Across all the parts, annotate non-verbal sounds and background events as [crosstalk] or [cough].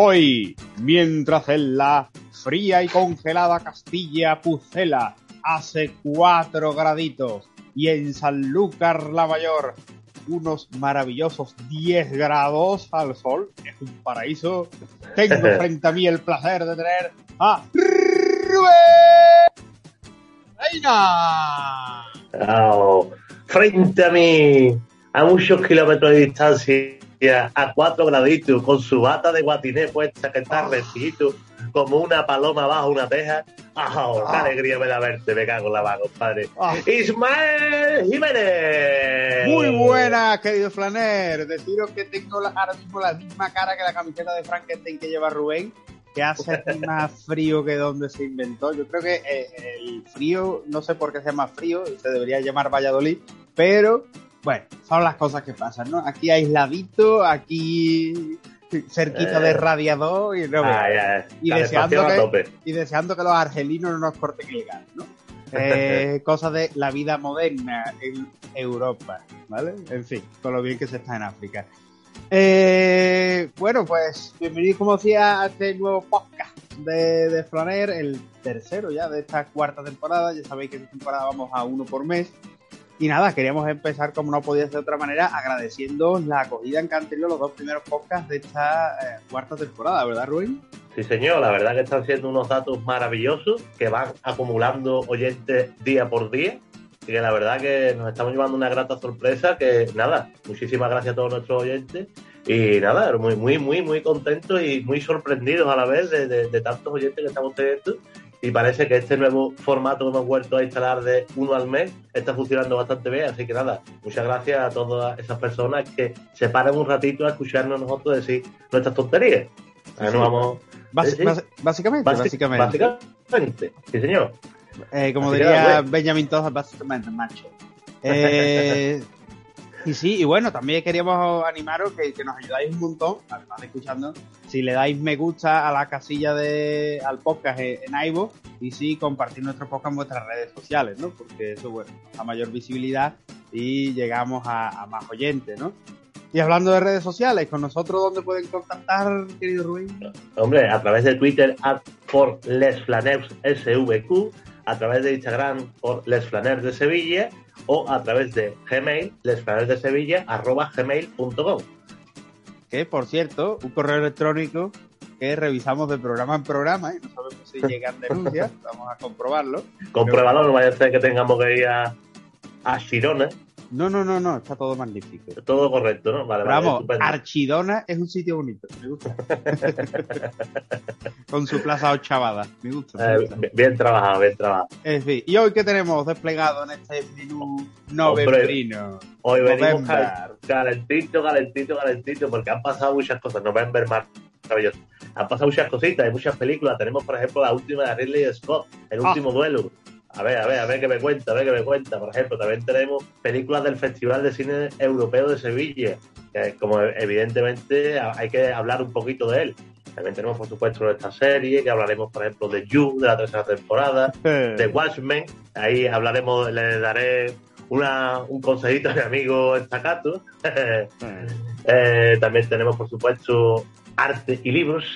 Hoy, mientras en la fría y congelada Castilla Pucela hace cuatro graditos y en Sanlúcar la Mayor unos maravillosos 10 grados al sol, es un paraíso, tengo [laughs] frente a mí el placer de tener a Rubén Reina. Oh, frente a mí, a muchos kilómetros de distancia, a cuatro graditos, con su bata de guatiné puesta que está recito, como una paloma bajo una teja. ¡Oh, qué Ah. alegría me da verte! Me cago en la mano, compadre. Ah. Ismael Jiménez. Muy buena, querido Flaner. Deciros que tengo la- ahora mismo la misma cara que la camiseta de Frankenstein que lleva Rubén, que hace aquí [laughs] más frío que donde se inventó. Yo creo que eh, el frío, no sé por qué se llama frío, se debería llamar Valladolid, pero bueno, son las cosas que pasan, ¿no? Aquí aisladito, aquí cerquita Eh. de radiador y no Ah, veas. ya, Y calefacción deseando a que- tope. y deseando que los argelinos no nos corten el gas, ¿no? Eh, [laughs] cosas de la vida moderna en Europa, ¿vale? En fin, con lo bien que se está en África. Eh, bueno, pues bienvenidos como decía a este nuevo podcast de, de Flaner, el tercero ya de esta cuarta temporada. Ya sabéis que esta temporada vamos a uno por mes. Y nada, queríamos empezar como no podía ser de otra manera, agradeciendo la acogida en tenido los dos primeros podcasts de esta eh, cuarta temporada, ¿verdad, Rubén? Sí, señor, la verdad que están siendo unos datos maravillosos que van acumulando oyentes día por día y que la verdad que nos estamos llevando una grata sorpresa que nada, muchísimas gracias a todos nuestros oyentes y nada, muy, muy, muy, muy contentos y muy sorprendidos a la vez de tantos oyentes que estamos teniendo y parece que este nuevo formato que hemos vuelto a instalar de uno al mes está funcionando bastante bien, así que nada, muchas gracias a todas esas personas que se paran un ratito a escucharnos nosotros decir nuestras tonterías. Vamos Sí, básicamente, básicamente. básicamente. Sí, señor. Eh, como Así diría nada, Benjamin Toja, básicamente, macho. Eh, [laughs] y sí, y bueno, también queríamos animaros que, que nos ayudáis un montón, además de escuchando, si le dais me gusta a la casilla de al podcast en, en y sí compartir nuestro podcast en vuestras redes sociales, ¿no? Porque eso, bueno, da mayor visibilidad y llegamos a, a más oyentes, ¿no? Y hablando de redes sociales, con nosotros, ¿dónde pueden contactar, querido Rubén? Hombre, a través de Twitter, at lesflaners SVQ, a través de Instagram, por lesflaners de Sevilla, o a través de Gmail, lesflaners de Sevilla, arroba gmail.com. que por cierto, un correo electrónico que revisamos de programa en programa y no sabemos si [laughs] llegan denuncias, vamos a comprobarlo. Compruébalo, no vaya a ser que tengamos que ir a, a Girona. No, no, no, no, está todo magnífico. Todo correcto, ¿no? Vale, vamos, estupendo. Archidona es un sitio bonito, me gusta. [laughs] Con su plaza ochavada, me gusta. me Eh, bien- bien trabajado, bien trabajado. En fin, ¿y hoy qué tenemos desplegado en este menú novembrino? Hoy venimos November. calentito, calentito, calentito, porque han pasado muchas cosas. November maravilloso. Han pasado muchas cositas, hay muchas películas. Tenemos, por ejemplo, la última de Ridley Scott, El Ah. último duelo. A ver, a ver, a ver qué me cuenta, a ver qué me cuenta. Por ejemplo, también tenemos películas del Festival de Cine Europeo de Sevilla, que como evidentemente hay que hablar un poquito de él. También tenemos, por supuesto, esta serie, que hablaremos, por ejemplo, de You, de la tercera temporada, de Watchmen. Ahí hablaremos, le daré una, un consejito a mi amigo Estacato. [laughs] Eh, también tenemos, por supuesto, arte y libros.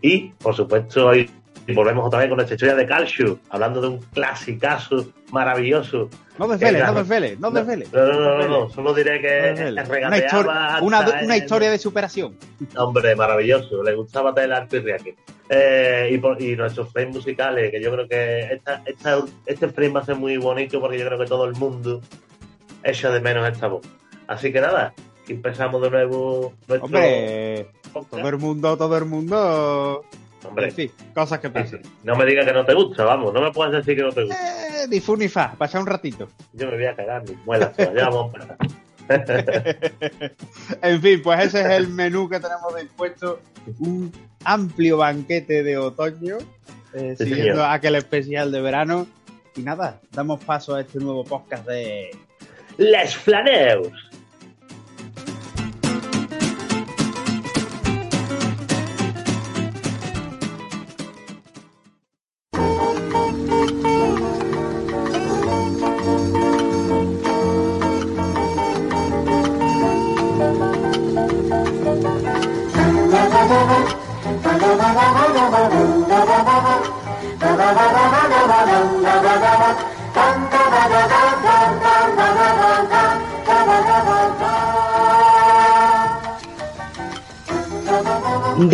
Y, por supuesto, hoy volvemos otra vez con nuestra historia de Calcio, hablando de un clasicazo maravilloso. No desveles, no desveles, no desveles. No, no, no, no, no, solo diré que regateaba historia, una, historia de superación. Hombre, maravilloso. Le gustaba el arte y. Eh, y, y nuestros frames musicales, que yo creo que este frame va a ser muy bonito porque yo creo que todo el mundo echa de menos esta voz. Así que nada, empezamos de nuevo nuestro Hombre, todo el mundo, todo el mundo. Hombre, En fin, cosas que pasan. no me digas que no te gusta, vamos, no me puedes decir que no te gusta. Eh, ni fu ni fa, pasa un ratito. Yo me voy a cagar mis muelas, pero ya vamos a. [laughs] En fin, pues ese es el menú que tenemos dispuesto. Un amplio banquete de otoño, eh, Sí, siguiendo señor. aquel especial de verano. Y nada, damos paso a este nuevo podcast de Les Flaneus.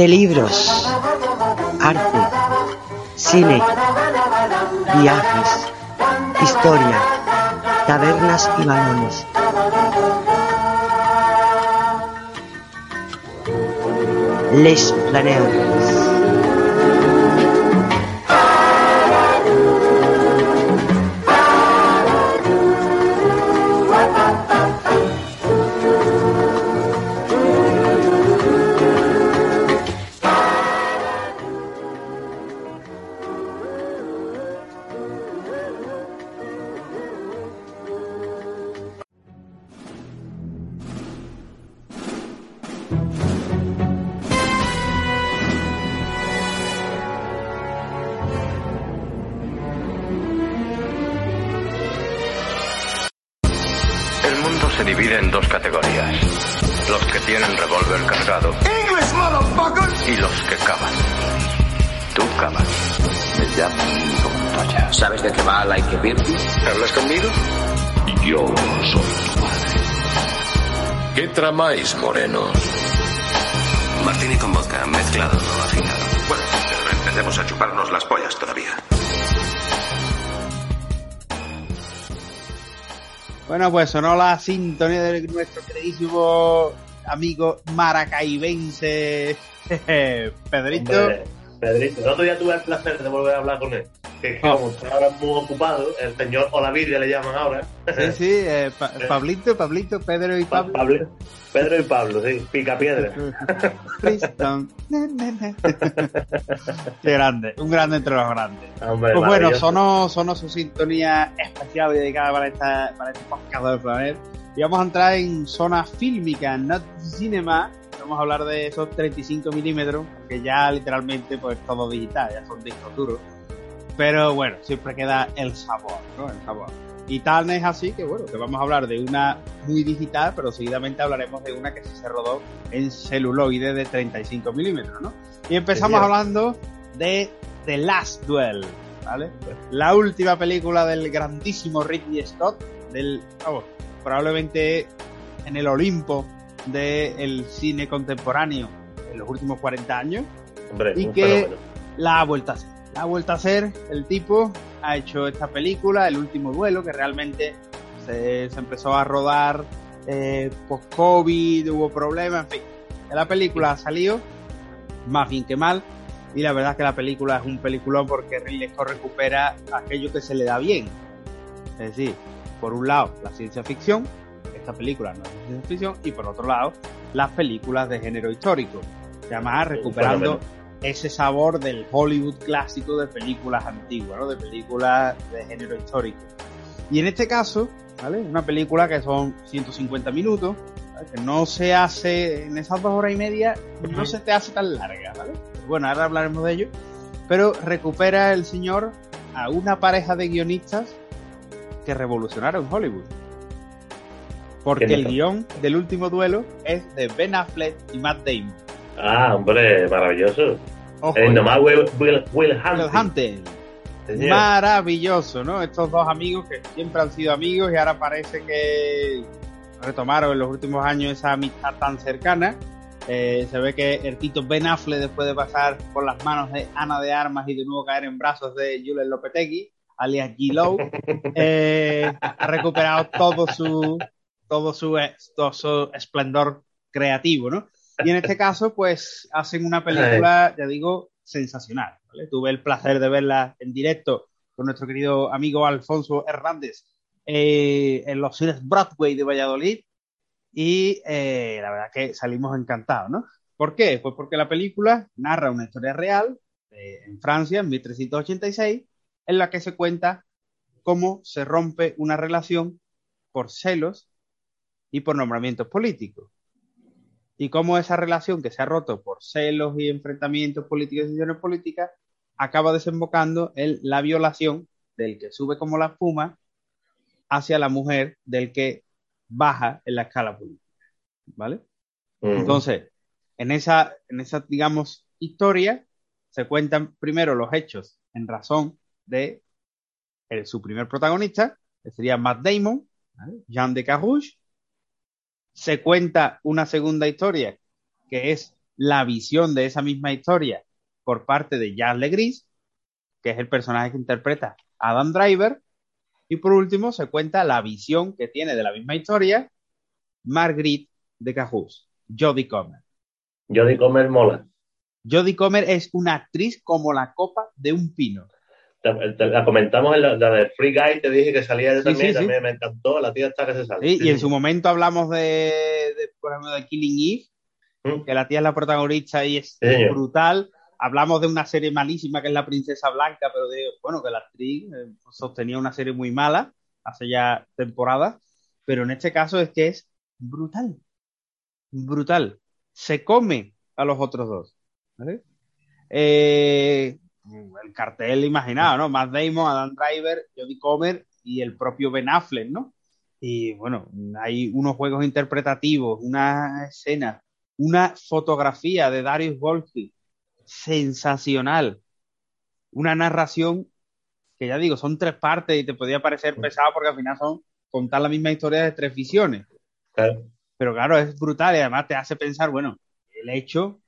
De libros, arte, cine, viajes, historia, tabernas y balones. Les Planeurs. Tramáis, morenos? Martini con vodka, mezclado, no afinado. Bueno, pero no empecemos a chuparnos las pollas todavía. Bueno, pues sonó la sintonía de nuestro queridísimo amigo maracaibense [laughs] Pedrito. Hombre, Pedrito, el otro día tuve el placer de volver a hablar con él. Que Ah. como está ahora muy ocupado, el señor Olavidia le llaman ahora. Sí, sí, eh, Pa- [laughs] Pablito, Pablito, Pedro y Pablo. Pablo- Pedro y Pablo, sí, pica piedra. [laughs] [laughs] Qué grande, un grande entre los grandes. Hombre, Pues bueno, sonó, sonó su sintonía especial dedicada para, esta, para este podcast del planeta. Y vamos a entrar en zona fílmica, not cinema. Vamos a hablar de esos 35 milímetros, que ya literalmente pues todo digital, ya son discos duros. Pero bueno, siempre queda el sabor, ¿no? El sabor. Y tal es así que bueno, que vamos a hablar de una muy digital, pero seguidamente hablaremos de una que se rodó en celuloide de 35 milímetros, ¿no? Y empezamos hablando de The Last Duel, ¿vale? La última película del grandísimo Ridley Scott, del, vamos, probablemente en el Olimpo del cine contemporáneo en los últimos 40 años, Hombre, y que- fenómeno. la ha vuelto a hacer. La ha vuelto a hacer el tipo, ha hecho esta película, El último duelo, que realmente se, se empezó a rodar eh, post-COVID, hubo problemas, en fin. La película ha salido más bien que mal, y la verdad es que la película es un peliculón porque Ridley Scott recupera aquello que se le da bien. Es decir, por un lado, la ciencia ficción, esta película no es ciencia ficción, y por otro lado, las películas de género histórico. Además, recuperando ese sabor del Hollywood clásico de películas antiguas, ¿no? De películas de género histórico. Y en este caso, ¿vale? Una película que son 150 minutos, ¿vale? que no se hace, en esas dos horas y media, no se te hace tan larga, ¿vale? Bueno, ahora hablaremos de ello. Pero recupera el señor a una pareja de guionistas que revolucionaron Hollywood. Porque ¿Quiénes el guion del último duelo es de Ben Affleck y Matt Damon. Ah, hombre, maravilloso. Ojo, ¿eh? nomás Will, Will, Will Hunting. Maravilloso, ¿no? Estos dos amigos que siempre han sido amigos y ahora parece que retomaron en los últimos años esa amistad tan cercana. Eh, se ve que el Tito Ben Affleck, después de pasar por las manos de Ana de Armas y de nuevo caer en brazos de Julen Lopetegui, alias G. Lowe, [laughs] eh, ha recuperado todo su, todo su, todo su esplendor creativo, ¿no? Y en este caso, pues hacen una película, ya digo, sensacional. ¿vale? Tuve el placer de verla en directo con nuestro querido amigo Alfonso Hernández eh, en los cines Broadway de Valladolid y eh, la verdad que salimos encantados, ¿no? ¿Por qué? Pues porque la película narra una historia real eh, en Francia en 1386 en la que se cuenta cómo se rompe una relación por celos y por nombramientos políticos y cómo esa relación que se ha roto por celos y enfrentamientos políticos y decisiones políticas acaba desembocando en la violación del que sube como la espuma hacia la mujer del que baja en la escala política. ¿Vale? Entonces, en esa, en esa, digamos, historia se cuentan primero los hechos en razón de el- su primer protagonista, que sería Matt Damon, ¿vale? Jean de Carrouge. Se cuenta una segunda historia, que es la visión de esa misma historia por parte de Jan Legris, que es el personaje que interpreta Adam Driver, y por último se cuenta la visión que tiene de la misma historia Marguerite de Cajus, Jodie Comer. Jodie Comer mola. Jodie Comer es una actriz como la copa de un pino. Te- te- la comentamos en la, la de Free Guy, te dije que salía de Sí, también, sí, sí. también me encantó, la tía está que se sale. Y en su momento hablamos de, de, por ejemplo, de Killing Eve, Mm. que la tía es la protagonista y es brutal. Hablamos de una serie malísima que es La Princesa Blanca, pero de, bueno, que la actriz eh, sostenía una serie muy mala hace ya temporadas, pero en este caso es que es brutal. Brutal. Se come a los otros dos. ¿vale? Eh, el cartel imaginado, ¿no? Matt Damon, Adam Driver, Jodie Comer y el propio Ben Affleck, ¿no? Y bueno, hay unos juegos interpretativos, una escena, una fotografía de Darius Wolski sensacional, una narración que ya digo, son tres partes y te podía parecer pesado porque al final son contar la misma historia de tres visiones. Claro. Pero claro, es brutal y además te hace pensar, bueno, el hecho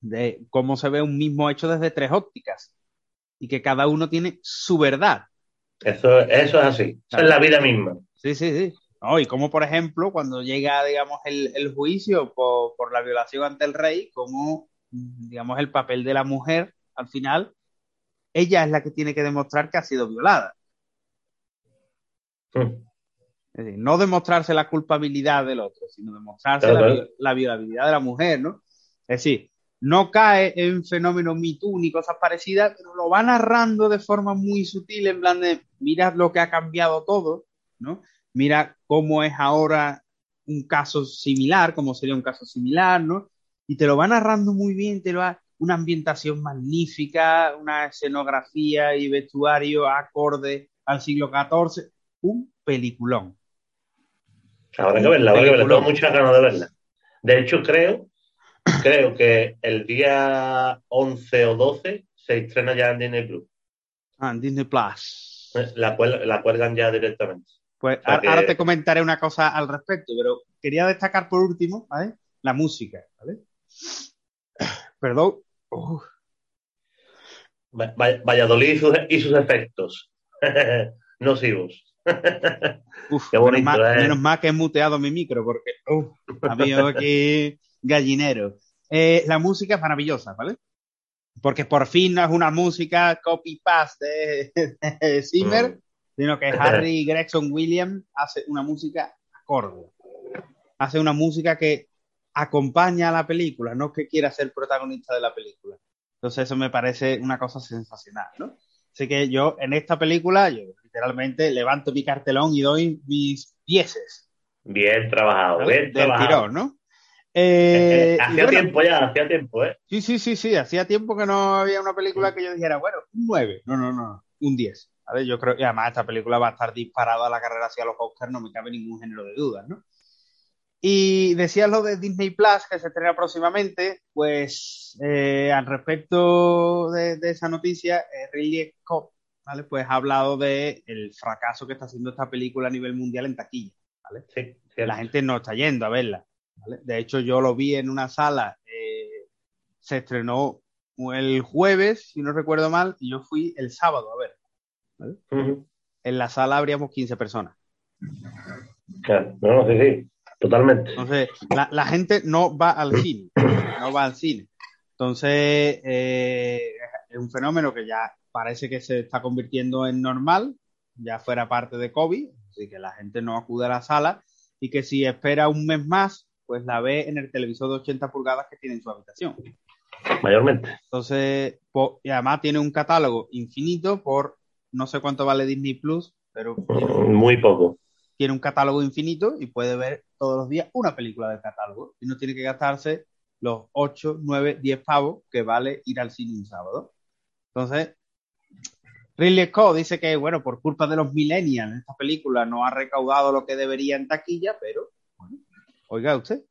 de cómo se ve un mismo hecho desde tres ópticas y que cada uno tiene su verdad. Eso, eso es así. Eso es la vida misma. Sí, sí, sí. No, y como, por ejemplo, cuando llega, digamos, el, el juicio por, por la violación ante el rey, como, digamos, el papel de la mujer, al final, ella es la que tiene que demostrar que ha sido violada. Mm. Es decir, no demostrarse la culpabilidad del otro, sino demostrarse Claro, la, claro. la violabilidad de la mujer, ¿no? Es decir, no cae en fenómenos Me Too ni cosas parecidas, pero lo va narrando de forma muy sutil, en plan de, mirad lo que ha cambiado todo, ¿no? Mira cómo es ahora un caso similar, cómo sería un caso similar, ¿no? Y te lo va narrando muy bien, te lo va, una ambientación magnífica, una escenografía y vestuario acorde al siglo XIV, un peliculón. Habrá que verla, habrá que verla. Tengo muchas ganas de verla. De hecho, creo, creo que el día 11 o 12 se estrena ya en Disney Plus. Ah, en Disney Plus. La, la cuelgan ya directamente. Pues O sea ahora- que- ahora te comentaré una cosa al respecto, pero quería destacar por último, ¿vale? La música, ¿vale? Perdón. Uf. Valladolid y sus, y sus efectos [laughs] nocivos. Uf, [laughs] Qué bonito, ¿eh? menos mal que he muteado mi micro porque uf, había aquí gallinero. Eh, la música es maravillosa, ¿vale? Porque por fin no es una música copy-paste de, de [laughs] Zimmer, Mm. sino que Harry [laughs] Gregson Williams hace una música acorde. Hace una música que acompaña a la película, no que quiera ser protagonista de la película. Entonces eso me parece una cosa sensacional, ¿no? Así que yo en esta película, yo literalmente levanto mi cartelón y doy mis dieces Bien trabajado, bien del trabajado. tirón, ¿no? Eh, [laughs] y hacía bueno, tiempo ya, hacía tiempo, ¿eh? Sí, sí, sí, sí. Hacía tiempo que no había una película que yo dijera, bueno, un 9. No, no, no. Un 10. ¿vale? Yo creo que además esta película va a estar disparada a la carrera hacia los Oscars, no me cabe ningún género de dudas, ¿no? Y decías lo de Disney Plus, que se estrena próximamente, pues eh, al respecto de, de esa noticia, eh, Ridley Scott, ¿vale? Pues ha hablado de el fracaso que está haciendo esta película a nivel mundial en taquilla, ¿vale? Sí, cierto. la gente no está yendo a verla. ¿Vale? De hecho, yo lo vi en una sala, eh, se estrenó el jueves, si no recuerdo mal, y yo fui el sábado a ver. En la sala habríamos 15 personas. Claro, no, sí, sí, totalmente. Entonces, la, la gente no va al cine, no va al cine. Entonces, eh, es un fenómeno que ya parece que se está convirtiendo en normal, ya fuera parte de COVID, así que la gente no acude a la sala y que si espera un mes más, pues la ve en el televisor de 80 pulgadas que tiene en su habitación. Mayormente. Entonces, po- y además tiene un catálogo infinito por no sé cuánto vale Disney Plus, pero tiene, Mm, Muy poco. tiene un catálogo infinito y puede ver todos los días una película del catálogo y no tiene que gastarse los 8, 9, 10 pavos que vale ir al cine un sábado. Entonces, Ridley Scott dice que, bueno, por culpa de los millennials, esta película no ha recaudado lo que debería en taquilla, pero, oiga usted,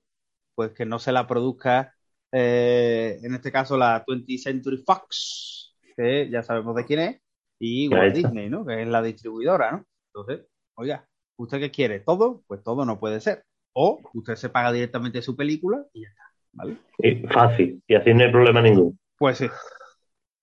pues que no se la produzca, eh, en este caso, la 20th Century Fox, que ya sabemos de quién es, y Walt. Disney, ¿no? Que es la distribuidora, ¿no? Entonces, oiga, ¿usted qué quiere? ¿Todo? Pues todo no puede ser. O usted se paga directamente su película y ya está, ¿vale? Y fácil, y así no hay problema ninguno. Pues sí.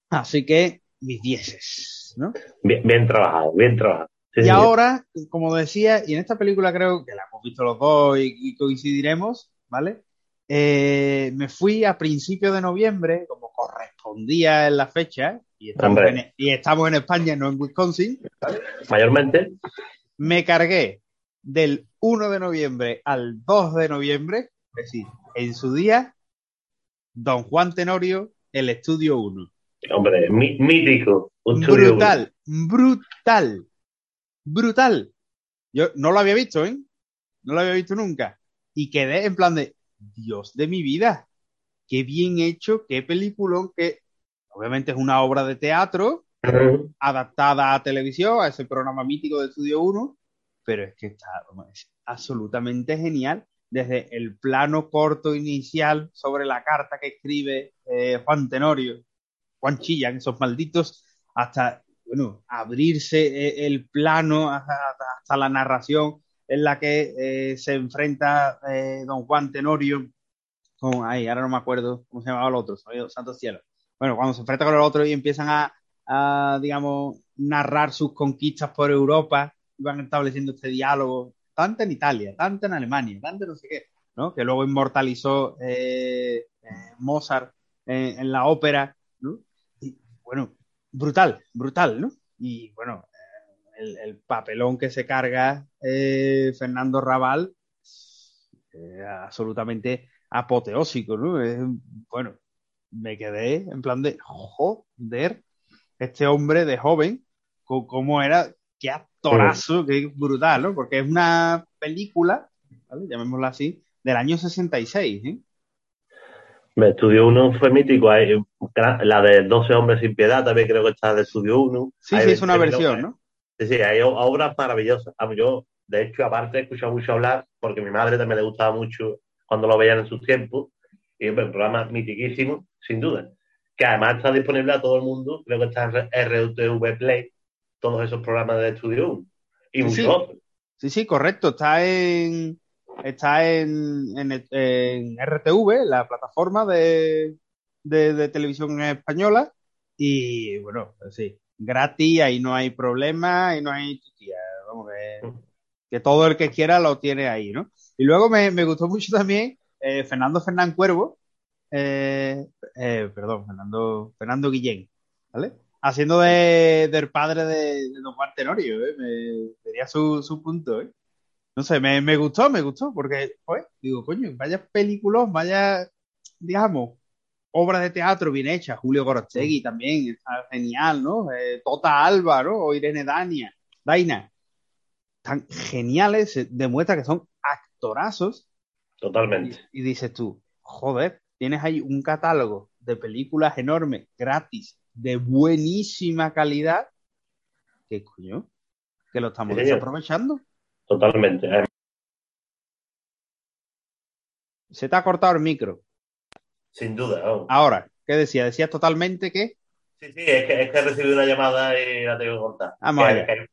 Así que mis dieces, ¿no? Bien, bien trabajado, bien trabajado. Sí, y sí, ahora, como decía, y en esta película creo que la hemos visto los dos y, y coincidiremos, ¿vale? Eh, me fui a principios de noviembre, como correspondía en la fecha, y estamos, en, y estamos en España, no en Wisconsin, Mayormente, me cargué del 1 de noviembre al 2 de noviembre, es decir, en su día, Don Juan Tenorio, el estudio 1. hombre, mí- mítico. Un Brutal, brutal, brutal. Yo no lo había visto, ¿eh? No lo había visto nunca. Y quedé en plan de, Dios de mi vida, qué bien hecho, qué peliculón, que obviamente es una obra de teatro [laughs] adaptada a televisión, a ese programa mítico de Estudio 1, pero es que está es absolutamente genial. Desde el plano corto inicial sobre la carta que escribe eh, Juan Tenorio, Juan Chillan, esos malditos, hasta bueno, abrirse eh, el plano hasta, la narración en la que eh, se enfrenta eh, don Juan Tenorio con, ay, ahora no me acuerdo cómo se llamaba el otro, soy- santo cielo. Bueno, cuando se enfrenta con el otro y empiezan a, digamos, narrar sus conquistas por Europa, y van estableciendo este diálogo, tanto en Italia, tanto en Alemania, tanto no sé qué, ¿no? Que luego inmortalizó Mozart en, en la ópera, ¿no? Y bueno, brutal, brutal, ¿no? Y bueno, eh, el, el papelón que se carga eh, Fernando Raval, eh, absolutamente apoteósico, ¿no? Es, bueno, me quedé en plan de joder, este hombre de joven, cómo era, qué actorazo, qué brutal, ¿no? Porque es una película, ¿vale? llamémosla así, del año 66, ¿eh? Me Estudio 1 fue mítico. Hay la de 12 hombres sin piedad también creo que está de Estudio 1. Sí, Hay sí, es una 20.000 versión. ¿no? Sí, sí, hay obras maravillosas. Yo, de hecho, aparte, he escuchado mucho hablar, porque a mi madre también le gustaba mucho cuando lo veían en sus tiempos. Y es un programa mitiquísimo, sin duda. Que además está disponible a todo el mundo. Creo que está en RTV Play, todos esos programas de Estudio 1. Y Sí, muchos sí. otros. Sí, sí, correcto. Está en está en, en, en RTV, la plataforma de, de, de televisión española. Y bueno, pues sí, gratis, ahí no hay problema, ahí no hay tutía. Vamos, que, que todo el que quiera lo tiene ahí, ¿no? Y luego me, me gustó mucho también eh, Fernando Fernán Cuervo, eh, eh, perdón, Fernando, Fernando Guillén, ¿vale? Haciendo de, del padre de, de Don Juan Tenorio, ¿eh? Me, sería su, su punto, ¿eh? No sé, me, me gustó, me gustó, porque, pues, digo, coño, vaya películas, vaya, digamos, obras de teatro bien hechas. Julio Gorostegui también, está genial, ¿no? Eh, Tota Alba, ¿no? O Irene Dania, Daina. Tan geniales, se demuestra que son actorazos. Totalmente. Y, y dices tú, joder, tienes ahí un catálogo de películas enormes, gratis, de buenísima calidad. ¿Qué coño? Que lo estamos Sí, desaprovechando. Totalmente. Se te ha cortado el micro. Sin duda. vamos. Ahora, ¿qué decía? Decías totalmente que. Sí, sí, es que, es que he recibido una llamada y la tengo que cortar. Vamos Que- hay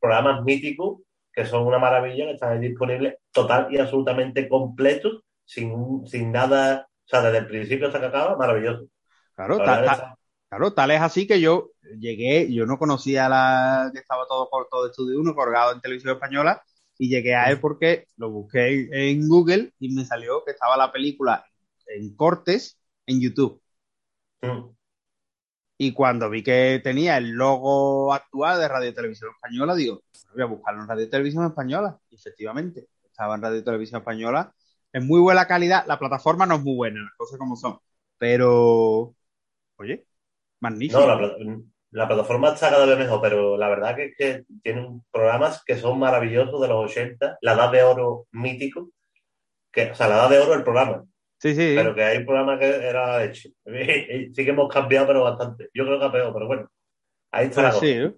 programas míticos que son una maravilla, que están ahí disponibles total y absolutamente completos, sin, sin nada, o sea, desde el principio hasta que acaba, maravilloso. Claro, La ta- claro, tal es así que yo llegué, yo no conocía la que estaba todo por todo Estudio 1 colgado en televisión española y llegué a él porque lo busqué en, Google y me salió que estaba la película en cortes en YouTube. Mm. Y cuando vi que tenía el logo actual de Radio Televisión Española, digo, voy a buscarlo en Radio Televisión Española. Y efectivamente, estaba en Radio Televisión Española. Es muy buena calidad, la plataforma no es muy buena, las cosas como son. Pero, oye, magnífico. No, la, la plataforma está cada vez mejor, pero la verdad que es que tienen programas que son maravillosos de los 80, la edad de oro mítico, que, o sea, la edad de oro el programa, Sí, sí. pero que hay un programa que era hecho. [laughs] Sí que hemos cambiado, pero bastante. Yo creo que ha peor, pero bueno, ahí está la Pues cosa. sí.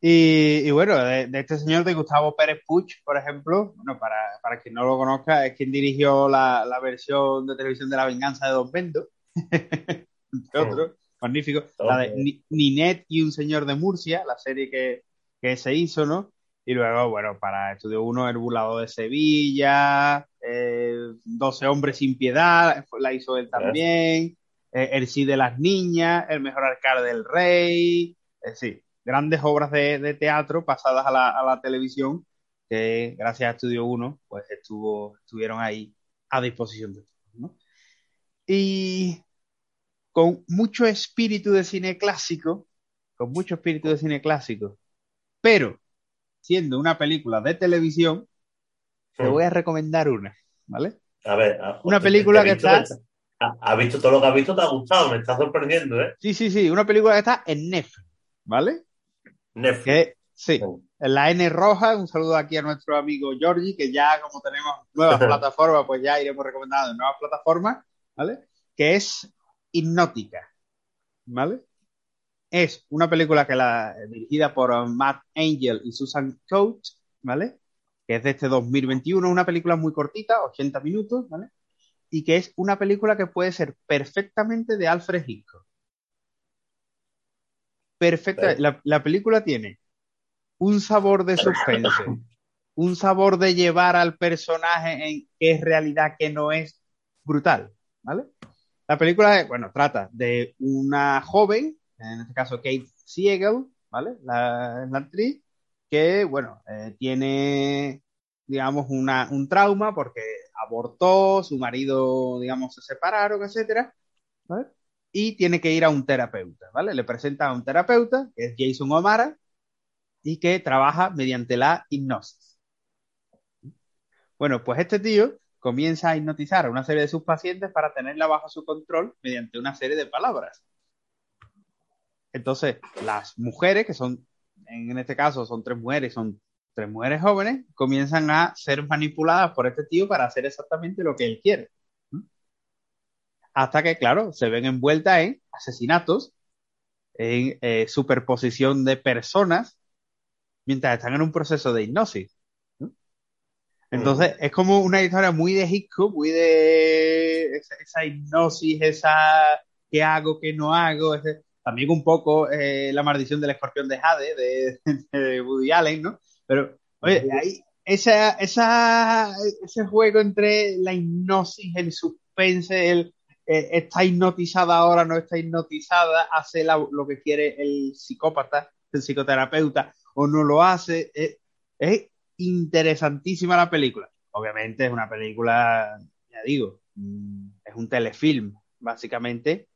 Y, y bueno, de, de este señor de Gustavo Pérez Puig, por ejemplo, bueno, para, para quien no lo conozca, es quien dirigió la, la versión de televisión de La Venganza de Don Bendo, [laughs] entre otros, magnífico. La de Ninet y un señor de Murcia, la serie que, que se hizo, ¿no? Y luego, bueno, para Estudio 1, El Burlador de Sevilla, eh, 12 Hombres sin Piedad, la hizo él también, eh, El Sí de las Niñas, El Mejor Alcalde del Rey, eh, sí, grandes obras de, de teatro pasadas a la, a la, televisión que gracias a Estudio 1 pues estuvo, estuvieron ahí a disposición de todos. ¿no? Y con mucho espíritu de cine clásico, con mucho espíritu de cine clásico, pero siendo una película de televisión, te voy a recomendar una, ¿vale? A ver, a, una película que está... ¿Has visto todo lo que has visto? ¿Te ha gustado? Me está sorprendiendo, ¿eh? Sí, sí, sí, una película que está en Netflix, ¿vale? Netflix. Que, sí, en la N roja, un saludo aquí a nuestro amigo Georgie, que ya como tenemos nuevas [laughs] plataformas, pues ya iremos recomendando nuevas plataformas, ¿vale? Que es Hipnótica, ¿vale? Es una película que la dirigida por Matt Angel y Susan Coates, ¿vale? Que es de este 2021, una película muy cortita, 80 minutos, ¿vale? Y que es una película que puede ser perfectamente de Alfred Hitchcock. Perfecta. La, la película tiene un sabor de suspense, un sabor de llevar al personaje en qué es realidad, qué no es, brutal, ¿vale? La película, bueno, trata de una joven, en este caso Kate Siegel, ¿vale? La, actriz, que, bueno, eh, tiene, digamos, una, un trauma porque abortó, su marido, digamos, se separaron, etcétera. Y tiene que ir a un terapeuta, ¿vale? Le presenta a un terapeuta, que es Jason O'Mara, y que trabaja mediante la hipnosis. Bueno, pues este tío comienza a hipnotizar a una serie de sus pacientes para tenerla bajo su control mediante una serie de palabras. Entonces, las mujeres, que son, en este caso son tres mujeres, son tres mujeres jóvenes, comienzan a ser manipuladas por este tío para hacer exactamente lo que él quiere. Hasta que, claro, se ven envueltas en asesinatos, en eh, superposición de personas, mientras están en un proceso de hipnosis. Entonces, es como una historia muy de Hitchcock, muy de esa, esa hipnosis, esa qué hago, qué no hago, ese, también un poco eh, la maldición del escorpión de Jade, de, [laughs] de Woody Allen, ¿no? Pero, oye, hay esa, esa, ese juego entre la hipnosis, el suspense, el eh, está hipnotizada ahora, no está hipnotizada, hace la, lo que quiere el psicópata, el psicoterapeuta, o no lo hace. Es, es interesantísima la película. Obviamente es una película, ya digo, mm, es un telefilm, básicamente,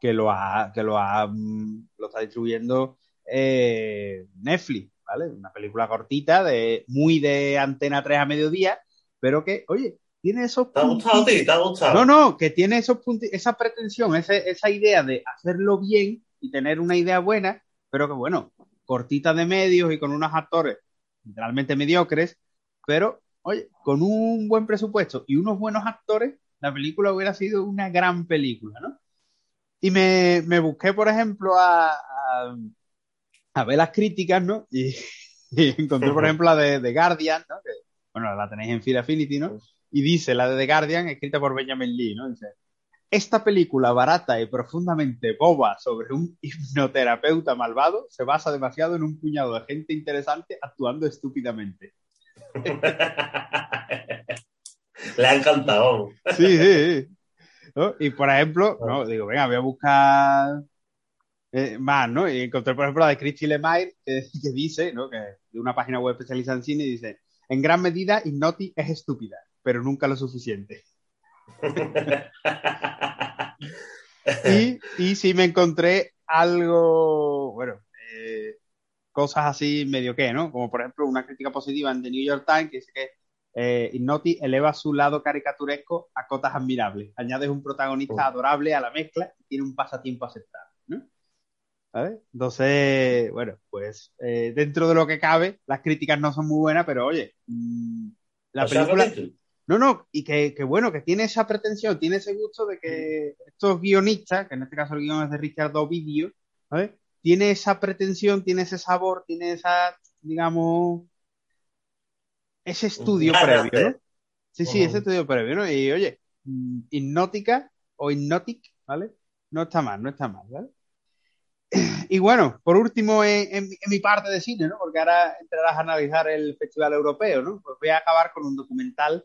que lo ha, que lo ha, mm, lo está distribuyendo eh, Netflix, ¿vale? Una película cortita, de, muy de antena 3 a mediodía, pero que, oye, tiene esos ¿Te ha gustado a ti? ¿Te ha gustado? No, no, que tiene esos puntos, esa pretensión, ese, esa idea de hacerlo bien y tener una idea buena, pero que bueno, cortita de medios y con unos actores literalmente mediocres, pero oye, con un buen presupuesto y unos buenos actores, la película hubiera sido una gran película, ¿no? Y me, me busqué, por ejemplo, a, a, a, ver las críticas, ¿no? Y, [laughs] y encontré, por ejemplo, la de, de Guardian, ¿no? Que, bueno, la tenéis en Phil Affinity, ¿no? Y dice, la de The Guardian, escrita por Benjamin Lee, ¿no? Dice, esta película barata y profundamente boba sobre un hipnoterapeuta malvado se basa demasiado en un puñado de gente interesante actuando estúpidamente. [laughs] Le ha encantado. Sí, sí, sí. ¿No? Y por ejemplo, no, digo, venga, voy a buscar eh, más, ¿no? Y encontré, por ejemplo, la de Christy Lemire, que, que dice, ¿no? Que de una página web especializada en cine, dice, en gran medida, Hypnoti es estúpida, pero nunca lo suficiente. Y, [laughs] y sí me encontré algo, bueno, eh, cosas así medio que, ¿no? Como por ejemplo una crítica positiva en The New York Times que dice que eh, Ignoti eleva su lado caricaturesco a cotas admirables. Añades un protagonista adorable a la mezcla y tiene un pasatiempo aceptable, ¿no? ¿Sabes? Entonces, bueno, pues eh, dentro de lo que cabe, las críticas no son muy buenas, pero oye, mmm, la O película... No, no, y que, que, bueno, que tiene esa pretensión, tiene ese gusto de que estos guionistas, que en este caso el guion es de Richard Ovidio, ¿sabes? Tiene esa pretensión, tiene ese sabor, tiene esa, digamos, ese estudio previo, de- ¿no? Sí, sí, ese estudio previo, ¿no? Y oye, hipnótica o hipnotic, ¿vale? No está mal, no está mal, ¿vale? [clears throat] y bueno, por último, en, en- en mi parte de cine, ¿no? Porque ahora entrarás a analizar el Festival Europeo, ¿no? Pues voy a acabar con un documental,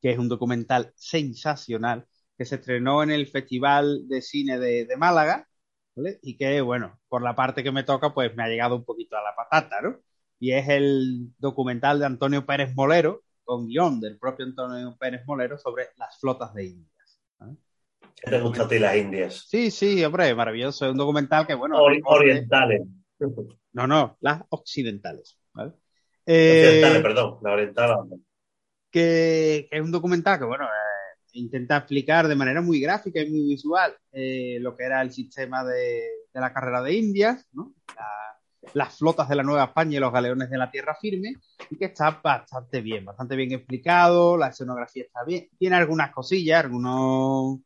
que es un documental sensacional, que se estrenó en el Festival de Cine de, de Málaga, ¿vale? Y que, bueno, por la parte que me toca, pues me ha llegado un poquito a la patata, ¿no? Y es el documental de Antonio Pérez Molero, con guion del propio Antonio Pérez Molero sobre las flotas de Indias. ¿vale? ¿Qué te gusta a ti las indias? Sí, sí, hombre, maravilloso. Es un documental que, bueno, orientales. no, no, las occidentales. ¿vale? Occidentales, Eh, perdón. La oriental. Que, es un documental que, bueno, eh, intenta explicar de manera muy gráfica y muy visual eh, lo que era el sistema de, de la carrera de Indias, ¿no? La- las flotas de la Nueva España y los galeones de la tierra firme, y que está bastante bien, bastante bien explicado, la escenografía está bien, tiene algunas cosillas, algunos,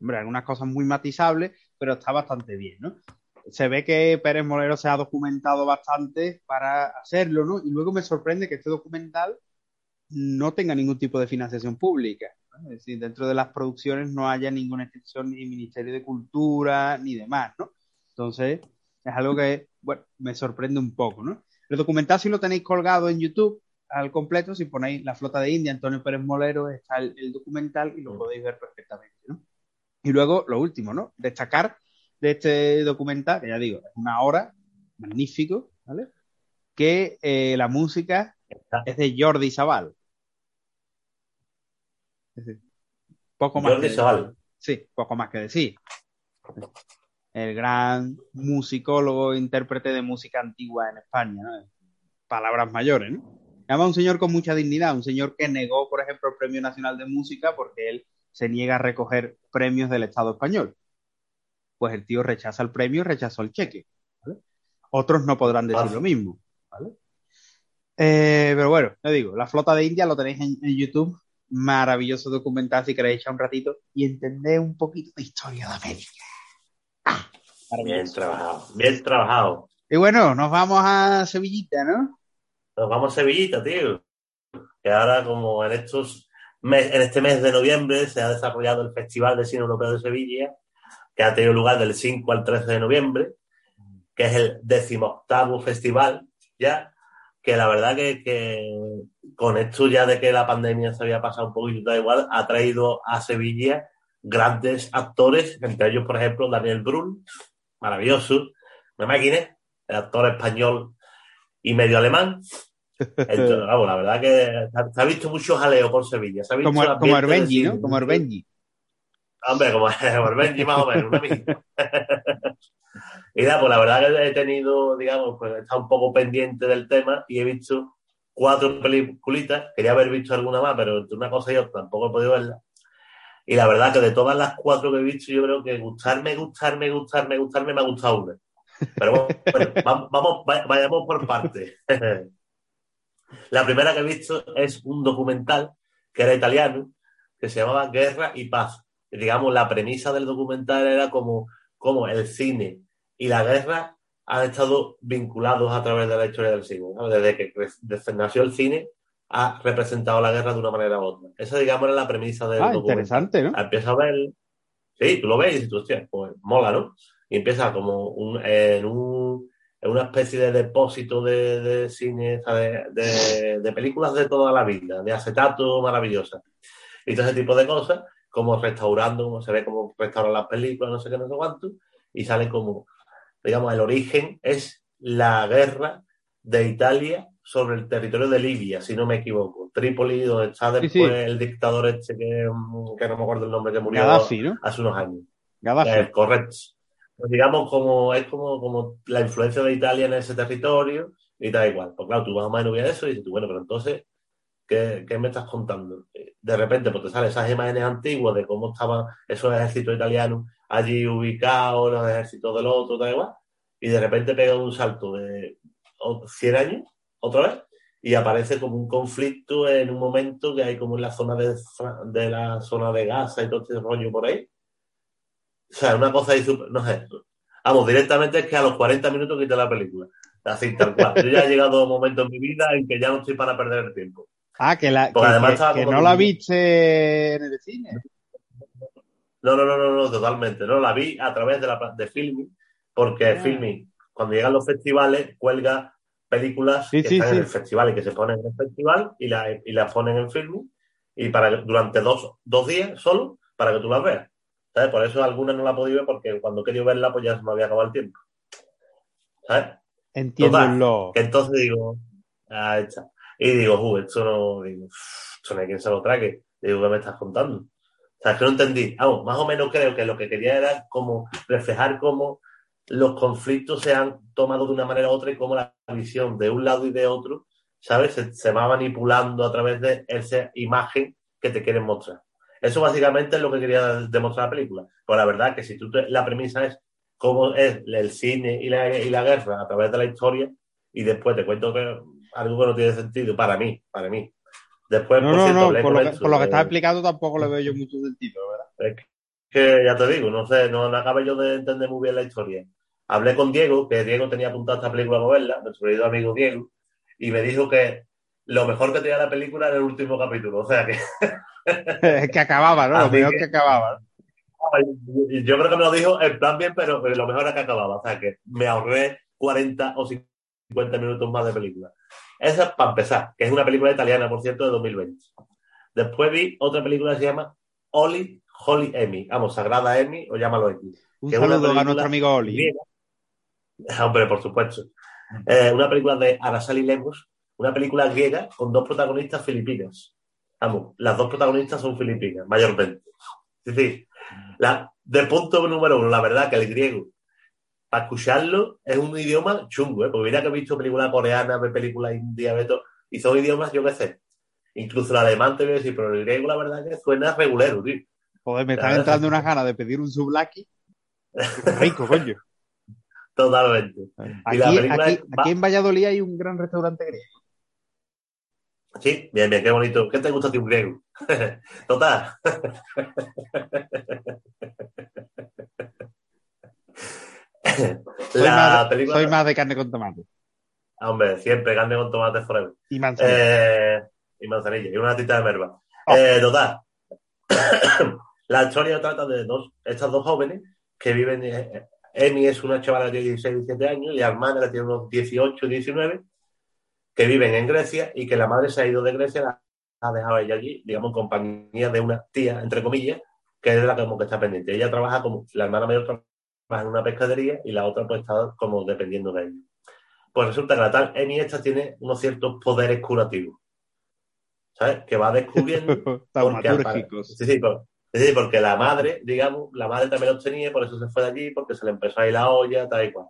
hombre, algunas cosas muy matizables, pero está bastante bien, ¿no? se ve que Pérez Molero se ha documentado bastante para hacerlo, ¿no? Y luego me sorprende que este documental no tenga ningún tipo de financiación pública. ¿no? Es decir, dentro de las producciones no haya ninguna excepción ni Ministerio de Cultura ni demás, ¿no? Entonces, es algo que, bueno, me sorprende un poco, ¿no? El documental si lo tenéis colgado en YouTube al completo, si ponéis La Flota de India, Antonio Pérez Molero, está el, el documental y lo podéis ver perfectamente, ¿no? Y luego, lo último, ¿no? Destacar de este documental, que ya digo, es una hora, magnífico, ¿vale? Que eh, la música es de Jordi Sabal. Es decir, poco más Jordi que. Sí, poco más que decir. El gran musicólogo, intérprete de música antigua en España, ¿no? Palabras mayores, ¿no? Además, un señor con mucha dignidad, un señor que negó, por ejemplo, el Premio Nacional de Música porque él se niega a recoger premios del Estado español. Pues el tío rechaza el premio y rechazó el cheque. ¿vale? Otros no podrán decir lo mismo. ¿vale? Eh, pero bueno, le digo, la flota de India lo tenéis en, en YouTube. Maravilloso documental si queréis echar un ratito y entender un poquito de historia de América. Ah, Bien trabajado. Bien trabajado. Y bueno, nos vamos a Sevillita, ¿no? Nos vamos a Sevillita, tío. Que ahora, como en estos mes- en este mes de noviembre, se ha desarrollado el Festival de Cine Europeo de Sevilla, que ha tenido lugar del 5 al 13 de noviembre, que es el decimoctavo festival, ya, que la verdad que, que con esto ya de que la pandemia se había pasado un poquito, da igual, ha traído a Sevilla grandes actores, entre ellos, por ejemplo, Daniel Brühl, maravilloso, una máquina, el actor español y medio alemán. [laughs] Entonces, vamos, la verdad que se ha- visto mucho jaleo por Sevilla. Se ha visto Como, como cine, ¿no? Como Herbenji. Hombre, como, [laughs] como el Benji más o menos, una [laughs] y nada, pues la verdad que he tenido, digamos, pues he estado un poco pendiente del tema y he visto cuatro peliculitas. Quería haber visto alguna más, pero entre una cosa y otra tampoco he podido verla. Y la verdad que de todas las cuatro que he visto, yo creo que gustarme, gustarme, gustarme, gustarme, me ha gustado una. Pero bueno, [laughs] bueno, vamos, vamos, vay- vayamos por partes. [laughs] La primera que he visto es un documental que era italiano, que se llamaba Guerra y Paz. Y, digamos, la premisa del documental era como, como el cine y la guerra han estado vinculados a través de la historia del cine. ¿no? Desde que desde nació el cine, ha representado la guerra de una manera u otra. Esa, digamos, era la premisa del Ah, documental. interesante, ¿no? Empieza a ver, sí, tú lo ves y dices, hostia, pues mola, ¿no? Y empieza como un, en, un, en una especie de depósito de, de cine, de, de, de películas de toda la vida, de acetato maravillosa. Y todo ese tipo de cosas, como restaurando, como se ve como restauran las películas, no sé qué, no sé cuánto, y sale como, digamos, el origen es la guerra de Italia sobre el territorio de Libia, si no me equivoco. Trípoli, donde está después sí. el dictador este que, mm, que no me acuerdo el nombre, que murió Gaddafi, ¿no? hace unos años. Gaddafi. Eh, correcto. Pues digamos, como es como, como la influencia de Italia en ese territorio y da igual. Pues claro, tú vas a más ves eso y dices, tú, bueno, pero entonces, ¿qué, me estás contando? Eh, De repente, pues te salen esas imágenes antiguas de cómo estaban esos ejércitos italianos allí ubicados, los ejércitos del otro, da igual, y de repente pega un salto de o- 100 años, otra vez, y aparece como un conflicto en un momento que hay como en la zona de, de la zona de Gaza y todo este rollo por ahí. O sea, una cosa ahí súper, no sé. Vamos, directamente es que a los 40 minutos quité la película. Así, tal cual. Yo ya he llegado a un momento en mi vida en que ya no estoy para perder el tiempo. Ah, que, la, que, no la viste en el cine. No, no, no, no, no, totalmente. No, la vi a través de la de Filming, porque Ah. Filmin, cuando llegan los festivales, cuelga películas Sí, que sí, están sí. en el festival y que se ponen en el festival y, la- y las ponen en Filmin y para durante dos, dos días solo para que tú las veas. ¿Sabes? Por eso algunas no la he podido ver porque cuando querido verla pues ya se me había acabado el tiempo. ¿Sabes? Entiéndelo. Que entonces digo, ah, está. Y digo, "Uh, esto no, esto no hay quien se lo trague. Digo, ¿qué me estás contando? O sea, es que no entendí. Vamos, más o menos creo que lo que quería era como reflejar cómo los conflictos se han tomado de una manera u otra y cómo la visión de un lado y de otro, ¿sabes? Se, se va manipulando a través de esa imagen que te quieren mostrar. Eso básicamente es lo que quería demostrar la película. Pues la verdad que si tú la premisa es cómo es el cine y la, y la guerra a través de la historia y después te cuento que algo que no tiene sentido para mí, para mí. Después, No, por no, cierto, no, por con lo, que, por lo que estás explicando tampoco le veo yo mucho sentido, ¿verdad? es que ya te digo, no sé, no, no acabo yo de entender muy bien la historia. Hablé con Diego, que Diego tenía apuntada esta película para verla, nuestro querido amigo Diego, y me dijo que lo mejor que tenía la película era el último capítulo. O sea que Es [laughs] que acababa, ¿no? Lo mejor que- que acababa. ¿no? yo creo que me lo dijo en plan bien, pero lo mejor era que acababa. O sea que me ahorré 40 o 50 minutos más de película. Esa es para empezar, que es una película italiana, por cierto, de 2020. Después vi otra película que se llama Oli Holy Emmy. Vamos, Sagrada Emmy, o llámalo X. Un que saludo a nuestro amigo Oli. griega. [laughs] Hombre, por supuesto. Eh, una película de Araceli Lemos, una película griega con dos protagonistas filipinas. Vamos, las dos protagonistas son filipinas, mayormente. Es decir, la, de punto número uno, la verdad que el griego, para escucharlo, es un idioma chungo, ¿eh? porque mira que he visto películas coreanas, películas indias, y son idiomas, yo qué sé. Incluso el alemán te voy a decir, pero el griego, la verdad que suena regulero, tío. Joder, me están entrando es unas ganas de pedir un sublaki. [laughs] Rico, coño. Totalmente. Aquí, aquí- es- en Valladolid hay un gran restaurante griego. Sí, bien, bien, qué bonito. ¿Qué te gusta ti un griego? [laughs] Total. [laughs] Soy, más, película. soy más de carne con tomate. Ah, Hombre, siempre carne con tomate forever. Y manzanilla. Eh, y manzanilla, y una tita de merva. Oh. Eh, total. [coughs] la historia trata de dos, estas dos jóvenes que viven. eh, Emi es una chavala de 16, 17 años y la hermana que tiene unos 18, 19, que viven en Grecia y que la madre se ha ido de Grecia, la ha dejado ella allí, digamos, en compañía de una tía, entre comillas, que es la que como que está pendiente. Ella trabaja como, la hermana mayor trabaja en una pescadería y la otra pues está como dependiendo de ella. Pues resulta que la tal Emi esta tiene unos ciertos poderes curativos. ¿Sabes? Que va descubriendo [laughs] porque. Sí, sí, por- sí, porque la madre, digamos, la madre también los tenía, por eso se fue de allí, porque se le empezó a ir la olla, tal y cual.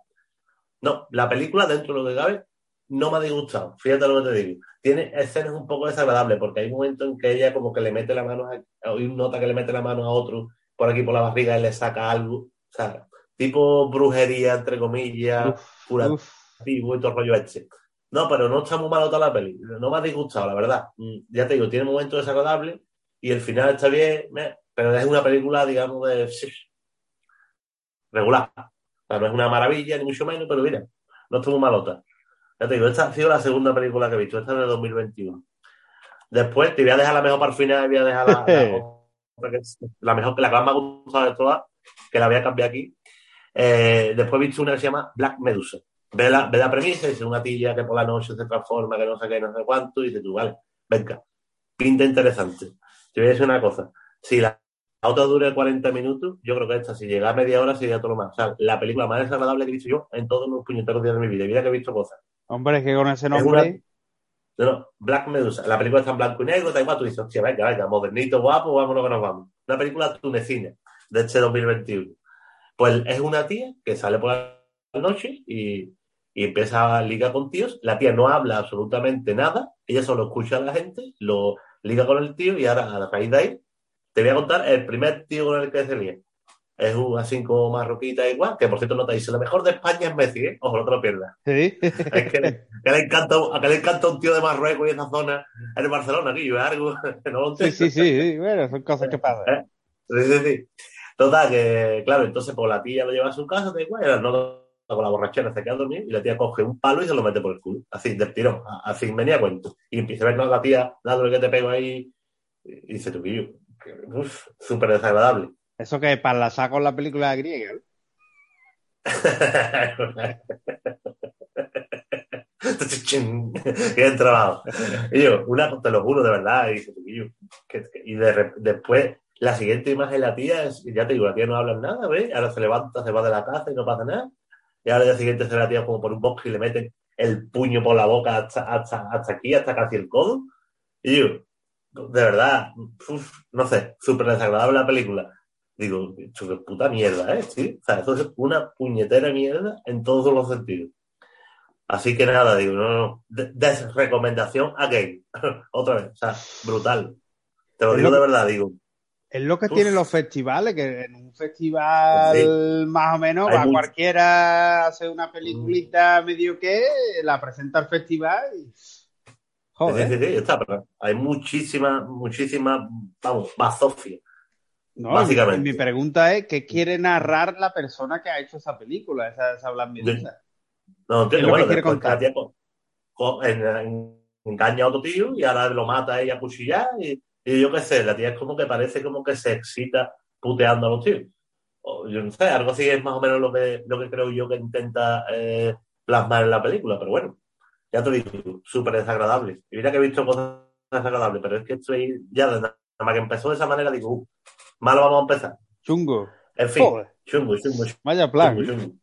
No, la película, dentro de lo que cabe, no me ha disgustado. Fíjate lo que te digo. Tiene escenas un poco desagradables, porque hay momentos en que ella como que le mete la mano, a, un nota que le mete la mano a otro por aquí por la barriga y le saca algo. O sea, tipo brujería, entre comillas, Uf, activo y todo el rollo este. No, pero no está muy malo toda la peli. No me ha disgustado, la verdad. Mm, Ya te digo, tiene momentos desagradables y el final está bien, pero es una película, digamos, de regular. O sea, no es una maravilla, ni mucho menos, pero mira, no está muy malota. Ya te digo, esta ha sido la segunda película que he visto, esta es de 2021. Después te voy a dejar la mejor para el final voy a dejar la, la [laughs] es la mejor, la que más me ha gustado de todas, que la voy a cambiar aquí. Eh, después he visto una que se llama Black Medusa. Ve la, ve la premisa y dice una tilla que por la noche se transforma, que no sé qué, no sé cuánto, y dices tú, vale, venga, pinta interesante. Te voy a decir una cosa, si la otra dura 40 minutos, yo creo que esta, si llega a media hora, sería todo lo más. O sea, la película más desagradable que he visto yo en todos los puñeteros días de mi vida. Y Mira que he visto cosas. hombre, es que con ese una- nombre. No, no, Black Medusa. La película está en blanco y negro, da igual, tú dices, hostia, venga, venga, modernito, guapo, vámonos que nos vamos. Una película tunecina de este 2021. Pues es una tía que sale por la noche y, y empieza a ligar con tíos. La tía no habla absolutamente nada, ella solo escucha a la gente, lo liga con el tío y ahora a raíz de ahí te voy a contar el primer tío con el que se lía. Es un así como marroquita igual, que por cierto no te dice, lo mejor de España es Messi, ¿eh? Ojo, no te lo pierdas. Sí. Es que, le- que le encanta, a que le encanta un tío de Marruecos y esa zona en Barcelona, aquí, es algo [laughs] no lo sí, entiendo. sí, sí, sí, Bueno, son cosas que pasan. Sí, sí, sí. Total, que claro, entonces pues la tía lo lleva a su casa, y la nota con la borrachera se queda a dormir y la tía coge un palo y se lo mete por el culo, así, del tirón, así venía cuento. Y empieza a ver ¿no? la tía dándole que te pego ahí y dice tú, "Quillo, que, uf, súper desagradable. Eso que para la saco en la película griega. ¿no? [laughs] Bien trabajado. Y yo, una, te lo juro, de verdad. Y, y, y de, después, la siguiente imagen la tía, es, ya te digo, la tía no habla nada, ¿ves? Ahora se levanta, se va de la casa y no pasa nada. Y ahora la siguiente se la tía como por un bosque y le meten el puño por la boca hasta, hasta, hasta aquí, hasta casi el codo. Y yo, de verdad, uf, no sé, súper desagradable la película. Digo, qué puta mierda, ¿eh? ¿Sí? O sea, eso es una puñetera mierda en todos los sentidos. Así que nada, digo, no, no, desrecomendación a game. [laughs] Otra vez, o sea, brutal. Te lo digo de verdad, digo. Es lo que Uf. tienen los festivales, que en un festival Pues más o menos Hay va mucho. cualquiera a hacer una peliculita medio que, la presenta al festival y... Sí, Joder. sí, sí, está, pero hay muchísimas, muchísimas, vamos, bazofia. No, Básicamente. Mi, mi pregunta es, ¿qué quiere narrar la persona que ha hecho esa película, esa, esa? No, ¿Qué es entiendo, lo bueno, que quiere después en- en- engaña a otro tío y ahora lo mata ella a cuchillar y, y yo qué sé, la tía es como que parece como que se excita puteando a los tíos. O yo no sé, algo así es más o menos lo que, lo que creo yo que intenta eh, plasmar en la película, pero bueno, ya te digo, súper desagradable. Y mira que he visto cosas desagradables, pero es que estoy ya de nada más que empezó de esa manera, digo, uh, malo vamos a empezar. Chungo. En fin, Joder. chungo, chungo, Vaya plan. chungo, chungo.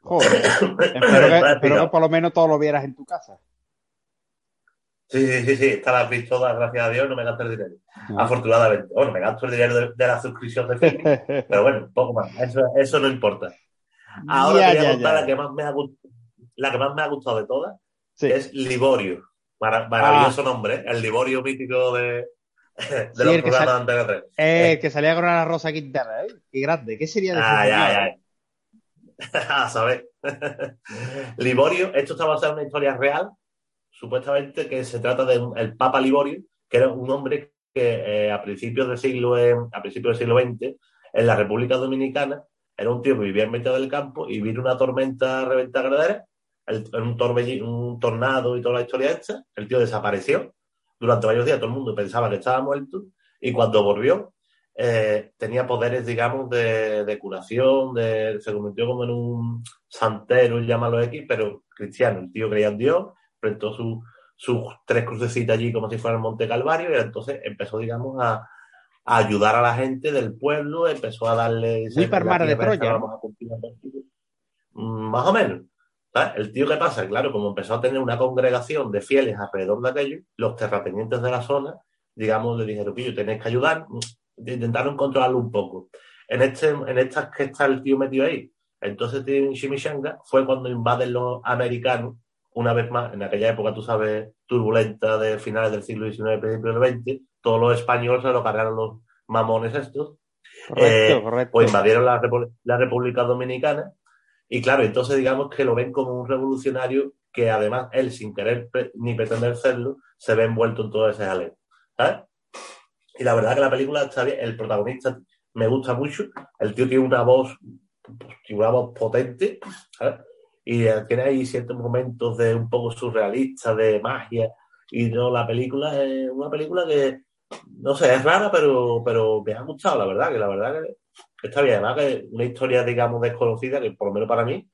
Joder. [coughs] Espero que, espero que por lo menos todo lo vieras en tu casa. Sí, sí, sí, sí, esta la has visto todas, gracias a Dios, no me gasto el dinero. Ah. Afortunadamente. Bueno, me gasto el dinero de, de la suscripción de film, [laughs] pero bueno, poco más. Eso, eso no importa. Ahora Ya, te voy a ya, contar ya. la que más me ha la que más me ha gustado de todas, Sí. es Liborio. Mara- maravilloso nombre, ¿eh? el Liborio mítico de, [laughs] de Sí, los programas de Antena 3. Eh, que salía con una rosa Quintana, ¿eh? Qué grande. ¿Qué sería de ay, eh? ay. A saber. [laughs] Liborio, esto está basado en una historia real, supuestamente que se trata de un- el Papa Liborio, que era un hombre que eh, a principios del siglo a principios del siglo XX, en la República Dominicana, era un tío que vivía en medio del campo y vino una tormenta reventadera, el- un, un tornado y toda la historia esta, el tío desapareció. Durante varios días todo el mundo pensaba que estaba muerto y cuando volvió eh, tenía poderes, digamos, de, de curación, de, se convirtió como en un santero, llámalo X, pero cristiano. El tío creía en Dios, prestó su- sus tres crucecitas allí como si fuera el Monte Calvario y entonces empezó, digamos, a, a ayudar a la gente del pueblo, empezó a darle... Muy para de Troya. Mm, Más o menos. ¿sabes? El tío, ¿qué pasa? Claro, como empezó a tener una congregación de fieles alrededor de aquello, los terratenientes de la zona, digamos, le dijeron, pillo, tenéis que ayudar, intentaron controlarlo un poco. En, este, en estas que está el tío metido ahí, entonces en Chimichanga fue cuando invaden los americanos, una vez más, en aquella época, tú sabes, turbulenta de finales del siglo XIX, principios del XX, todos los españoles se lo cargaron los mamones estos, Correcto, eh, correcto. pues invadieron la, la República Dominicana y claro, entonces digamos que lo ven como un revolucionario que además él, sin querer ni pretender serlo, se ve envuelto en todo ese jaleo. ¿sabes? Y la verdad que la película está bien, el protagonista me gusta mucho, el tío tiene una voz, una voz potente, ¿sabes? Y tiene ahí ciertos momentos de un poco surrealista, de magia, y no, la película es una película que, no sé, es rara, pero, pero me ha gustado, la verdad, que la verdad que está bien, además que una historia, digamos, desconocida, que por lo menos para mí,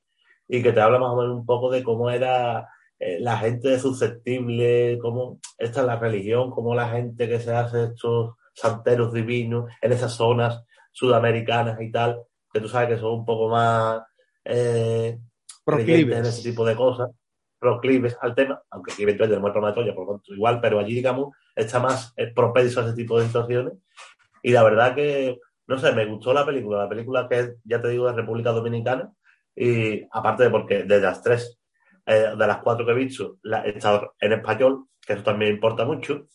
y que te habla más o menos un poco de cómo era eh, la gente susceptible, cómo esta es la religión, cómo la gente que se hace estos santeros divinos en esas zonas sudamericanas y tal, que tú sabes que son un poco más eh, creyentes en ese tipo de cosas, proclives al tema, aunque aquí evidentemente no una toalla, por lo tanto igual, pero allí, digamos, está más eh, propenso a ese tipo de situaciones. Y la verdad que, no sé, me gustó la película, la película que es, ya te digo, de República Dominicana, y aparte de porque de las tres, eh, de las cuatro que he visto, la, está en español, que eso también importa mucho,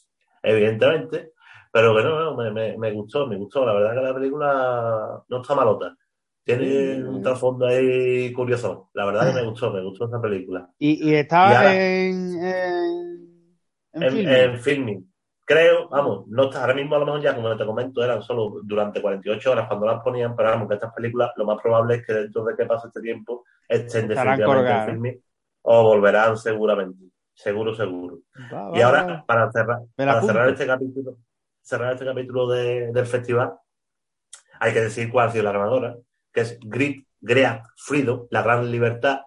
evidentemente, pero que no, no, me, me, me gustó, me gustó, la verdad que la película no está malota. Tiene un trasfondo ahí curioso. La verdad que me gustó, me gustó esa película. Y, y Y estaba ahora- en, en, en En, filming. en filming. Creo, vamos, no está, ahora mismo a lo mejor ya, como te comento, eran solo durante 48 horas cuando las ponían, pero vamos, que estas películas lo más probable es que dentro de que pase este tiempo estén definitivamente en filming o volverán seguramente. Seguro, seguro. Va, Y ahora, va. para cerrar, para cerrar este capítulo, cerrar este capítulo de- del festival, hay que decir cuál ha sido la ganadora, que es Grit Great Freedom, La Gran Libertad,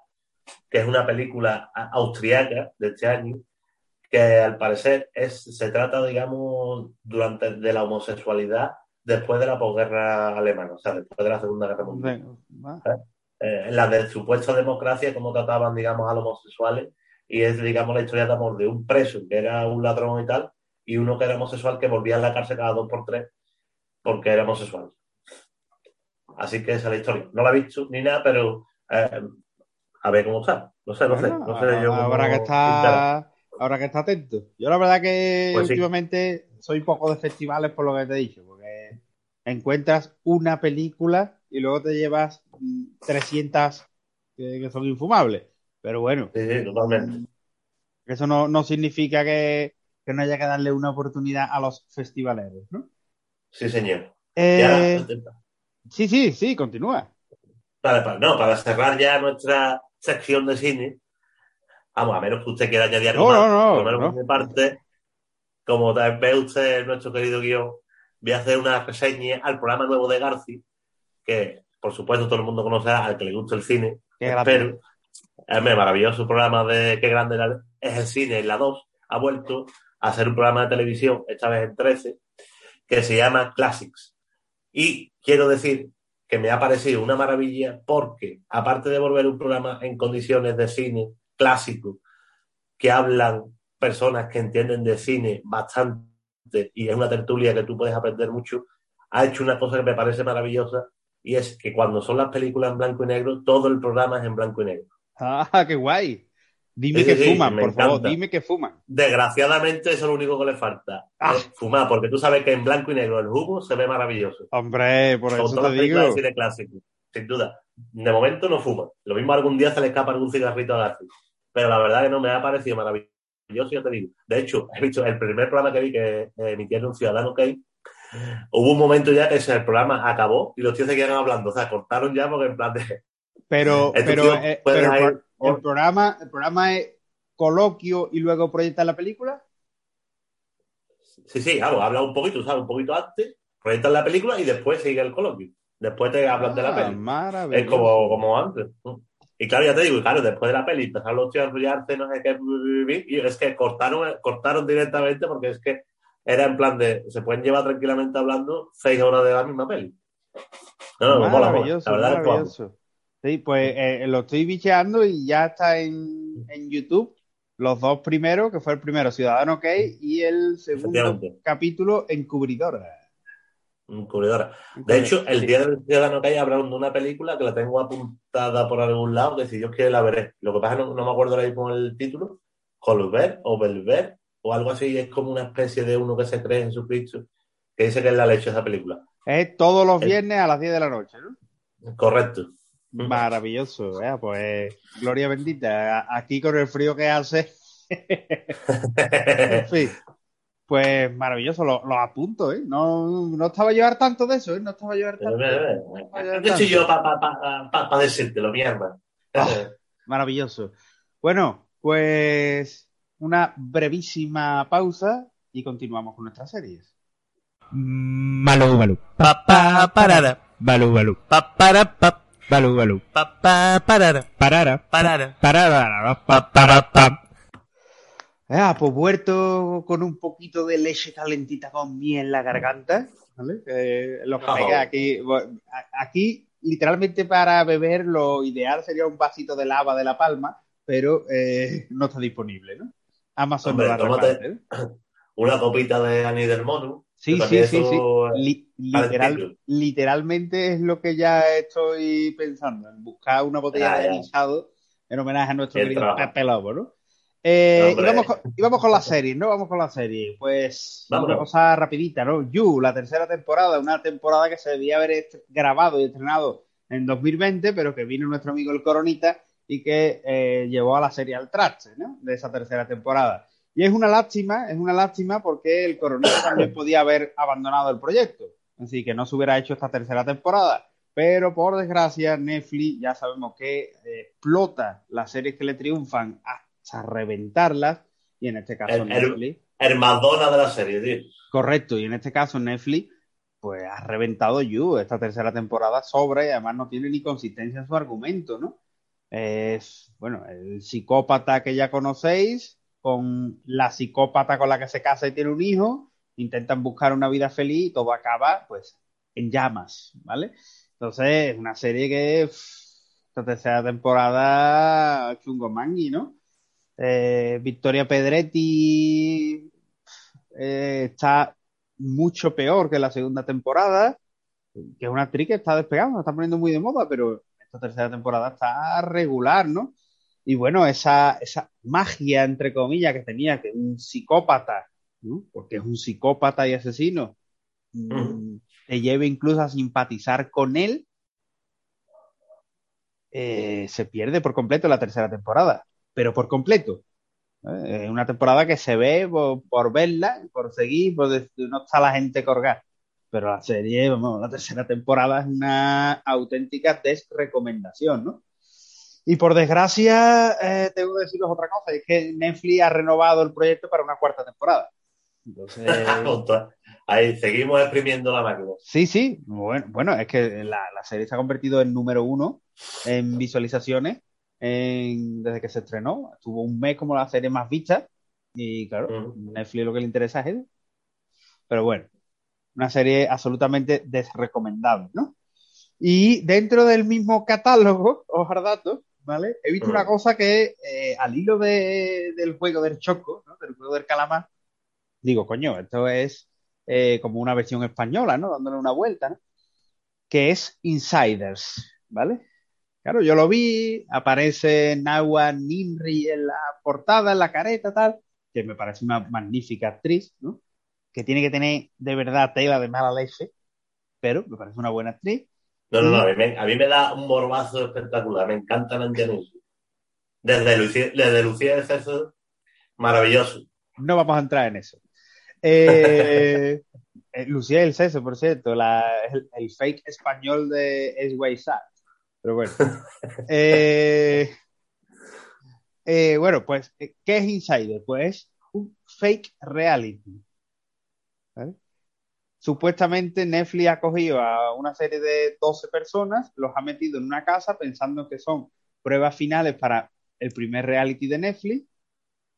que es una película austriaca de este año, que al parecer es, se trata, digamos, durante de la homosexualidad después de la posguerra alemana, o sea, después de la Segunda Guerra Mundial. Ah, Eh, en la de supuesta democracia, cómo trataban, digamos, a los homosexuales, y es, digamos, la historia de amor de un preso que era un ladrón y tal, y uno que era homosexual que volvía a la cárcel cada dos por tres porque era homosexual. Así que esa es la historia. No la he visto ni nada, pero eh, a ver cómo está. No sé, no sé. No sé yo cómo ahora que está, ahora que está atento. Yo la verdad que Pues sí. últimamente soy poco de festivales por lo que te he dicho, porque encuentras una película y luego te llevas mm, 300 que, que son infumables. Pero bueno, Sí, sí, totalmente. eso no, no significa que, que no haya que darle una oportunidad a los festivaleros, ¿no? Sí, señor. Eh, Ya, sí, sí, sí, continúa. Para, no, para cerrar ya nuestra sección de cine, vamos, a menos que usted quiera añadir algo No, más, no, no, por menos no. mi parte, como tal ve usted nuestro querido guion, voy a hacer una reseña al programa nuevo de Garci, que por supuesto todo el mundo conocerá al que le gusta el cine, Qué pero es maravilloso programa de Qué grande era- es el cine en la 2, ha vuelto a hacer un programa de televisión, esta vez en 13, que se llama Classics. Y quiero decir que me ha parecido una maravilla porque, aparte de volver un programa en condiciones de cine clásico, que hablan personas que entienden de cine bastante y es una tertulia que tú puedes aprender mucho, ha hecho una cosa que me parece maravillosa y es que cuando son las películas en blanco y negro, todo el programa es en blanco y negro. [laughs] Ah, qué guay. Dime Sí, que sí, fuman, por favor, dime que fuman. Desgraciadamente, eso es lo único que le falta. Ah. es fumar, porque tú sabes que en blanco y negro el humo se ve maravilloso. Hombre, por Con eso todas te digo. de clásico, sin duda. De momento no fuma. Lo mismo algún día se le escapa algún cigarrito a García. Pero la verdad que no me ha parecido maravilloso, ya te digo. De hecho, [laughs] he visto el primer programa que vi que eh, emitieron un ciudadano que hay. Hubo un momento ya que el programa acabó y los tíos se quedaron hablando. O sea, cortaron ya porque en plan de. Pero, [laughs] pero, eh, pero el, programa, el programa es coloquio y luego proyectar la película. Sí, sí, claro, habla un poquito, ¿sabes? Un poquito antes, proyectan la película y después sigue el coloquio. Después te hablan de la Ah, peli. maravilloso. Es como, como antes. Y claro, ya te digo, claro, después de la peli empezaron los tíos a no sé qué, y es que cortaron, cortaron directamente porque es que era en plan de, se pueden llevar tranquilamente hablando seis horas de la misma peli. No, no, mola, mola. maravilloso, La verdad es maravilloso. Sí, pues eh, lo estoy bicheando y ya está en, en YouTube. Los dos primeros, que fue el primero Ciudadano Kane y el segundo capítulo Encubridora. Encubridora. De hecho, el Sí. día del Ciudadano hay hablaron de una película que la tengo apuntada por algún lado, que si Dios quiere la veré. Lo que pasa es que no, no me acuerdo ahora mismo el título. Colbert o Belver o algo así. Es como una especie de uno que se cree en Jesucristo, que dice que es la leche esa película. Es todos los El- viernes a las 10 de la noche, ¿no? Correcto. Maravilloso, ¿eh? pues gloria bendita. A- Aquí con el frío que hace, [laughs] en fin. Pues maravilloso, lo, lo apunto, ¿eh? No, no estaba yo al tanto de eso, ¿eh? No estaba yo al tanto. ¿Qué soy yo para pa, pa, pa, pa decírtelo, mierda? Ah. Maravilloso. Bueno, pues una brevísima pausa y continuamos con nuestras series. Balú, balú. Pa, pa, parara. Balú, balú. Pa, Balú, balú. Pa, pa, parara. Parara. Parara. Parara. Pa, para, pa. Ah, pues vuelto con un poquito de leche calentita con miel en la garganta, ¿vale? Eh, lo que Oh. pega aquí, aquí literalmente para beber lo ideal sería un vasito de lava de La Palma, pero eh, no está disponible, ¿no? Amazon Hombre, no reparte, ¿no? Una copita de Ani del Mono. Sí, sí, sí, sí. Li- literal, literalmente es lo que ya estoy pensando, en buscar una botella de anisado en homenaje a nuestro querido. Pepe Lobo, ¿no? Eh, y, vamos con, y vamos con la serie, ¿no? Vamos con la serie. Pues Vámonos. una cosa rapidita, ¿no? You, la tercera temporada, una temporada que se debía haber grabado y estrenado en 2020, pero que vino nuestro amigo el Coronita y que eh, llevó a la serie al traste, ¿no? De esa tercera temporada. Y es una lástima, es una lástima porque el Coronita también podía haber abandonado el proyecto. Así que no se hubiera hecho esta tercera temporada. Pero por desgracia, Netflix ya sabemos que eh, explota las series que le triunfan hasta reventarlas. Y en este caso El- el- Netflix. El Madonna de la serie, tío. Correcto, y en este caso Netflix pues ha reventado You. Esta tercera temporada sobra y además no tiene ni consistencia en su argumento, ¿no? Es, bueno, el psicópata que ya conocéis, con la psicópata con la que se casa y tiene un hijo, intentan buscar una vida feliz y todo acaba, pues, en llamas, ¿vale? Entonces, es una serie que esta tercera temporada chungo mangui, ¿no? Eh, Victoria Pedretti eh, está mucho peor que la segunda temporada, que es una actriz que está despegando, está poniendo muy de moda, pero esta tercera temporada está regular, ¿no? Y bueno, esa, esa magia, entre comillas, que tenía, que un psicópata, ¿no? Porque es un psicópata y asesino, mm, te lleve incluso a simpatizar con él, eh, se pierde por completo la tercera temporada, pero por completo. Es una temporada que se ve por, por verla, por seguir, por decir, no está la gente colgada. Pero la serie, vamos, la tercera temporada es una auténtica desrecomendación, ¿no? Y por desgracia, eh, tengo que deciros otra cosa, es que Netflix ha renovado el proyecto para una cuarta temporada. Entonces, [laughs] Ahí seguimos exprimiendo la máquina. Sí, sí. Bueno, bueno es que la, la, serie se ha convertido en número uno en visualizaciones en, desde que se estrenó. Tuvo un mes como la serie más vista. Y claro, uh -huh. Netflix lo que le interesa es eso. Pero bueno, una serie absolutamente desrecomendable, ¿no? Y dentro del mismo catálogo, [laughs] ojar datos, ¿vale? He visto una cosa que eh, al hilo de, del juego del Choco, ¿no? del juego del calamar, digo, coño, esto es eh, como una versión española, ¿no? Dándole una vuelta, ¿no? Que es Insiders, ¿vale? Claro, yo lo vi, aparece Nawa Nimri en la portada, en la careta, tal, que me parece una magnífica actriz, ¿no? Que tiene que tener de verdad tela de mala leche, pero me parece una buena actriz. No, no, no, a mí, me, a mí me da un morbazo espectacular, me encanta la Desde Lucía, desde Lucía de César, maravilloso. No vamos a entrar en eso. [laughs] Eh, Lucía del Ceso, por cierto, la, el, el, fake español de Es Sad. Pero bueno. [laughs] eh, eh, bueno, pues, ¿qué es Insider? Pues un fake reality. Supuestamente Netflix ha cogido a una serie de 12 personas, los ha metido en una casa pensando que son pruebas finales para el primer reality de Netflix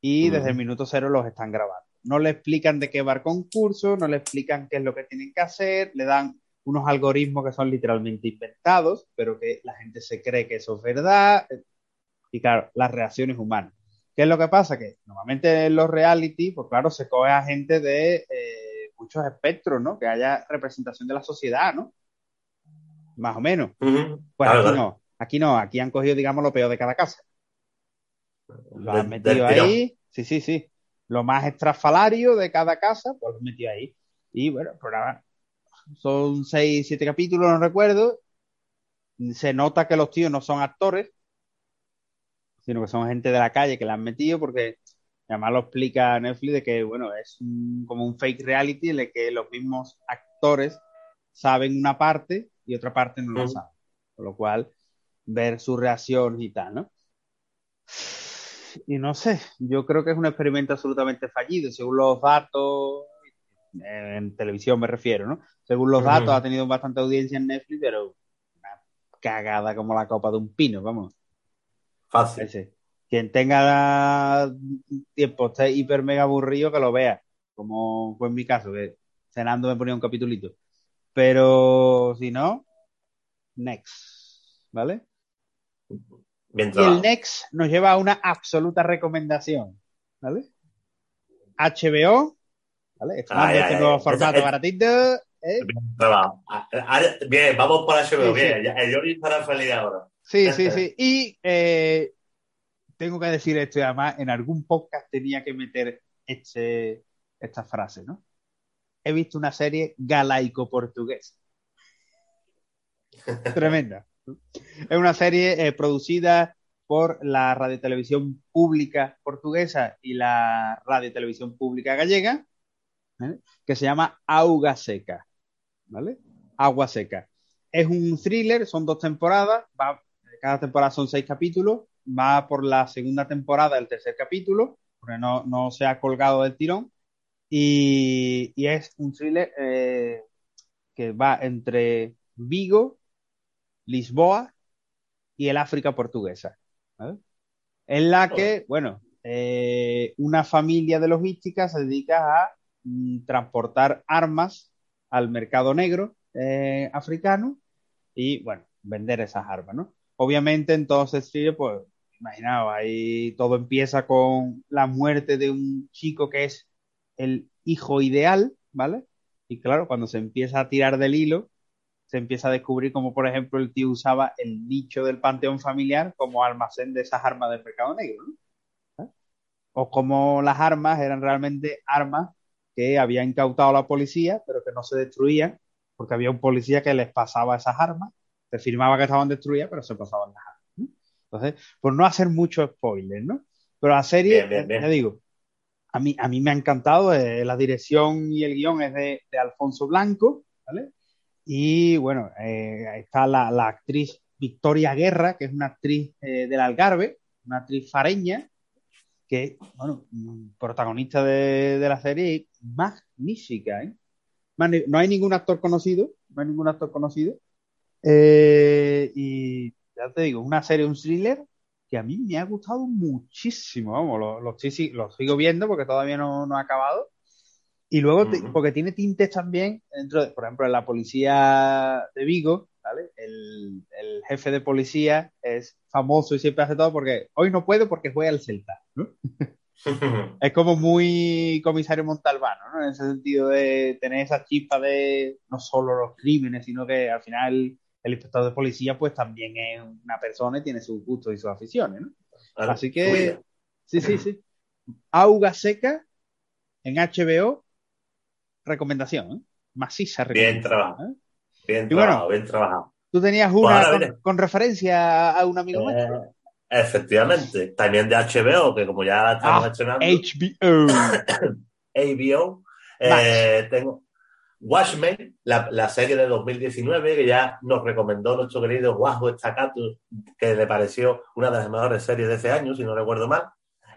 y mm. desde el minuto cero los están grabando no le explican de qué va el concurso, no le explican qué es lo que tienen que hacer, le dan unos algoritmos que son literalmente inventados, pero que la gente se cree que eso es verdad. Y claro, las reacciones humanas. ¿Qué es lo que pasa? Que normalmente en los reality, pues claro, se coge a gente de eh, muchos espectros, ¿no? Que haya representación de la sociedad, ¿no? Más o menos. Uh -huh. Pues claro, aquí claro. no. Aquí no. Aquí han cogido, digamos, lo peor de cada casa. Lo han metido ahí. Sí, sí, sí lo más estrafalario de cada casa, pues lo metí ahí. Y bueno, nada, son seis, siete capítulos, no recuerdo. Se nota que los tíos no son actores, sino que son gente de la calle que la han metido, porque además lo explica Netflix de que, bueno, es un, como un fake reality en el que los mismos actores saben una parte y otra parte no lo saben. Con lo cual, ver su reacción y tal, ¿no? y no sé, yo creo que es un experimento absolutamente fallido, según los datos, en televisión me refiero, ¿no? Según los datos, uh -huh. ha tenido bastante audiencia en Netflix, pero una cagada como la copa de un pino, vamos. Fácil. Ese. Quien tenga tiempo, esté hiper mega aburrido, que lo vea, como fue en mi caso, que cenando me ponía un capitulito. Pero si no, next, ¿vale? Bien y el Next nos lleva a una absoluta recomendación, ¿vale? HBO, ¿vale? Estamos en este nuevo formato baratito. ¿eh? Bien, bien, vamos por HBO, sí, bien. Sí. Yo estará feliz ahora. Sí, sí, [laughs] sí. Y eh, tengo que decir esto, y además en algún podcast tenía que meter este, esta frase, ¿no? He visto una serie galaico-portuguesa. [laughs] Tremenda. Es una serie eh, producida por la radiotelevisión pública portuguesa y la radiotelevisión pública gallega, ¿vale? que se llama Auga Seca, ¿vale? Agua Seca. Es un thriller, son dos temporadas, va, cada temporada son seis capítulos, va por la segunda temporada, el tercer capítulo, porque no, no se ha colgado del tirón, y, y es un thriller eh, que va entre Vigo, Lisboa y el África portuguesa. ¿vale? En la que, bueno, eh, una familia de logística se dedica a mm, transportar armas al mercado negro eh, africano y, bueno, vender esas armas, ¿no? Obviamente, entonces, sí, pues, imaginaos, ahí todo empieza con la muerte de un chico que es el hijo ideal, ¿vale? Y claro, cuando se empieza a tirar del hilo, se empieza a descubrir como, por ejemplo, el tío usaba el nicho del panteón familiar como almacén de esas armas del mercado negro, ¿no? ¿Eh? O como las armas eran realmente armas que había incautado la policía, pero que no se destruían, porque había un policía que les pasaba esas armas, se firmaba que estaban destruidas, pero se pasaban las. Entonces, por no hacer mucho spoiler, ¿no? Pero la serie, Bien, bien, bien. ya digo, a mí, a mí me ha encantado, eh, la dirección y el guion es de, de Alfonso Blanco, ¿vale? Y bueno, eh, está la, la actriz Victoria Guerra, que es una actriz eh, del Algarve, una actriz fareña, que, bueno, protagonista de, de la serie, magnífica, ¿eh? No hay ningún actor conocido, no hay ningún actor conocido. Eh, y ya te digo, una serie, un thriller que a mí me ha gustado muchísimo, vamos, lo, lo estoy lo sigo viendo porque todavía no, no ha acabado. Y luego, te- Ujú. porque tiene tintes también, dentro de, por ejemplo, en la policía de Vigo, ¿vale? El, el jefe de policía es famoso y siempre hace todo porque hoy no puede porque juega al Celta, ¿no? [laughs] Es como muy comisario Montalbano, ¿no? En ese sentido de tener esa chispa de no solo los crímenes, sino que al final el inspector de policía pues también es una persona y tiene sus gustos y sus aficiones, ¿no? Así que, sí, sí, sí. Auga seca en HBO, recomendación, ¿eh? Maciza Bien recomendación. trabajado. ¿eh? Bien Y bueno, trabajado, bien trabajado. Tú tenías una con, referencia a un amigo nuestro. Eh, efectivamente, también de HBO, que como ya estamos Ah, estrenando, HBO. HBO, [coughs] eh, tengo Watchmen, la, la serie de 2019, que ya nos recomendó nuestro querido Guajo Estacato, que le pareció una de las mejores series de ese año, si no recuerdo mal.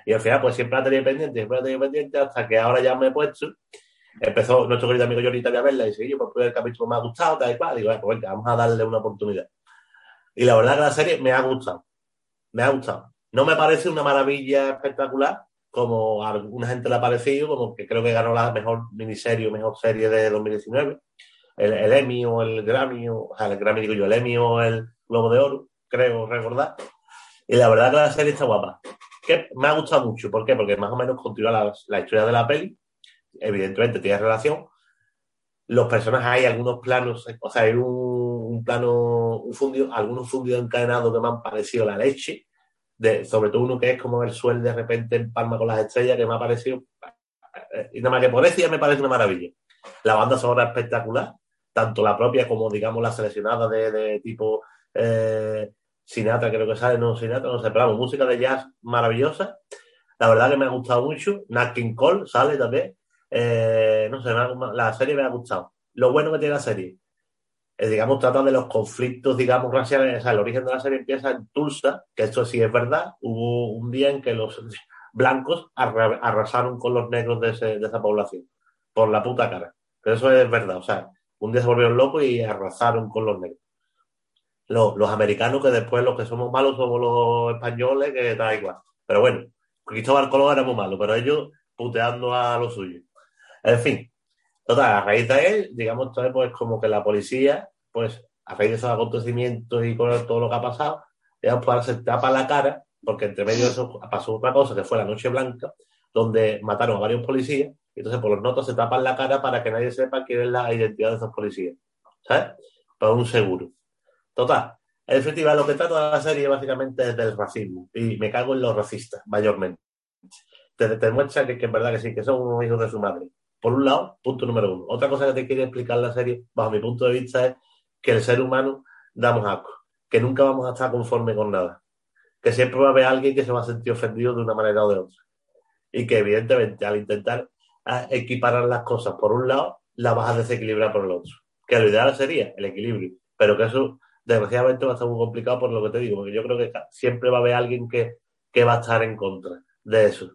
Y al final, pues siempre la tenía pendiente, siempre la tenía pendiente, hasta que ahora ya me he puesto. Empezó nuestro querido amigo Jorita a verla y dice, yo, pues el capítulo me ha gustado, tal y cual. Digo, "Bueno, pues venga, vamos a darle una oportunidad. Y la verdad que la serie me ha gustado. Me ha gustado. No me parece una maravilla espectacular, como a alguna gente le ha parecido, como que creo que ganó la mejor miniserie o mejor serie de 2019. El, el Emmy o el Grammy, o, o sea, el Grammy digo yo, el Emmy o el Globo de Oro, creo recordar. Y la verdad que la serie está guapa. Que me ha gustado mucho. ¿Por qué? Porque más o menos continúa la, la historia de la peli. Evidentemente tiene relación. Los personajes hay algunos planos, o sea, hay un, un plano, un fundido, algunos fundidos encadenados que me han parecido la leche sobre todo uno que es como el suel de repente en palma con las estrellas, que me ha parecido, eh, y nada más que por eso ya me parece una maravilla. La banda sonora espectacular, tanto la propia como, digamos, la seleccionada de, tipo eh, Sinatra, creo que sale, no Sinatra, no sé, pero vamos, música de jazz maravillosa. La verdad que me ha gustado mucho. Nat King Cole sale también. Eh, no sé, la serie me ha gustado. Lo bueno que tiene la serie eh, digamos, trata de los conflictos, digamos, raciales. O sea, el origen de la serie empieza en Tulsa, que esto sí es verdad. Hubo un día en que los [laughs] blancos arra- arrasaron con los negros de, ese- de esa población, por la puta cara. Pero eso es verdad. O sea, un día se volvieron locos y arrasaron con los negros. Los, los americanos, que después los que somos malos somos los españoles, que da igual. Pero bueno, Cristóbal Colón era muy malo, pero ellos puteando a lo suyo. En fin, Total, a raíz de él, digamos, entonces, pues como que la policía, pues a raíz de esos acontecimientos y con todo lo que ha pasado, digamos, pues se tapa la cara, porque entre medio de eso pasó otra cosa, que fue la Noche Blanca, donde mataron a varios policías, y entonces por los notos se tapan la cara para que nadie sepa quién es la identidad de esos policías, ¿sabes? Para un seguro. Total, en definitiva, lo que trata la serie básicamente es del racismo, y me cago en los racistas, mayormente. Te, te demuestra que, que en verdad que sí, que son unos hijos de su madre. Por un lado, punto número uno. Otra cosa que te quiere explicar la serie, bajo mi punto de vista, es que el ser humano damos asco, que nunca vamos a estar conforme con nada, que siempre va a haber alguien que se va a sentir ofendido de una manera o de otra. Y que evidentemente al intentar ah, equiparar las cosas por un lado, las vas a desequilibrar por el otro. Que lo ideal sería el equilibrio, pero que eso desgraciadamente va a estar muy complicado por lo que te digo, porque yo creo que siempre va a haber alguien que, que va a estar en contra de eso.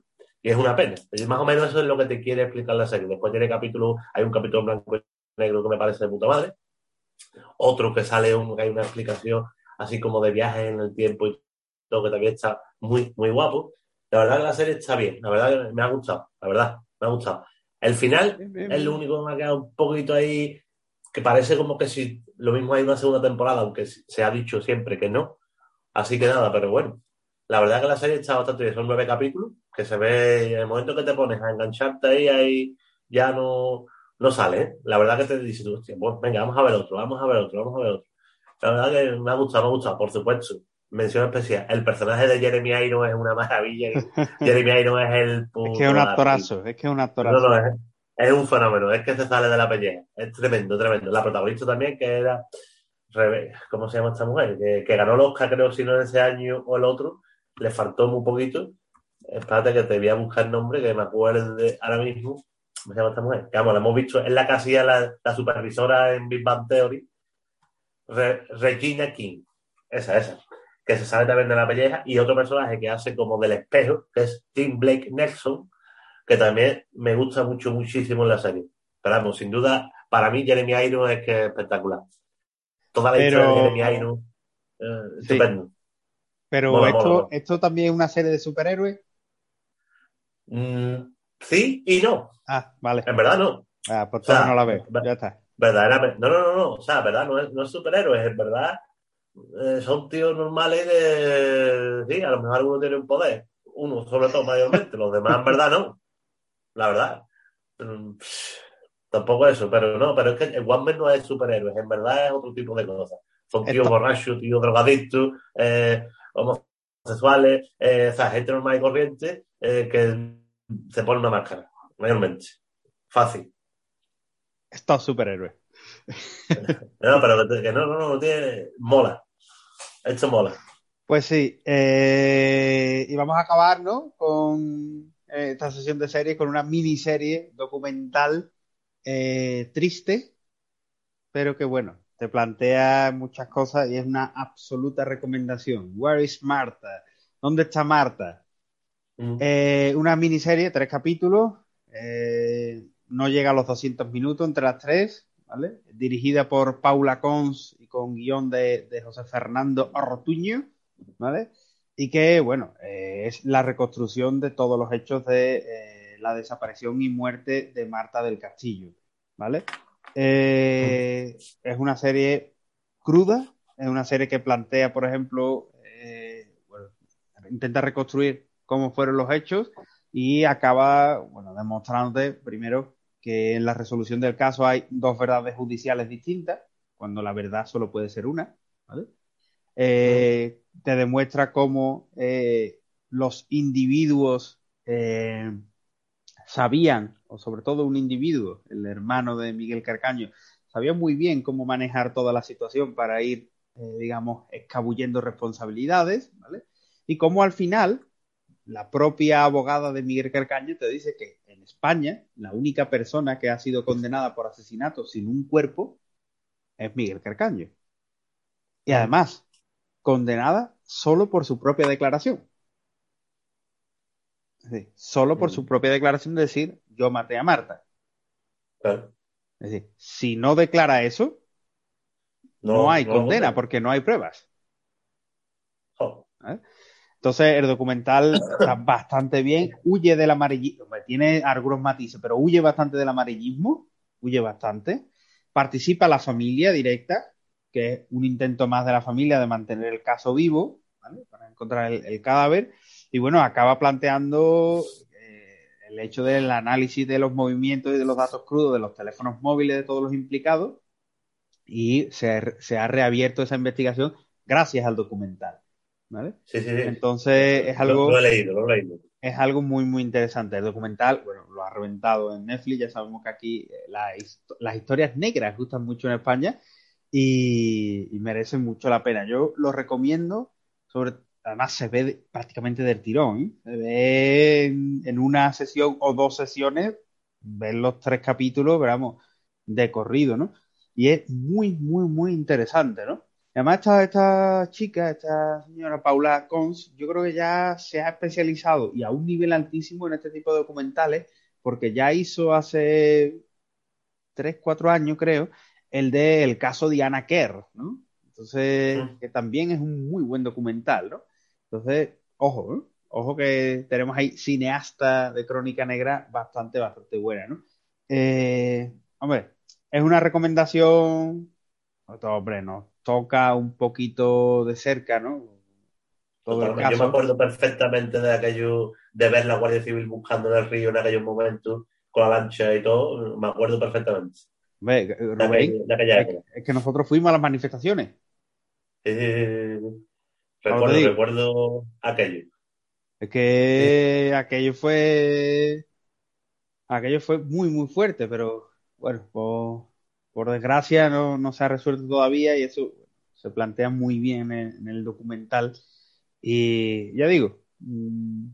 Y es una pena. Es más o menos eso es lo que te quiere explicar la serie. Después tiene capítulo, hay un capítulo blanco negro que me parece de puta madre. Otro que sale un, que hay una explicación así como de viajes en el tiempo y todo, que también está muy, muy guapo. La verdad que la serie está bien, la verdad que me ha gustado, la verdad, me ha gustado. El final Bien, bien, es lo único que me ha quedado un poquito ahí, que parece como que si lo mismo hay una segunda temporada, aunque se ha dicho siempre que no. Así que nada, pero bueno. La verdad que la serie está bastante bien. Son nueve capítulos que se ve en el momento que te pones a engancharte ahí, ahí ya no, no sale. ¿eh? La verdad que te dices tú, hostia, pues venga, vamos a ver otro, vamos a ver otro, vamos a ver otro. La verdad que me ha gustado, me ha gustado, por supuesto. Mención especial. El personaje de Jeremy Irons es una maravilla. [laughs] Jeremy Irons es el Es que es un actorazo, es que es un No, actorazo. no, es, es un fenómeno, es que se sale de la pelleja. Es tremendo, tremendo. La protagonista también, que era. ¿Cómo se llama esta mujer? Que, que ganó el Oscar, creo, si no en ese año o el otro. Le faltó muy poquito. Espérate que te voy a buscar el nombre, que me acuerdo de ahora mismo. ¿Cómo se llama esta mujer? Que vamos, la hemos visto en la casilla, la, la supervisora en Big Bang Theory. Re- Regina King. Esa, esa. Que se sale también de la pelleja. Y otro personaje que hace como del espejo, que es Tim Blake Nelson que también me gusta mucho, muchísimo en la serie. Pero vamos, sin duda, para mí Jeremy Irons es que es espectacular. Toda la Pero- historia de Jeremy Irons, eh, Sí. estupendo. Pero Mola, esto, mola, esto también es una serie de superhéroes. Mm, sí y no. Ah, vale. En verdad no. Ah, pues O sea, no la veo. Ya está. Verdaderamente. No, no, no, no. O sea, verdad, no es, no es superhéroes, en verdad. eh, son tíos normales de. Sí, a lo mejor uno tiene un poder. Uno, sobre todo, mayormente. Los demás, en verdad, no. La verdad. Mm, Tampoco eso, pero no, pero es que el One Man no es superhéroes, en verdad es otro tipo de cosas. Son tíos borrachos, tíos drogadictos, eh, homosexuales, eh, o sea, gente normal y corriente eh, que se pone una máscara, mayormente. Fácil. Estos superhéroes. [laughs] No, pero que, no, no, no, no tiene. Mola. Esto mola. Pues sí. eh, y vamos a acabar, ¿no? Con eh, esta sesión de series, con una miniserie documental eh, triste, pero que bueno, te plantea muchas cosas y es una absoluta recomendación. Where is Martha? ¿Dónde está Marta? Mm. Eh, una miniserie, tres capítulos, eh, no llega a los 200 minutos entre las tres, ¿vale? Dirigida por Paula Cons y con guion de, de José Fernando Ortuño, ¿vale? Y que, bueno, eh, es la reconstrucción de todos los hechos de eh, la desaparición y muerte de Marta del Castillo, ¿vale? Eh, es una serie cruda, es una serie que plantea, por ejemplo, eh, intenta reconstruir cómo fueron los hechos y acaba, bueno, demostrándote primero que en la resolución del caso hay dos verdades judiciales distintas, cuando la verdad solo puede ser una. Eh, te demuestra cómo los individuos sabían, o sobre todo un individuo, el hermano de Miguel Carcaño, sabía muy bien cómo manejar toda la situación para ir, eh, digamos, escabullendo responsabilidades, ¿vale? Y cómo al final la propia abogada de Miguel Carcaño te dice que en España la única persona que ha sido condenada por asesinato sin un cuerpo es Miguel Carcaño. Y además, condenada solo por su propia declaración. Solo por su propia declaración de decir yo maté a Marta. Claro. Es decir, si no declara eso, no, hay no condena porque no hay pruebas. Jo. Entonces, el documental está [coughs] bastante bien, huye del amarillismo, tiene algunos matices, pero huye bastante del amarillismo, huye bastante. Participa la familia directa, que es un intento más de la familia de mantener el caso vivo, ¿vale? Para encontrar el, el cadáver. Y bueno, acaba planteando eh, el hecho del análisis de los movimientos y de los datos crudos de los teléfonos móviles de todos los implicados. Y se, se ha reabierto esa investigación gracias al documental. ¿Vale? Sí, sí, sí. Entonces es algo, Lo, he leído, lo he leído. es algo muy, muy interesante. El documental, bueno, lo ha reventado en Netflix, ya sabemos que aquí eh, la las historias negras gustan mucho en España y, y merecen mucho la pena. Yo lo recomiendo, sobre, además se ve de- prácticamente del tirón, ¿eh? Se ve en, en una sesión o dos sesiones, ver los tres capítulos, pero vamos, de corrido, ¿no? Y es muy, muy, muy interesante, ¿no? Además, esta, esta chica, esta señora Paula Cons, yo creo que ya se ha especializado y a un nivel altísimo en este tipo de documentales, porque ya hizo hace tres, cuatro años, creo, el del caso de Anna Kerr, ¿no? Entonces, Mm. que también es un muy buen documental, ¿no? Entonces, ojo, ¿eh? Ojo que tenemos ahí cineasta de Crónica Negra bastante, bastante buena, ¿no? Eh, hombre, es una recomendación, hombre, nos toca un poquito de cerca, ¿no? Todo el Totalmente. Yo me caso. acuerdo perfectamente de aquello, de ver la Guardia Civil buscando en el río en aquellos momentos, con la lancha y todo, me acuerdo perfectamente. Hombre, De, Rubén, aquella- de aquella es, que nosotros fuimos a las manifestaciones. Eh, recuerdo, aquello. Es que aquello fue. Aquello fue muy, muy fuerte, pero bueno, por, por desgracia no, no se ha resuelto todavía y eso se plantea muy bien en, en el documental. Y ya digo, mm,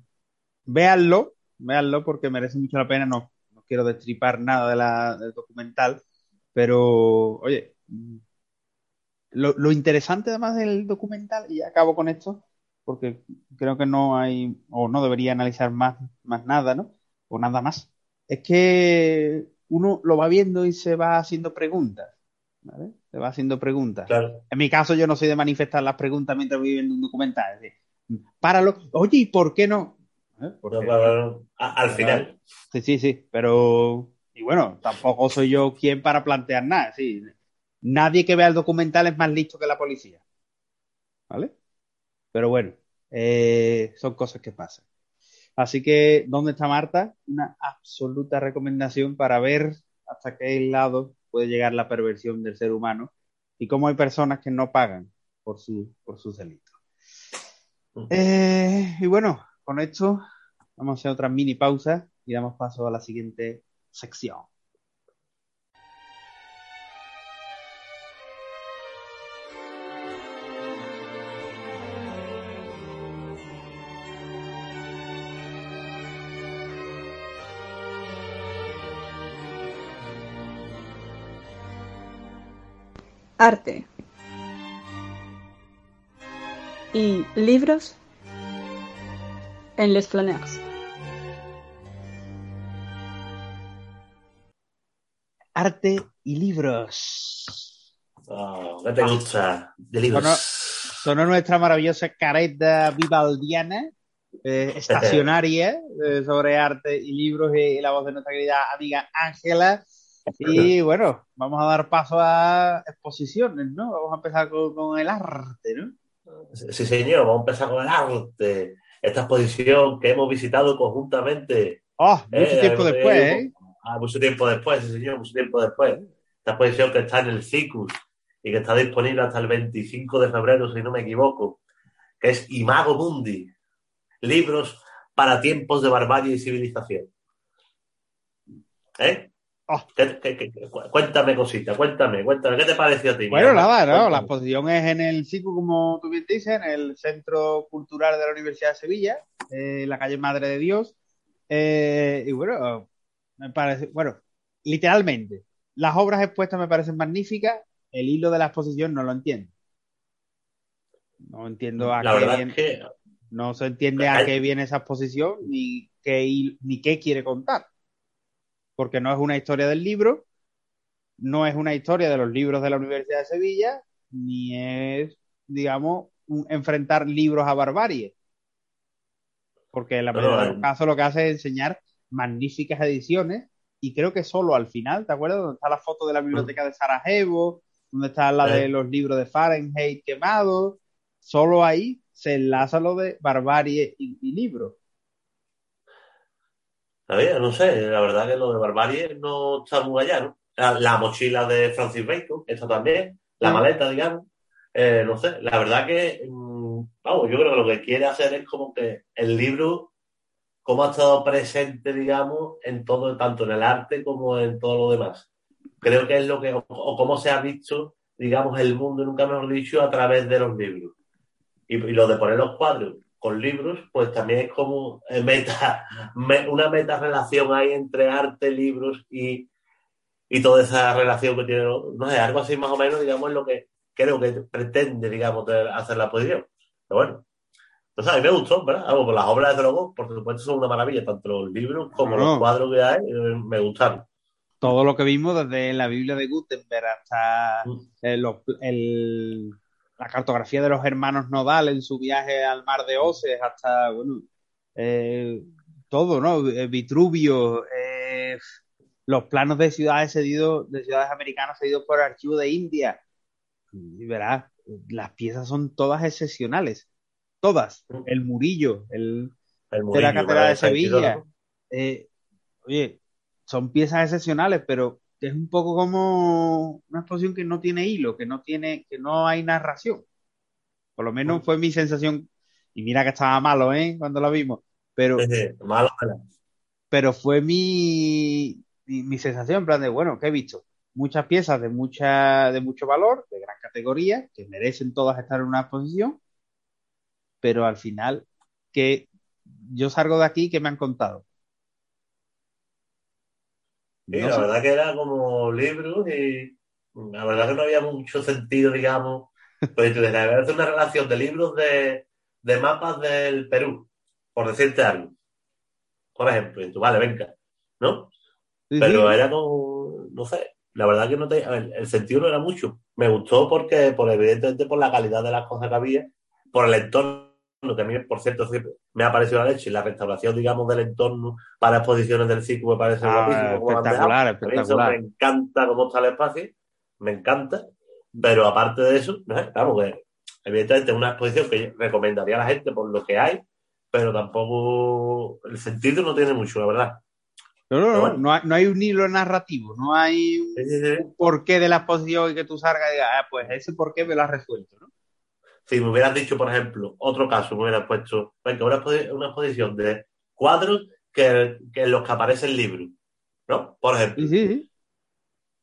véanlo, véanlo porque merece mucho la pena. No, no quiero destripar nada de la, del documental, pero oye, mm, lo, lo interesante además del documental, y acabo con esto, porque creo que no hay, o no debería analizar más, más nada, ¿no? O nada más. Es que uno lo va viendo y se va haciendo preguntas, ¿vale? Se va haciendo preguntas. Claro. En mi caso, yo no soy de manifestar las preguntas mientras voy viendo un documental. Es decir, páralo. Oye, ¿y por qué no? ¿Eh? Porque- No, al final. Sí, sí, sí, pero y bueno, tampoco soy yo quien para plantear nada. Sí. Nadie que vea el documental es más listo que la policía. ¿Vale? Pero bueno, eh, son cosas que pasan. Así que, ¿dónde está Marta? Una absoluta recomendación para ver hasta qué lado puede llegar la perversión del ser humano y cómo hay personas que no pagan por, su, por sus delitos. Eh, y bueno, con esto vamos a hacer otra mini pausa y damos paso a la siguiente sección. Arte. Y libros en Les Flaneurs. Arte y libros. Ah, ¿Qué te gusta? De libros. Sonó nuestra maravillosa careta vivaldiana, eh, [laughs] estacionaria, eh, sobre arte y libros y, la voz de nuestra querida amiga Ángela. Y bueno, vamos a dar paso a exposiciones, ¿no? Vamos a empezar con, con el arte, ¿no? Sí, señor, vamos a empezar con el arte. Esta exposición que hemos visitado conjuntamente. Oh, mucho Eh, tiempo eh, después, ¿eh? Ah, mucho tiempo después, sí, señor, mucho tiempo después. Esta exposición que está en el CICUS y que está disponible hasta el 25 de febrero, si no me equivoco, que es Imago Mundi, libros para tiempos de barbarie y civilización. ¿Eh? Oh. ¿Qué- qué- qué- cu- cuéntame cosita, cuéntame, cuéntame, ¿qué te pareció a ti? Bueno, nada, ¿no? Cuéntame. La exposición es en el CICU, como tú bien dices, en el Centro Cultural de la Universidad de Sevilla, eh, en la calle Madre de Dios. Eh, y bueno, me parece, bueno, literalmente, las obras expuestas me parecen magníficas, el hilo de la exposición no lo entiendo. No entiendo a La qué viene, es que no se entiende a Hay- qué viene esa exposición ni qué, ni qué quiere contar. Porque no es una historia del libro, no es una historia de los libros de la Universidad de Sevilla, ni es, digamos, un- enfrentar libros a barbarie. Porque en la mayoría de los casos lo que hace es enseñar magníficas ediciones y creo que solo al final, ¿te acuerdas? Donde está la foto de la biblioteca de Sarajevo, donde está la de los libros de Fahrenheit quemados, solo ahí se enlaza lo de barbarie y, y no sé, la verdad que lo de Barbarie no está muy allá, ¿no? La, la mochila de Francis Bacon, esta también, la Mm. maleta, digamos, eh, no sé, la verdad que, mm, vamos, yo creo que lo que quiere hacer es como que el libro, como ha estado presente, digamos, en todo, tanto en el arte como en todo lo demás. Creo que es lo que, o, o cómo se ha visto, digamos, el mundo, nunca mejor dicho, a través de los libros. Y, y lo de poner los cuadros con libros, pues también es como eh, meta, [laughs] me- una meta relación ahí entre arte, libros y, y toda esa relación que tiene, no sé, algo así más o menos, digamos, es lo que creo que pretende, digamos, hacer la exposición. Pero bueno, entonces a mí me gustó, ¿verdad? Vamos, pues las obras de luego, por supuesto, son una maravilla, tanto los libros como No. los cuadros que hay, eh, me gustaron. todo lo que vimos desde la Biblia de Gutenberg hasta Mm. eh, el- la cartografía de los hermanos Nodal en su viaje al mar de Oces, hasta, bueno, eh, todo, ¿no? Eh, Vitruvio, eh, los planos de ciudades cedidos, de ciudades americanas cedidos por el archivo de India. Y verás, las piezas son todas excepcionales. Todas. Mm. El Murillo, el, El de la Catedral de Sevilla. Eh, oye, son piezas excepcionales, pero es un poco como una exposición que no tiene hilo, que no tiene, que no hay narración. Por lo menos fue mi sensación. Y mira que estaba malo, ¿eh? Cuando lo vimos. Pero, malo la- pero fue mi, mi, mi sensación, en plan de, bueno, que he visto muchas piezas de mucha, de mucho valor, de gran categoría, que merecen todas estar en una exposición, pero al final, que yo salgo de aquí, que me han contado? Sí, No la sé. verdad que era como libros y la verdad que no había mucho sentido, digamos. Pues tú hacer una relación de libros de, de mapas del Perú, por decirte algo. Por ejemplo, y tú, vale, venga, ¿no? Sí, Pero sí. era como, no sé, la verdad que no te, ver, el sentido no era mucho. Me gustó porque, por evidentemente, por la calidad de las cosas que había, por el entorno, que a mí, por cierto, me ha parecido la leche, y la restauración, digamos, del entorno para exposiciones del ciclo me parece Ah, espectacular, espectacular. me encanta cómo está el espacio, me encanta, pero aparte de eso, no claro, que evidentemente es una exposición que recomendaría a la gente por lo que hay, pero tampoco el sentido no tiene mucho, la verdad. No, no, bueno. no hay, no hay un hilo narrativo, no hay un Sí, sí, sí. porqué de la exposición y que tú salgas y digas, ah, pues ese porqué me lo has resuelto. Si me hubieras dicho, por ejemplo, otro caso, me hubieras puesto, venga, una, expo- una exposición de cuadros que, que en los que aparece el libro, ¿no? Por ejemplo. Sí, sí, sí.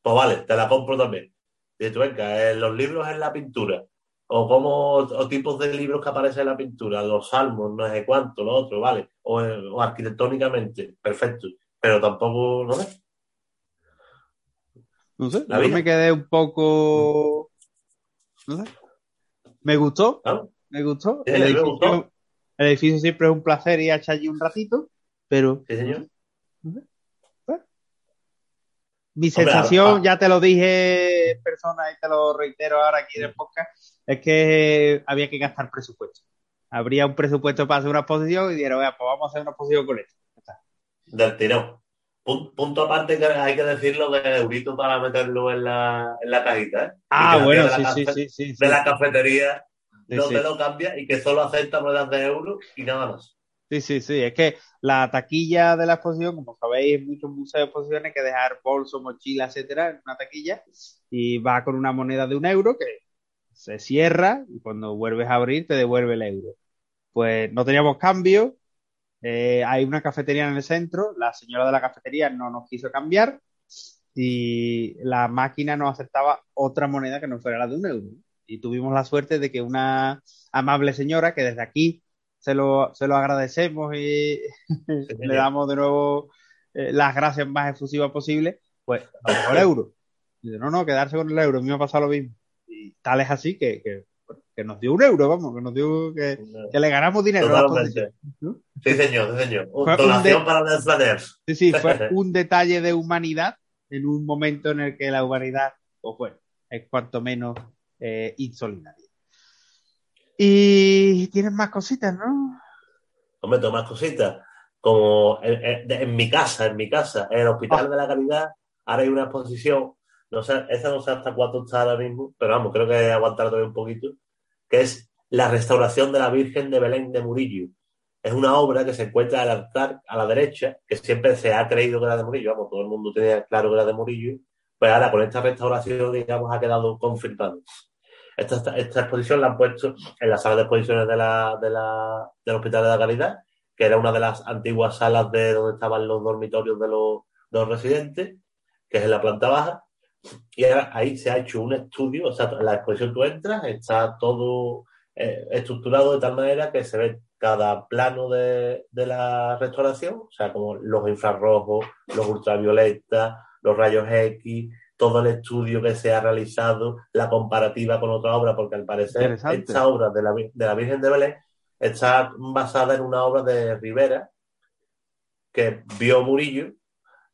Pues vale, te la compro también. Dices tú, venga, eh, los libros en la pintura, o como o tipos de libros que aparecen en la pintura, los salmos, no sé cuánto, lo otro, vale, o, o arquitectónicamente, perfecto, pero tampoco, no sé. No sé, yo me quedé un poco. No sé. Me gustó, ¿no? me gustó. El edificio, gustó. el edificio siempre es un placer ir a echar allí un ratito, pero Sí, señor. mi sensación, ah. ya te lo dije en persona y te lo reitero ahora aquí en el podcast, es que había que gastar presupuesto. Habría un presupuesto para hacer una exposición y dijeron, "Vea, pues vamos a hacer una exposición con esto. Del tirón. Pun- Punto aparte que hay que decirlo de eurito para meterlo en la, en la cajita, ¿eh? Ah, bueno, de sí, la sí, cafe- sí, sí, sí. De la cafetería no te lo cambia y que solo acepta monedas de euro y nada más. Sí, sí, sí. Es que la taquilla de la exposición, como sabéis, en muchos museos de exposiciones hay que dejar bolso, mochila, etcétera, en una taquilla y va con una moneda de un euro que se cierra y cuando vuelves a abrir te devuelve el euro. Pues no teníamos cambio, eh, hay una cafetería en el centro, la señora de la cafetería no nos quiso cambiar y la máquina no aceptaba otra moneda que no fuera la de un euro. Y tuvimos la suerte de que una amable señora, que desde aquí se lo, se lo agradecemos y [laughs] le damos de nuevo eh, las gracias más efusivas posibles, pues nos dejó el euro. Y dice, no, no, quedarse con el euro, a mí me ha pasado lo mismo. Y tal es así que, que, que nos dio un euro, vamos, que nos dio, que, que le ganamos dinero. Totalmente. ¿no? Sí, señor, sí, señor. Un- Donación de- para Flaners. Sí, sí, fue [laughs] un detalle de humanidad en un momento en el que la humanidad, pues bueno, es cuanto menos eh, insolidaria. Y tienes más cositas, ¿no? Hombre, tengo más cositas. Como en, en- de- en mi casa, en mi casa, en el Hospital de la Caridad, ahora hay una exposición, no sé, esa no sé hasta cuánto está ahora mismo, pero vamos, creo que aguantar todavía un poquito, que es la restauración de la Virgen de Belén de Murillo. Es una obra que se encuentra al altar a la derecha, que siempre se ha creído que era de Murillo, vamos, todo el mundo tenía claro que era de Murillo, pues ahora con esta restauración, digamos, ha quedado confirmado. Esta, esta, esta exposición la han puesto en la sala de exposiciones de la, de la, del Hospital de la Caridad, que era una de las antiguas salas de donde estaban los dormitorios de los, de los residentes, que es en la planta baja. Y ahora ahí se ha hecho un estudio, o sea, en la exposición tú entras, está todo eh, estructurado de tal manera que se ve cada plano de, de la restauración, o sea, como los infrarrojos, los ultravioletas, los rayos X, todo el estudio que se ha realizado, la comparativa con otra obra, porque al parecer esta obra de la, de la Virgen de Belén está basada en una obra de Rivera que vio Murillo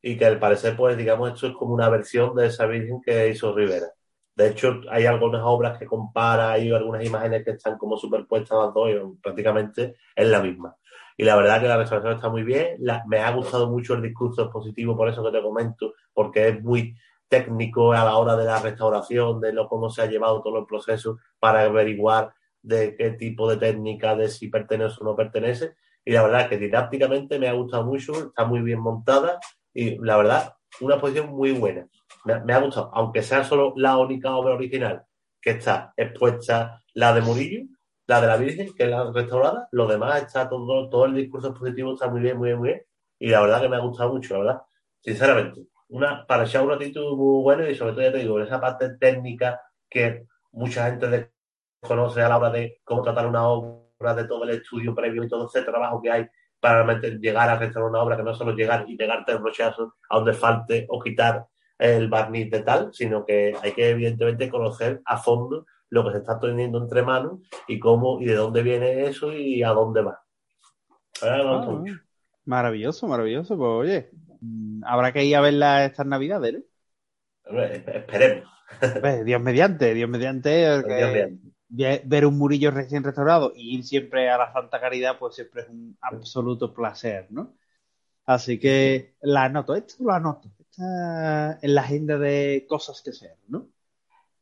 y que al parecer, pues, digamos, esto es como una versión de esa Virgen que hizo Rivera. De hecho, hay algunas obras que compara, hay algunas imágenes que están como superpuestas las dos y prácticamente es la misma. Y la verdad que la restauración está muy bien. me ha gustado mucho el discurso expositivo, por eso que te comento, porque es muy técnico a la hora de la restauración, de lo cómo se ha llevado todo el proceso para averiguar de qué tipo de técnica, de si pertenece o no pertenece. Y la verdad que didácticamente me ha gustado mucho, está muy bien montada y la verdad, una posición muy buena. Me, ha gustado, aunque sea solo la única obra original que está expuesta, la de Murillo, la de la Virgen, que es la restaurada, lo demás está todo, todo el discurso positivo está muy bien, muy bien, muy bien. Y la verdad que me ha gustado mucho, la verdad. Sinceramente, una, para echar un ratito muy bueno y sobre todo, ya te digo, esa parte técnica que mucha gente conoce a la hora de cómo tratar una obra, de todo el estudio previo y todo ese trabajo que hay para llegar a restaurar una obra, que no solo llegar y pegarte el brochazo a donde falte o quitar el barniz de tal, sino que hay que evidentemente conocer a fondo lo que se está teniendo entre manos y cómo y de dónde viene eso y a dónde va. Ah, maravilloso, maravilloso. Pues oye, mm, habrá que ir a verla estas navidades, ¿no? Esperemos. Dios mediante, Dios mediante. Ver un Murillo recién restaurado y ir siempre a la Santa Caridad, pues siempre es un absoluto placer, ¿no? Así que la anoto, esto lo anoto, está en la agenda de cosas que ser, ¿no?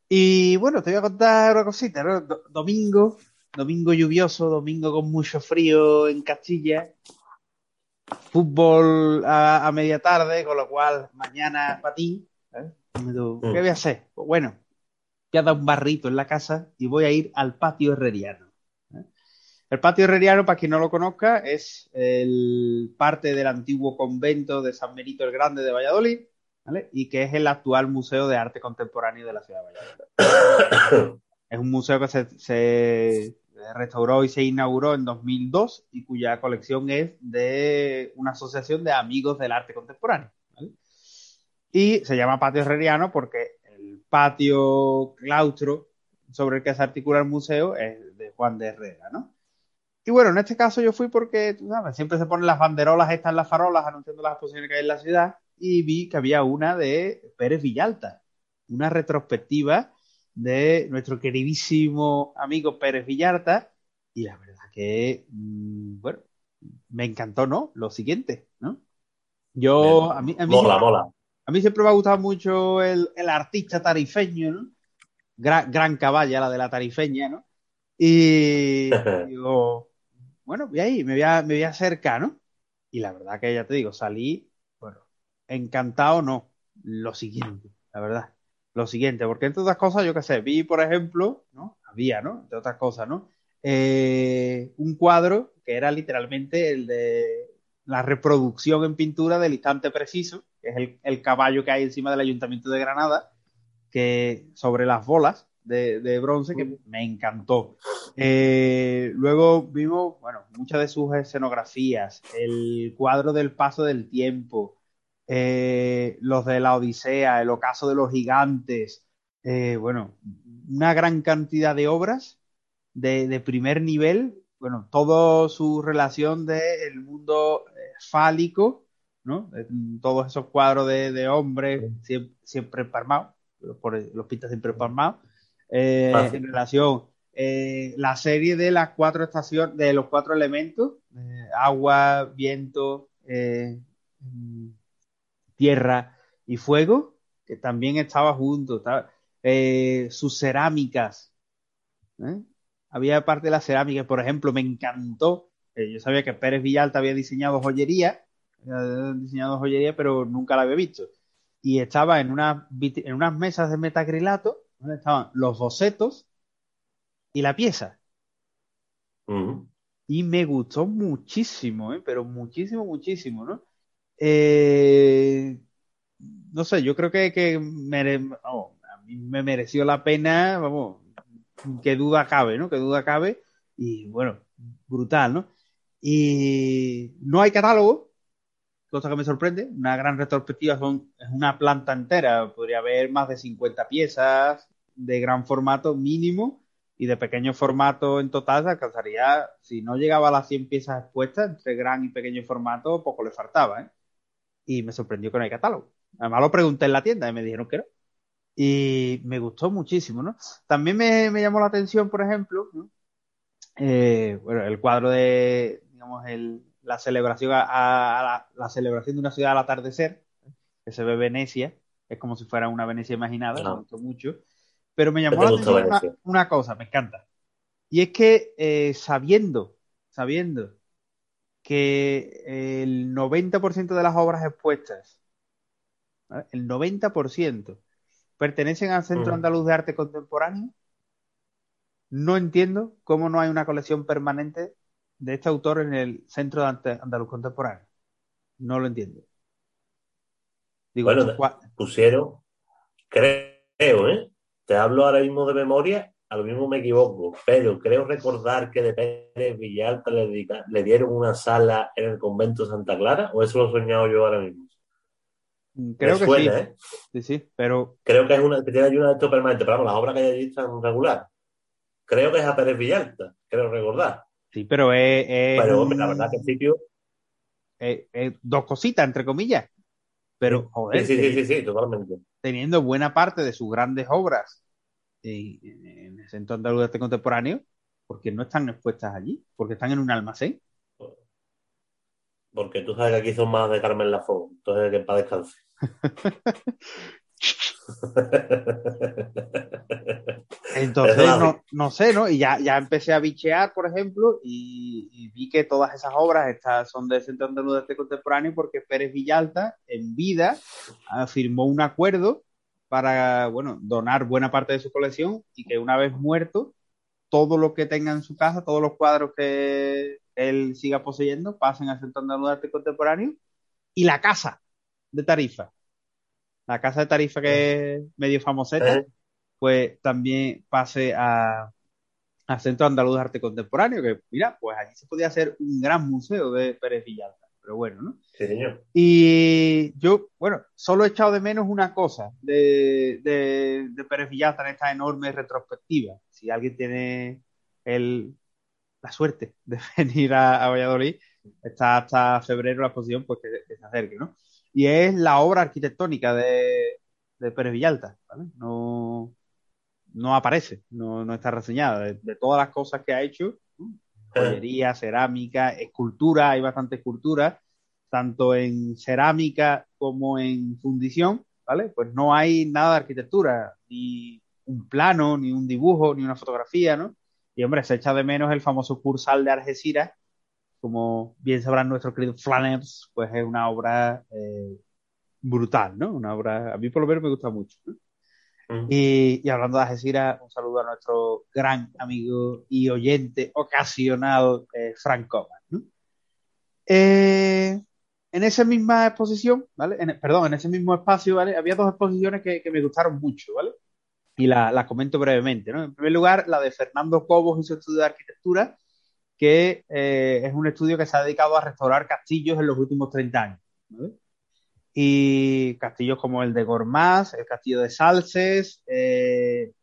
Y bueno, te voy a contar una cosita, ¿no? domingo, domingo lluvioso, domingo con mucho frío en Castilla, fútbol a, media tarde, con lo cual mañana para ti. ¿eh? ¿Qué voy a hacer? Pues bueno, voy a dar un barrito en la casa y voy a ir al patio herreriano. ¿eh? El patio herreriano, para quien no lo conozca, es el parte del antiguo convento de San Benito el Grande de Valladolid, y que es el actual Museo de Arte Contemporáneo de la ciudad de Valladolid. es un museo que se, restauró y se inauguró en 2002 y cuya colección es de una asociación de amigos del arte contemporáneo. Y se llama Patio Herreriano porque patio claustro sobre el que se articula el museo es de Juan de Herrera, ¿no? Y bueno, en este caso yo fui porque, tú sabes, siempre se ponen las banderolas estas en las farolas anunciando las exposiciones que hay en la ciudad y vi que había una de Pérez Villalta, una retrospectiva de nuestro queridísimo amigo Pérez Villalta y la verdad que, mm, bueno, me encantó, ¿no? Lo siguiente, ¿no? Yo, a mí, a mí, mola, mola. A mí siempre me ha gustado mucho el, artista tarifeño, ¿no? Gran, gran caballa, la de la tarifeña, ¿no? Y [laughs] digo, bueno, voy ahí, me voy a, me voy a acercar, ¿no? Y la verdad que ya te digo, salí encantado no. Lo siguiente, la verdad. Lo siguiente, porque entre otras cosas, yo qué sé, vi, por ejemplo, ¿no? Había, ¿no? Entre otras cosas, ¿no? Eh, un cuadro que era literalmente el de la reproducción en pintura del instante preciso, que es el, caballo que hay encima del Ayuntamiento de Granada, que sobre las bolas de, bronce, que me encantó. Eh, luego vimos, bueno, muchas de sus escenografías, el cuadro del paso del tiempo, eh, los de la Odisea, el ocaso de los gigantes, eh, bueno, una gran cantidad de obras de, primer nivel, bueno, toda su relación del mundo eh, fálico, ¿no? Todos esos cuadros de, hombres siempre, siempre por los pistas siempre palmados, en relación la serie de las cuatro estaciones, de los cuatro elementos, agua, viento, tierra y fuego, que también estaba junto. Eh, sus cerámicas. ¿eh? Había parte de las cerámicas, por ejemplo, me encantó. Eh, yo sabía que Pérez Villalta había diseñado joyería, había diseñado joyería, pero nunca la había visto. Y estaba en, una, en unas mesas de metacrilato, donde estaban los bocetos y la pieza. Y me gustó muchísimo, pero muchísimo, muchísimo, ¿no? Eh, no sé, yo creo que, que a mí me mereció la pena, vamos, que duda cabe, ¿no? Que duda cabe. Y bueno, brutal, ¿no? Y no hay catálogo, cosa que me sorprende. Una gran retrospectiva son, es una planta entera. Podría haber más de 50 piezas de gran formato mínimo y de pequeño formato en total se alcanzaría, si no llegaba a las 100 piezas expuestas, entre gran y pequeño formato, poco le faltaba, ¿eh? y me sorprendió con el catálogo. Además lo pregunté en la tienda y me dijeron que no. Y me gustó muchísimo, ¿no? También me, me llamó la atención, por ejemplo, ¿no? eh, bueno, el cuadro de, digamos, el, la celebración a, a la, la, celebración de una ciudad al atardecer, que se ve Venecia, es como si fuera una Venecia imaginada, no. me gustó mucho. Pero me llamó la atención una, una, cosa, me encanta. Y es que eh, sabiendo, sabiendo que el 90% de las obras expuestas, ¿vale? el 90%, pertenecen al Centro Andaluz de Arte Contemporáneo, no entiendo cómo no hay una colección permanente de este autor en el Centro de Andaluz Contemporáneo. No lo entiendo. Digo, bueno, pusieron, creo, ¿eh? Te hablo ahora mismo de memoria, a lo mismo me equivoco, pero creo recordar que de Pérez Villalta le, dedica, le dieron una sala en el convento de Santa Clara, o eso lo he soñado yo ahora mismo. Creo me que suena, sí. ¿eh? Sí, sí, pero. Creo que es una que tiene ayuda de esto permanente, pero vamos, las obras que hay allí están regular. Creo que es a Pérez Villalta, creo recordar. Sí, pero es. es pero, hombre, la verdad que el sitio. Es, es dos cositas, entre comillas. Pero, joder. Sí, sí, sí, sí, sí, totalmente. Teniendo buena parte de sus grandes obras en, en el Centro Andaluz de Arte Contemporáneo, porque no están expuestas allí, porque están en un almacén. Porque tú sabes que aquí son más de Carmen Lafón, entonces que para descanse. [laughs] Entonces, no, no, sé, ¿no? Y ya, ya empecé a bichear, por ejemplo, y, y, vi que todas esas obras estas son del Centro Andaluz de Arte Contemporáneo porque Pérez Villalta, en vida, firmó un acuerdo para, bueno, donar buena parte de su colección y que una vez muerto, todo lo que tenga en su casa, todos los cuadros que él siga poseyendo, pasen al Centro Andaluz de Arte Contemporáneo y la casa de Tarifa. La casa de Tarifa que es medio famoseta, ¿Eh? pues también pase a, al Centro Andaluz de Arte Contemporáneo, que mira, pues allí se podía hacer un gran museo de Pérez Villalta, pero bueno, ¿no? Sí, señor. Y yo, bueno, solo he echado de menos una cosa de, de, de Pérez Villalta en esta enorme retrospectiva. Si alguien tiene el, la suerte de [laughs] venir a, a, Valladolid, está hasta febrero la exposición, pues que, que se acerque, ¿no? Y es la obra arquitectónica de, de Pérez Villalta, ¿vale? No, no aparece, no, no está reseñada. De, de, todas las cosas que ha hecho, joyería, cerámica, escultura, hay bastante escultura, tanto en cerámica como en fundición, ¿vale? Pues no hay nada de arquitectura, ni un plano, ni un dibujo, ni una fotografía, ¿no? Y hombre, se echa de menos el famoso cursal de Algeciras, como bien sabrán nuestros queridos Flaners, pues es una obra eh, brutal, ¿no? Una obra, a mí por lo menos me gusta mucho. ¿no? Uh -huh. y, y, hablando de Algeciras, un saludo a nuestro gran amigo y oyente ocasional, eh, Frank Coman, ¿no? Eh, en esa misma exposición, ¿vale? En, perdón, en ese mismo espacio, ¿vale? Había dos exposiciones que, que me gustaron mucho, ¿vale? Y las la comento brevemente, ¿no? En primer lugar, la de Fernando Cobos y su estudio de arquitectura, que eh, es un estudio que se ha dedicado a restaurar castillos en los últimos 30 años. Y castillos como el de Gormaz, el castillo de Salses, eh,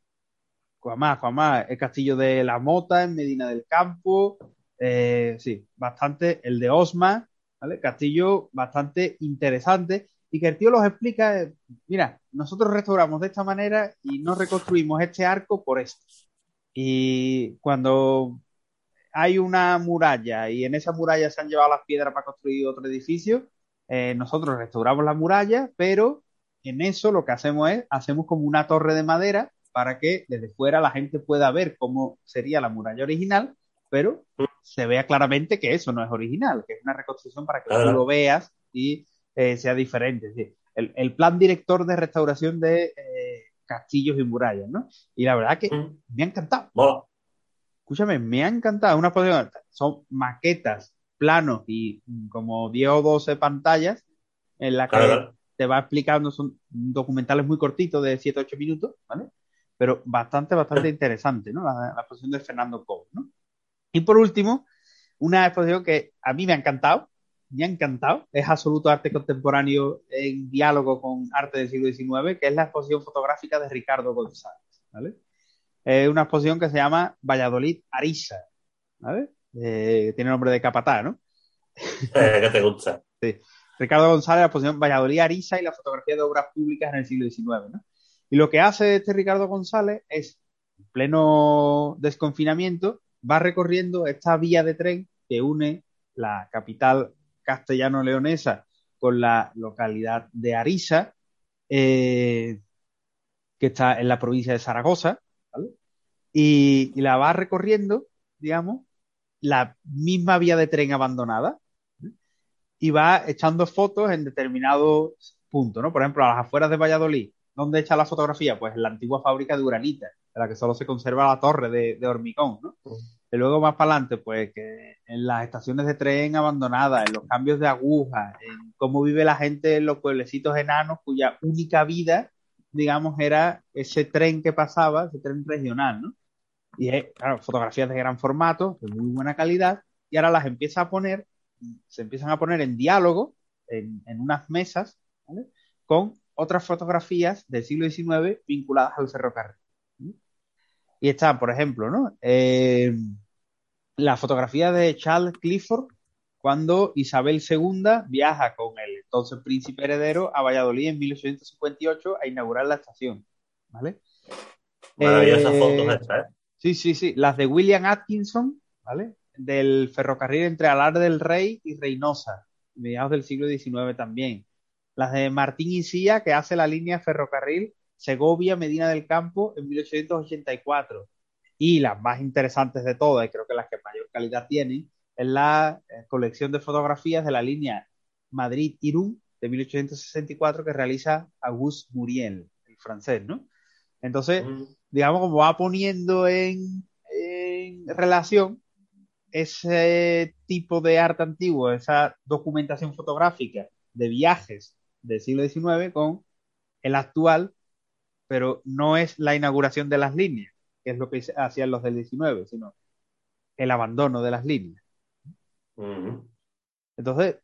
Cuamás, el castillo de La Mota en Medina del Campo, eh, sí, bastante, el de Osma, ¿vale? Castillo bastante interesante y que el tío los explica, eh, mira, nosotros restauramos de esta manera y no reconstruimos este arco por esto. Y cuando hay una muralla y en esa muralla se han llevado las piedras para construir otro edificio, eh, nosotros restauramos la muralla, pero en eso lo que hacemos es, hacemos como una torre de madera para que desde fuera la gente pueda ver cómo sería la muralla original, pero se vea claramente que eso no es original, que es una reconstrucción para que tú lo veas y eh, sea diferente. Es decir, el, el, plan director de restauración de eh, castillos y murallas, ¿no? Y la verdad que mm. me ha encantado. Bueno. Escúchame, me ha encantado. Una son maquetas, planos y como 10 o 12 pantallas en las que claro. te va explicando, son documentales muy cortitos de 7 o 8 minutos, ¿vale? Pero bastante, bastante [clears throat] interesante, ¿no? La, la exposición de Fernando Cobo, ¿no? Y por último, una exposición que a mí me ha encantado, me ha encantado, es absoluto arte contemporáneo en diálogo con arte del siglo XIX, que es la exposición fotográfica de Ricardo González, ¿vale? Es una exposición que se llama Valladolid Arisa, ¿vale? Eh, tiene nombre de capatá, ¿no? Eh, ¿Qué te gusta? Sí. Ricardo González, la exposición Valladolid Arisa y la fotografía de obras públicas en el siglo XIX, ¿no? Y lo que hace este Ricardo González es, en pleno desconfinamiento, va recorriendo esta vía de tren que une la capital castellano-leonesa con la localidad de Arisa, eh, que está en la provincia de Zaragoza, ¿vale? y, y la va recorriendo, digamos, la misma vía de tren abandonada y va echando fotos en determinados puntos, ¿no? Por ejemplo, a las afueras de Valladolid, ¿dónde echa la fotografía? Pues en la antigua fábrica de Uranita, en la que solo se conserva la torre de, de hormigón, ¿no? Y luego más para adelante, pues que en las estaciones de tren abandonadas, en los cambios de agujas, en cómo vive la gente en los pueblecitos enanos cuya única vida, digamos, era ese tren que pasaba, ese tren regional, ¿no? Y es, claro, fotografías de gran formato, de muy buena calidad, y ahora las empieza a poner, se empiezan a poner en diálogo, en, en unas mesas. Con otras fotografías del siglo XIX vinculadas al ferrocarril. ¿sí? Y está, por ejemplo, ¿no? Eh, la fotografía de Charles Clifford cuando Isabel II viaja con el entonces príncipe heredero a Valladolid en 1858 a inaugurar la estación. ¿Vale? Maravillosas Eh, fotos estas, ¿eh? Sí, sí, sí. Las de William Atkinson, ¿vale? Del ferrocarril entre Alar del Rey y Reynosa, mediados del siglo XIX también. Las de Martín Isía, que hace la línea ferrocarril Segovia-Medina del Campo en 1884. Y las más interesantes de todas, y creo que las que mayor calidad tienen, es la eh, colección de fotografías de la línea Madrid-Irún de 1864 que realiza Auguste Muriel, el francés, ¿no? Entonces, Mm. digamos, como va poniendo en, en relación ese tipo de arte antiguo, esa documentación fotográfica de viajes del siglo XIX con el actual, pero no es la inauguración de las líneas, que es lo que hacían los del XIX, sino el abandono de las líneas. Entonces,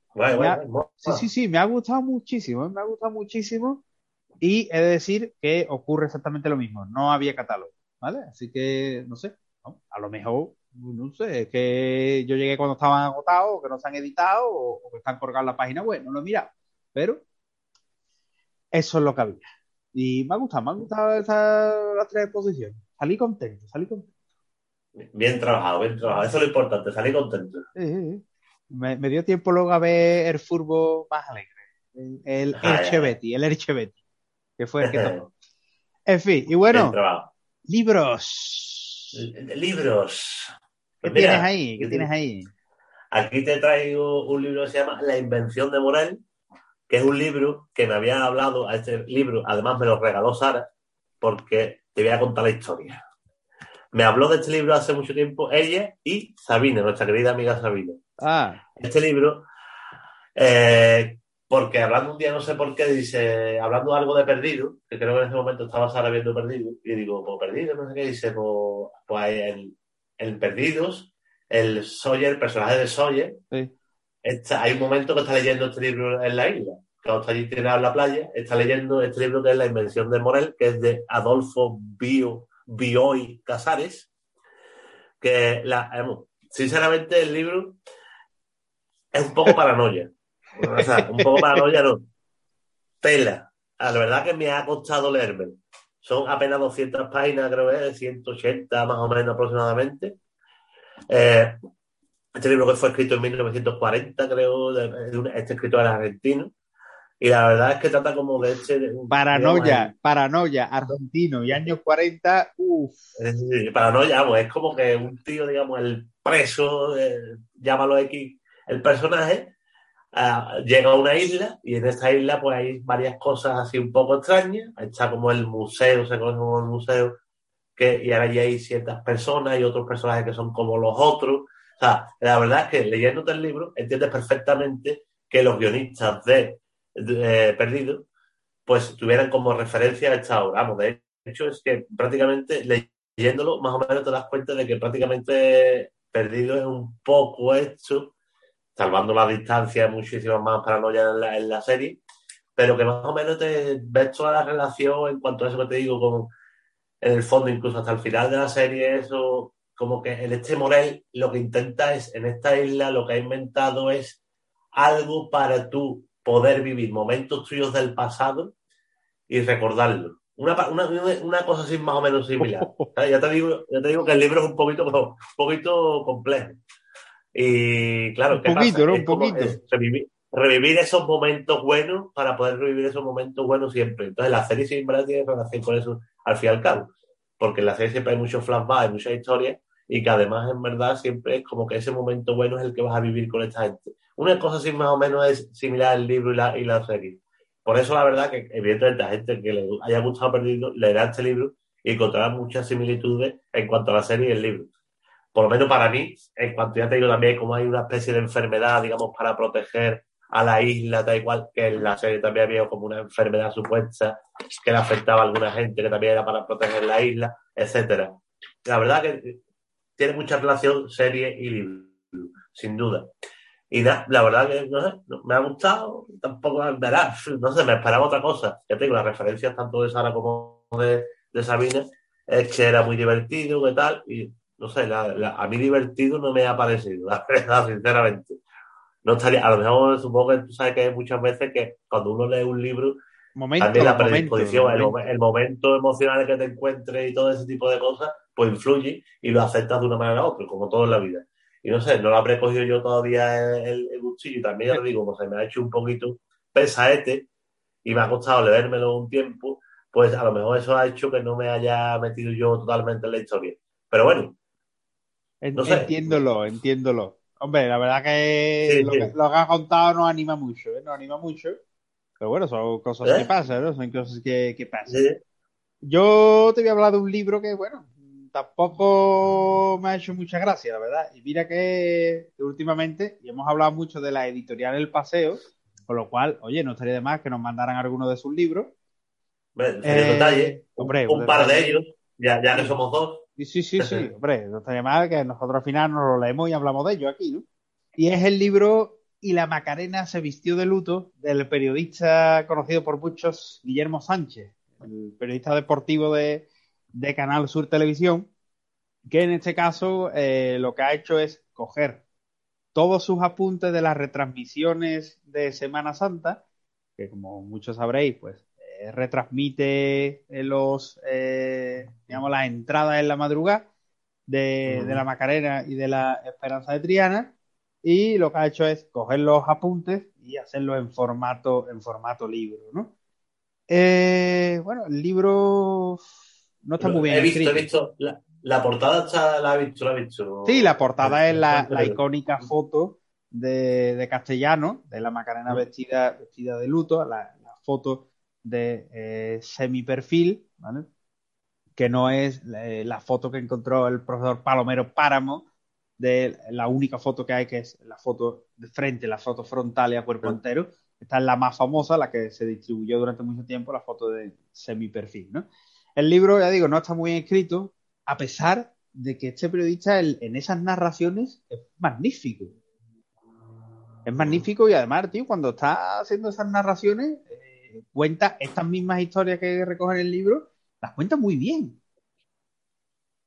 Sí, sí, sí, me ha gustado muchísimo, me ha gustado muchísimo y he de decir que ocurre exactamente lo mismo, no había catálogo, ¿vale? Así que, no sé, ¿no? a lo mejor, no sé, es que yo llegué cuando estaban agotados, o que no se han editado, o, o que están colgados en la página web, no lo he mirado, pero eso es lo que había. Y me ha gustado, me han gustado estas las tres exposiciones. Salí contento, salí contento. Bien trabajado, bien trabajado. Eso es lo importante, salir contento. Sí, sí, sí. Me, me dio tiempo luego a ver el furbo más alegre. El, el Ah, el Elche Betty, que fue el que. [laughs] En fin, y bueno, libros. Libros. ¿Qué Pues mira, tienes ahí? ¿Qué tienes ahí? Aquí te traigo un libro que se llama La invención de Morel, que es un libro que me había hablado a este libro, además me lo regaló Sara, porque te voy a contar la historia. Me habló de este libro hace mucho tiempo ella y Sabine, nuestra querida amiga Sabine. Ah, Este libro, eh, porque hablando un día, no sé por qué, dice, hablando algo de Perdido, que creo que en ese momento estaba Sara viendo Perdido, y digo, pues Perdido, no sé qué, dice, pues, pues el Perdidos, el Sawyer, el personaje de Sawyer, sí. está- hay un momento que está leyendo este libro en la isla. Cuando está allí tirado en la playa, está leyendo este libro que es La invención de Morel, que es de Adolfo Bio, Bioy Casares. Que, la, vamos, sinceramente, el libro es un poco paranoia. O sea, un poco paranoia no. Tela. Ah, La verdad que me ha costado leerme. Son apenas 200 páginas, creo que es, 180 más o menos aproximadamente. Eh, este libro que fue escrito en 1940, creo, de, de este escritor argentino. Y la verdad es que trata como de este... Paranoia, paranoia, argentino y años 40, uff. paranoia, vamos, es como que un tío, digamos, el preso, llámalo X, el personaje, ah, llega a una isla y en esta isla pues hay varias cosas así un poco extrañas. Está como el museo, se conoce como el museo, que, y ahora allí hay ciertas personas y otros personajes que son como los otros. O sea, la verdad es que leyéndote el libro entiendes perfectamente que los guionistas de, eh, Perdido pues tuvieran como referencia esta obra. De hecho es que prácticamente leyéndolo más o menos te das cuenta de que prácticamente Perdido es un poco hecho, salvando la distancia, muchísimas más paranoia en la, en la serie, pero que más o menos te ves toda la relación en cuanto a eso que te digo, con en el fondo, incluso hasta el final de la serie, eso, como que el este Morel lo que intenta es, en esta isla, lo que ha inventado es algo para tú poder vivir momentos tuyos del pasado y recordarlo. Una, una, una cosa así más o menos similar. [laughs] Ya te digo, ya te digo que el libro es un poquito, un poquito complejo. Y claro, Un ¿qué poquito, pasa? ¿no? Es Un como poquito. es revivir, revivir esos momentos buenos para poder revivir esos momentos buenos siempre. Entonces la serie siempre tiene relación con eso al fin y al cabo. Porque en la serie siempre hay muchos flashbacks, hay muchas historias y que además en verdad siempre es como que ese momento bueno es el que vas a vivir con esta gente. Una cosa así más o menos es similar al libro y la, y la serie. Por eso la verdad que evidentemente la gente que le haya gustado Perdido leerá este libro y encontrará muchas similitudes en cuanto a la serie y el libro. Por lo menos para mí, en cuanto ya te digo también como hay una especie de enfermedad, digamos, para proteger a la isla, tal igual que en la serie también había como una enfermedad supuesta que le afectaba a alguna gente, que también era para proteger la isla, etcétera. La verdad que tiene mucha relación serie y libro, sin duda. Y nada, la verdad que no sé, me ha gustado, tampoco verá, [laughs] no sé, me esperaba otra cosa. Ya te digo, las referencias tanto de Sara como de, de Sabina es que era muy divertido, que tal, y no sé, la- la- a mí divertido no me ha parecido, la [laughs] verdad, sinceramente. No estaría, a lo mejor supongo que tú sabes que hay muchas veces que cuando uno lee un libro, Momento, también la momento, predisposición, el, momento. momen- el momento emocional que te encuentres y todo ese tipo de cosas, pues influye y lo aceptas de una manera u otra, como todo en la vida. Y no sé, no lo habré cogido yo todavía el, el, y también, ya te digo, como se me ha hecho un poquito pesaete y me ha costado leérmelo un tiempo, pues a lo mejor eso ha hecho que no me haya metido yo totalmente en la historia. Pero bueno, En- no sé. Entiéndolo, entiéndolo. Hombre, la verdad que, Sí, lo, sí. que lo que has contado nos anima mucho, ¿eh? Nos anima mucho. Pero bueno, son cosas ¿Eh? que pasan, ¿no? Son cosas que, que pasan. sí, Yo te voy a hablar de un libro que, bueno, tampoco me ha hecho mucha gracia, la verdad. Y mira que, que últimamente, y hemos hablado mucho de la editorial El Paseo, con lo cual, oye, no estaría de más que nos mandaran algunos de sus libros. hombre, Eh, detalle, hombre, un un par de ellos, ya, ya que somos dos. Sí, sí, sí, sí, [laughs] hombre, no estaría mal que nosotros al final nos lo leemos y hablamos de ello aquí, ¿no? Y es el libro Y la Macarena se vistió de luto del periodista conocido por muchos, Guillermo Sánchez, el periodista deportivo de, de Canal Sur Televisión, que en este caso eh, lo que ha hecho es coger todos sus apuntes de las retransmisiones de Semana Santa, que como muchos sabréis, pues eh, retransmite los, eh, digamos, las entradas en la madrugada de, de la Macarena y de la Esperanza de Triana, y lo que ha hecho es coger los apuntes y hacerlo en formato, en formato libro, ¿no? Eh, bueno, el libro no está muy bien he visto, escrito. he visto, la, la portada está, la he visto, la he visto. Sí, la portada es la, la icónica foto de, de Castellano, de la Macarena vestida, vestida de luto, la, la foto de eh, semiperfil, ¿vale? que no es eh, la foto que encontró el profesor Palomero Páramo, de la única foto que hay, que es la foto de frente, la foto frontal y a cuerpo Sí. entero. Esta es la más famosa, la que se distribuyó durante mucho tiempo, la foto de semiperfil. ¿no? El libro, ya digo, no está muy bien escrito, a pesar de que este periodista en esas narraciones es magnífico. Es magnífico y además, tío, cuando está haciendo esas narraciones, eh, cuenta estas mismas historias que recoge en el libro, las cuenta muy bien.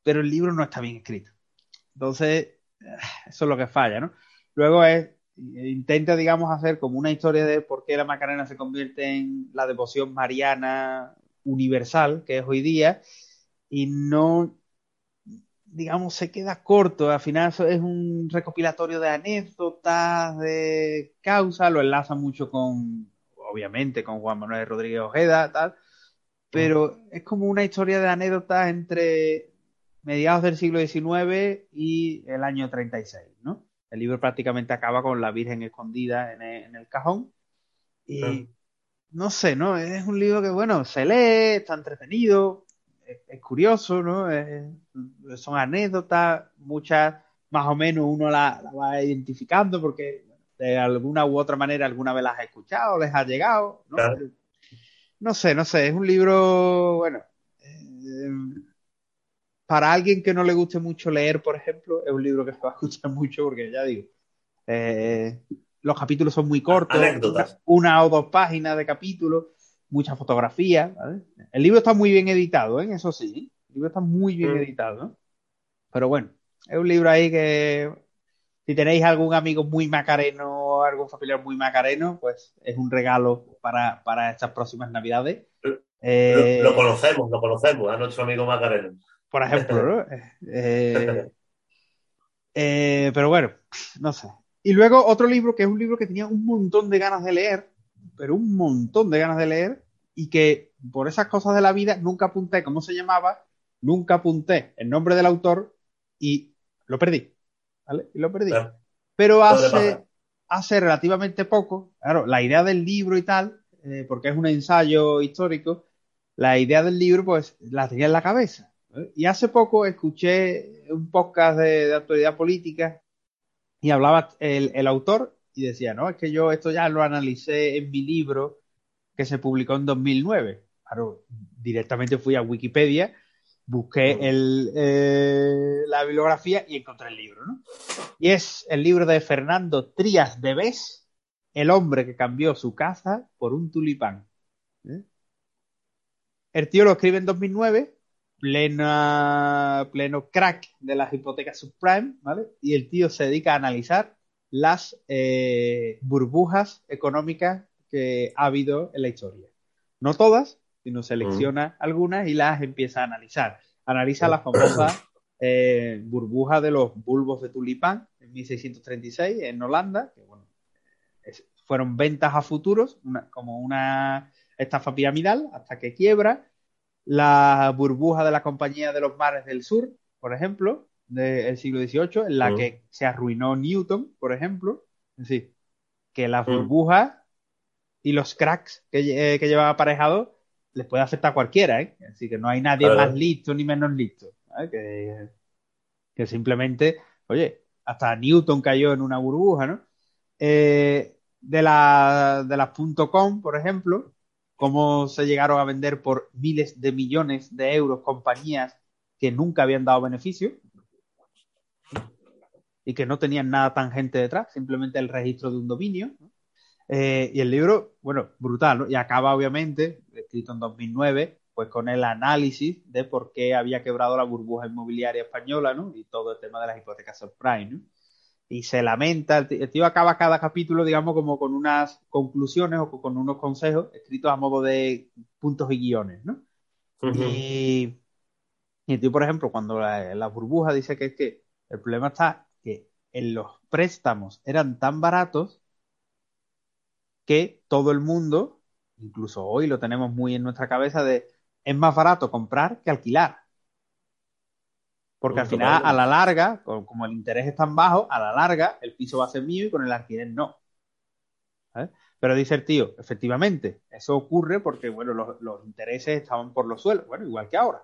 Pero el libro no está bien escrito. Entonces, eh, eso es lo que falla, ¿no? Luego es, intenta, digamos, hacer como una historia de por qué la Macarena se convierte en la devoción mariana universal que es hoy día y no, digamos, se queda corto. Al final es un recopilatorio de anécdotas, de causa, lo enlaza mucho con, obviamente, con Juan Manuel Rodríguez Ojeda, tal, pero es como una historia de anécdotas entre mediados del siglo XIX y el año 36, ¿no? El libro prácticamente acaba con la Virgen escondida en el, en el cajón y. no sé, ¿no? Es un libro que, bueno, se lee, está entretenido, es, es curioso, ¿no? Es- son anécdotas, muchas más o menos uno la, la va identificando porque de alguna u otra manera alguna vez las ha escuchado, les ha llegado, ¿no? Claro. No sé, no sé, es un libro, bueno, eh, para alguien que no le guste mucho leer, por ejemplo, es un libro que se va a gustar [laughs] mucho porque ya digo, eh, los capítulos son muy cortos, Anécdotas. una, o dos páginas de capítulos, muchas fotografías, ¿vale? El libro está muy bien editado, ¿eh? Eso sí, el libro está muy bien Mm. editado, ¿no? Pero bueno, es un libro ahí que si tenéis algún amigo muy macareno, algún familiar muy macareno, pues es un regalo para, para estas próximas navidades. Eh, Lo, lo conocemos, lo conocemos, a nuestro amigo Macarena. por ejemplo, ¿no? [laughs] Eh, eh, pero bueno, no sé. Y luego otro libro que es un libro que tenía un montón de ganas de leer, pero un montón de ganas de leer, y que por esas cosas de la vida nunca apunté cómo se llamaba, nunca apunté el nombre del autor y lo perdí. ¿Vale? Y lo perdí. Claro. Pero hace, hace relativamente poco, claro, la idea del libro y tal, eh, porque es un ensayo histórico, la idea del libro pues la tenía en la cabeza. ¿eh? Y hace poco escuché un podcast de, de actualidad política y hablaba el, el autor y decía, no, es que yo esto ya lo analicé en mi libro que se publicó en 2009. Claro, directamente fui a Wikipedia, busqué el, eh, la bibliografía y encontré el libro, ¿no? Y es el libro de Fernando Trías de Bes, El hombre que cambió su casa por un tulipán. ¿eh? El tío lo escribe en 2009, plena, pleno crack de las hipotecas subprime, ¿vale? Y el tío se dedica a analizar las eh, burbujas económicas que ha habido en la historia. No todas, sino selecciona algunas y las empieza a analizar. Analiza la famosa eh, burbuja de los bulbos de tulipán en 1636 en Holanda, que bueno, es- fueron ventas a futuros, una- como una estafa piramidal, hasta que quiebra. La burbuja de la Compañía de los Mares del Sur, por ejemplo, del siglo XVIII, en la Mm. que se arruinó Newton, por ejemplo. Decir, que las Mm. burbujas y los cracks que, eh, que llevan aparejados les puede afectar a cualquiera, ¿eh? Así que no hay nadie más listo ni menos listo. Que, que simplemente, oye, hasta Newton cayó en una burbuja, ¿no? Eh, de, la, de las .com, por ejemplo, cómo se llegaron a vender por miles de millones de euros compañías que nunca habían dado beneficio y que no tenían nada tangente detrás, simplemente el registro de un dominio. Eh, y el libro, bueno, brutal, ¿no? Y acaba, obviamente, escrito en 2009, pues con el análisis de por qué había quebrado la burbuja inmobiliaria española, ¿no? Y todo el tema de las hipotecas subprime, ¿no? Y se lamenta, el tío acaba cada capítulo, digamos, como con unas conclusiones o con unos consejos escritos a modo de puntos y guiones, ¿no? Y, y el tío, por ejemplo, cuando la, la burbuja dice que es que el problema está que en los préstamos eran tan baratos que todo el mundo, incluso hoy lo tenemos muy en nuestra cabeza, de es más barato comprar que alquilar. Porque al final, a la larga, co- como el interés es tan bajo, a la larga el piso va a ser mío y con el alquiler no. Pero dice el tío, efectivamente, eso ocurre porque, bueno, los, los intereses estaban por los suelos, bueno, igual que ahora.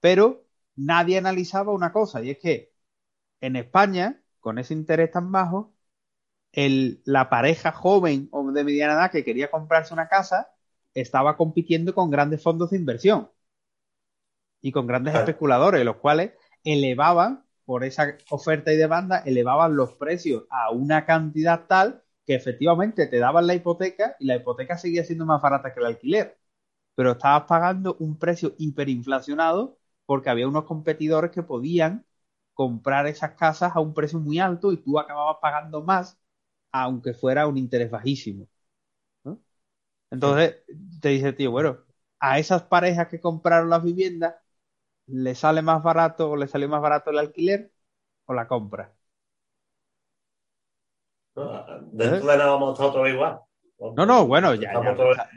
Pero nadie analizaba una cosa, y es que en España, con ese interés tan bajo, el, la pareja joven o de mediana edad que quería comprarse una casa estaba compitiendo con grandes fondos de inversión y con grandes Claro. especuladores, los cuales elevaban, por esa oferta y demanda, elevaban los precios a una cantidad tal que efectivamente te daban la hipoteca y la hipoteca seguía siendo más barata que el alquiler. Pero estabas pagando un precio hiperinflacionado porque había unos competidores que podían comprar esas casas a un precio muy alto y tú acababas pagando más, aunque fuera un interés bajísimo. ¿no? Entonces, te dice, tío, bueno, a esas parejas que compraron las viviendas, ¿le sale más barato o le salió más barato el alquiler o la compra? Dentro de nada vamos a estar otra vez igual. No, no, bueno, ya,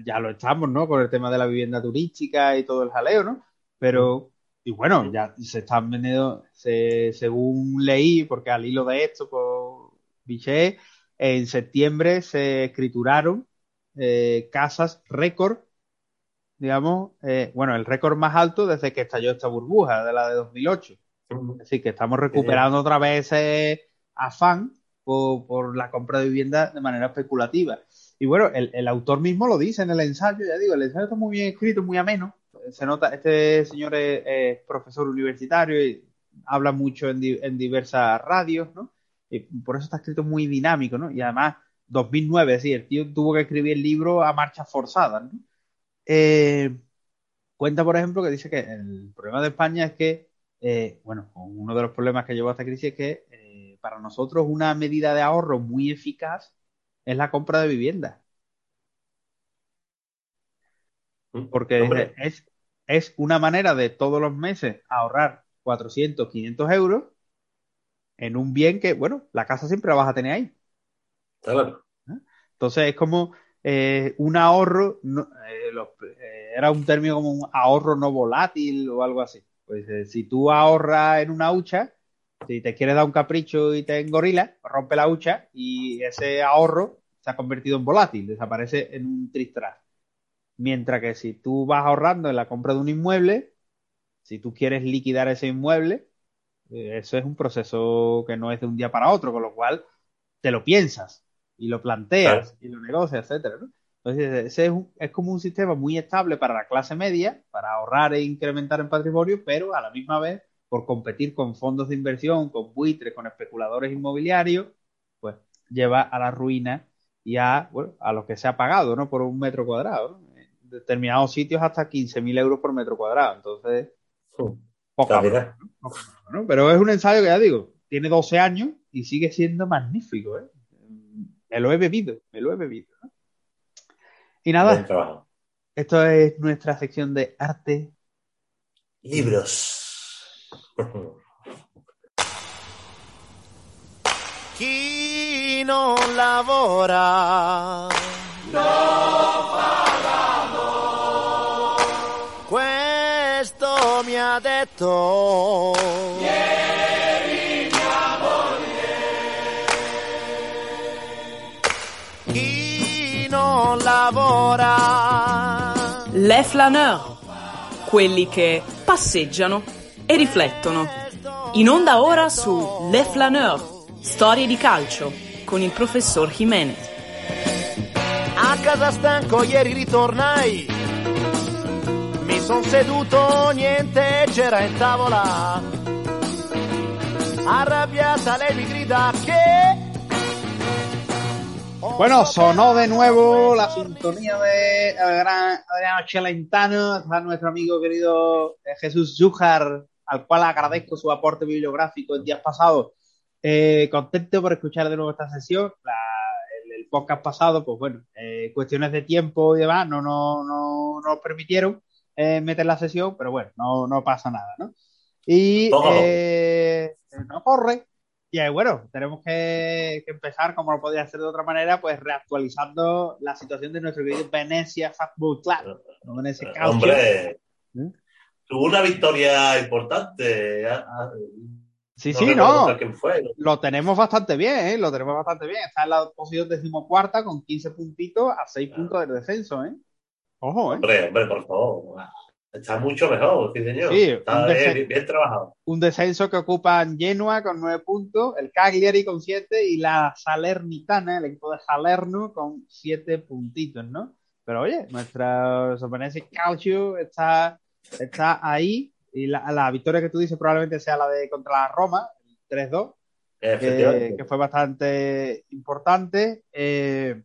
ya, lo, ya estamos, ¿no? Con el tema de la vivienda turística y todo el jaleo, ¿no? Pero, y bueno, ya se están vendiendo, se, según leí, porque al hilo de esto, por Vichet, en septiembre se escrituraron eh, casas récord, digamos, eh, bueno, el récord más alto desde que estalló esta burbuja, de la de 2008. Ujú. Es decir, que estamos recuperando otra vez ese afán por, por la compra de vivienda de manera especulativa. Y bueno, el, el autor mismo lo dice en el ensayo, ya digo, el ensayo está muy bien escrito, muy ameno. Se nota, este señor es, es profesor universitario y habla mucho en, di- en diversas radios, ¿no? Y por eso está escrito muy dinámico, ¿no? Y además, 2009, es decir, el tío tuvo que escribir el libro a marchas forzadas, ¿no? Eh, cuenta, por ejemplo, que dice que el problema de España es que, eh, bueno, uno de los problemas que llevó a esta crisis es que eh, para nosotros una medida de ahorro muy eficaz es la compra de vivienda. Porque Hombre. es, es una manera de todos los meses ahorrar 400, 500 euros en un bien que, bueno, la casa siempre la vas a tener ahí. Claro. Entonces es como eh, un ahorro, no- eh, eh, era un término como un ahorro no volátil o algo así. Pues si tú ahorras en una hucha, si te quieres dar un capricho y te engorila, rompe la hucha y ese ahorro se ha convertido en volátil, desaparece en un tristras. Mientras que si tú vas ahorrando en la compra de un inmueble, si tú quieres liquidar ese inmueble, eso es un proceso que no es de un día para otro, con lo cual te lo piensas y lo planteas y lo negocias, etcétera, ¿no? Entonces, ese es, un- es como un sistema muy estable para la clase media, para ahorrar e incrementar en patrimonio, pero a la misma vez, por competir con fondos de inversión, con buitres, con especuladores inmobiliarios, pues lleva a la ruina y a, bueno, a lo que se ha pagado, ¿no? Por un metro cuadrado, ¿no? En determinados sitios hasta 15.000 euros por metro cuadrado. Entonces, poca La verdad. ¿no? Pero es un ensayo que ya digo, tiene 12 años y sigue siendo magnífico, ¿eh? Me lo he bebido, me lo he bebido. ¿no? Y nada, esto es nuestra sección de arte. Libros. Chi non lavora Questo mi ha detto lavora Les flâneurs, quelli che passeggiano e riflettono. In onda ora su Les flâneurs, storie di calcio, con il professor Jimenez. A casa stanco ieri ritornai Mi son seduto, niente c'era in tavola Arrabbiata lei mi grida che Bueno, sonó de nuevo la sintonía de gran Adriano Celentano, está nuestro amigo querido eh, Jesús Zújar, al cual agradezco su aporte bibliográfico en días pasados. Eh, contento por escuchar de nuevo esta sesión. La- el, el podcast pasado, pues bueno, eh, cuestiones de tiempo y demás no, no, no, no nos permitieron eh, meter la sesión, pero bueno, no, no pasa nada, ¿no? Y a eh, no corre. Y ahí, bueno, tenemos que, que empezar, como lo podía hacer de otra manera, pues reactualizando la situación de nuestro querido Venecia Football Club. ¿no? Venecia Calcio. Hombre, ¿Eh? tuvo una victoria importante. ah, ah, Sí, no sí, no. contra quién fue. Lo tenemos bastante bien, ¿eh? Lo tenemos bastante bien. Está en la posición decimocuarta con 15 puntitos a 6 puntos del descenso, ¿eh? Ojo, ¿eh? Hombre, hombre, por favor. Está mucho mejor, sí, señor. Sí, Está bien, bien- trabajado. Un descenso que ocupan Genoa con 9 puntos, el Cagliari con 7 y la Salernitana, el equipo de Salerno, con 7 puntitos, ¿no? Pero oye, nuestra Venecia Calcio está, está ahí y la, la victoria que tú dices probablemente sea la de contra la Roma, el 3-2. que, Efectivamente. que fue bastante importante. eh,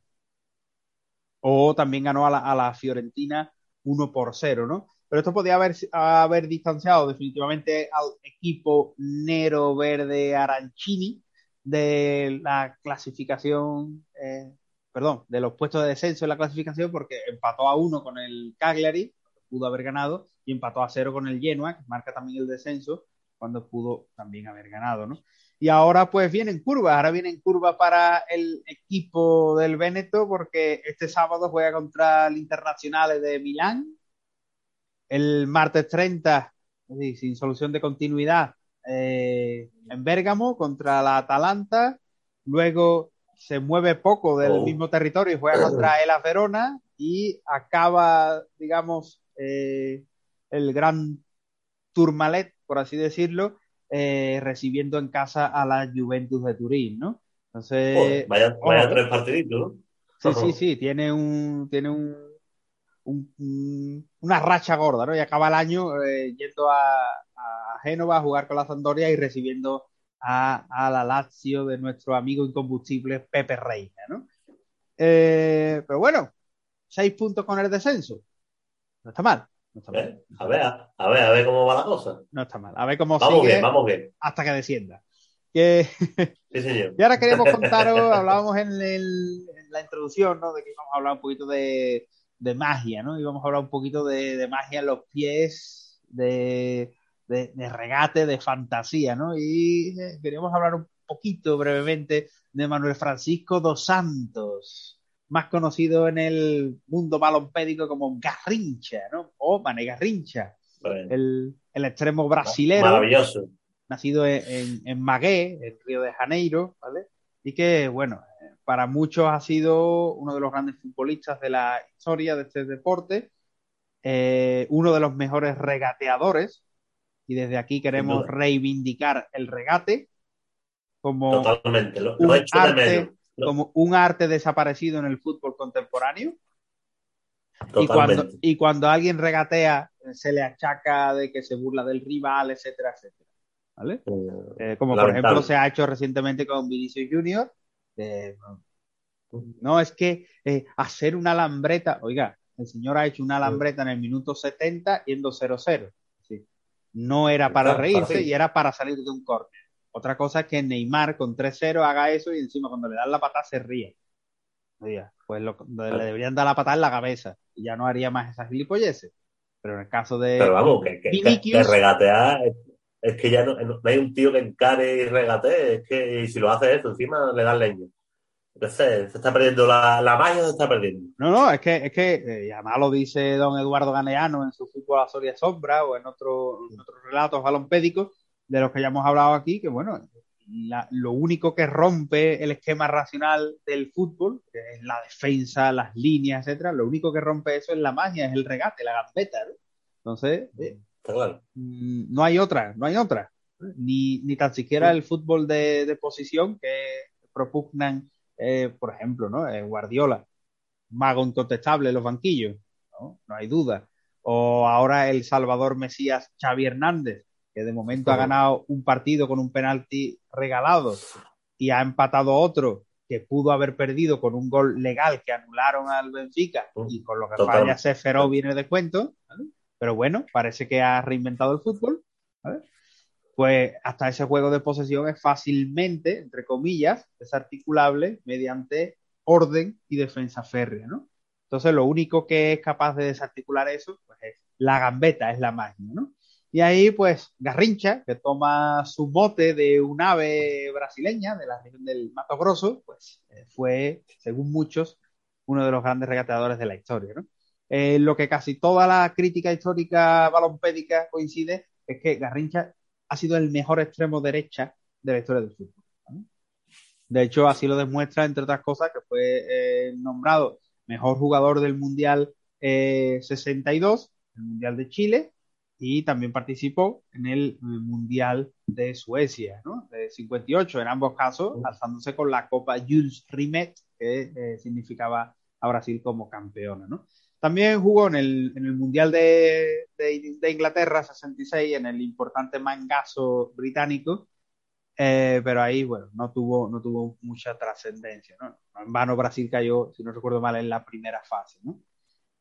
o también ganó a la, a la Fiorentina 1 por 0, ¿no? Pero esto podía haber, haber distanciado definitivamente al equipo Nero Verde Arancini de la clasificación, eh, perdón, de los puestos de descenso en la clasificación, porque empató a uno con el Cagliari, pudo haber ganado, y empató a cero con el Genoa, que marca también el descenso, cuando pudo también haber ganado, ¿no? Y ahora pues vienen curvas, ahora vienen curvas para el equipo del Véneto porque este sábado juega contra el Internacional de Milán, el martes 30, es decir, sin solución de continuidad, eh, en Bérgamo contra la Atalanta, luego se mueve poco del Oh. mismo territorio y juega contra el Verona y acaba, digamos, eh, el gran Tourmalet, por así decirlo, eh, recibiendo en casa a la Juventus de Turín, ¿no? Entonces, vaya, tres partiditos, ¿no? Sí, sí, [laughs] sí, tiene un, tiene un, un- un- una racha gorda, ¿no? Y acaba el año eh, yendo a, a Génova a jugar con la Sampdoria y recibiendo a, a la Lazio de nuestro amigo incombustible Pepe Reina, ¿no? Eh, pero bueno, seis puntos con el descenso. No está mal, no está mal, ¿Eh? A ver, a, ver, a ver cómo va la cosa. no está mal. A ver cómo Vamos sigue bien, vamos bien. hasta que descienda. Que, [laughs] Sí, señor. y ahora queríamos contaros, hablábamos en, el- en la introducción, ¿no? De que íbamos a hablar un poquito de, de magia, ¿no? Íbamos a hablar un poquito de, de magia en los pies, de, de, de regate, de fantasía, ¿no? Y eh, queríamos hablar un poquito brevemente de Manuel Francisco dos Santos, más conocido en el mundo balompédico como Garrincha, ¿no? O Mané Garrincha, Bueno, el, el extremo brasilero maravilloso. nacido en, en, en Magué, en Río de Janeiro, ¿vale? Y que, bueno, para muchos ha sido uno de los grandes futbolistas de la historia de este deporte, eh, uno de los mejores regateadores, y desde aquí queremos reivindicar el regate como Totalmente. Lo, un lo he hecho de arte, menos. Lo- como un arte desaparecido en el fútbol contemporáneo. Y cuando, Totalmente. y cuando alguien regatea, eh, se le achaca de que se burla del rival, etcétera, etcétera. ¿Vale? Eh, como por ejemplo se ha hecho recientemente con Vinicius Junior. Eh, no, es que eh, hacer una lambreta, oiga, el señor ha hecho una lambreta en el minuto 70 yendo 0-0. Sí. No era para reírse y era para salir de un córner. Otra cosa es que Neymar con 3-0 haga eso y encima cuando le dan la patada se ríe. Oiga, pues lo- le deberían dar la patada en la cabeza y ya no haría más esas gilipolleces. Pero en el caso de Pero vamos, que, que, que- Vinicius- que regatear es, que ya no, no hay un tío que encare y regatee, es que si lo hace eso, encima le dan leña. Entonces, se está perdiendo la, la magia, se está perdiendo. No, no, es que, es que eh, además lo dice don Eduardo Ganeano en su fútbol a Soria Sombra o en, otro- otros relatos balompédicos de los que ya hemos hablado aquí, que bueno, lo único que rompe el esquema racional del fútbol, que es la defensa, las líneas, etcétera, lo único que rompe eso es la magia, es el regate, la gambeta, ¿no? Entonces, eh, claro. mm, no hay otra, no hay otra. Ni, ni tan siquiera el fútbol de, de posición que propugnan, eh, por ejemplo, ¿no? Eh, Guardiola, mago incontestable en los banquillos, ¿no? No hay duda. O ahora el Salvador Mesías Xavi Hernández, que de momento ha ganado un partido con un penalti regalado y ha empatado otro que pudo haber perdido con un gol legal que anularon al Benfica y con lo que Total. falla Seferó viene de cuento, ¿vale? Pero bueno, parece que ha reinventado el fútbol, ¿vale? pues hasta ese juego de posesión es fácilmente, entre comillas, desarticulable mediante orden y defensa férrea, ¿no? Entonces lo único que es capaz de desarticular eso, pues es la gambeta, es la magia, ¿no? Y ahí, pues, Garrincha, que toma su mote de un ave brasileña de la región del Mato Grosso, pues eh, fue, según muchos, uno de los grandes regateadores de la historia, ¿no? Eh, lo que casi toda la crítica histórica balompédica coincide es que Garrincha ha sido el mejor extremo derecha de la historia del fútbol. ¿no? De hecho, así lo demuestra, entre otras cosas, que fue eh, nombrado mejor jugador del Mundial eh, 62, el Mundial de Chile, y también participó en el, eh, Mundial de Suecia, ¿no? De 58, en ambos casos, alzándose con la Copa Jules Rimet, que eh, significaba a Brasil como campeona, ¿no? También jugó en el, en el Mundial de, de, de Inglaterra 66, en el importante mangazo británico, eh, pero ahí, bueno, no tuvo, no tuvo mucha trascendencia, ¿no? En vano Brasil cayó, si no recuerdo mal, en la primera fase, ¿no?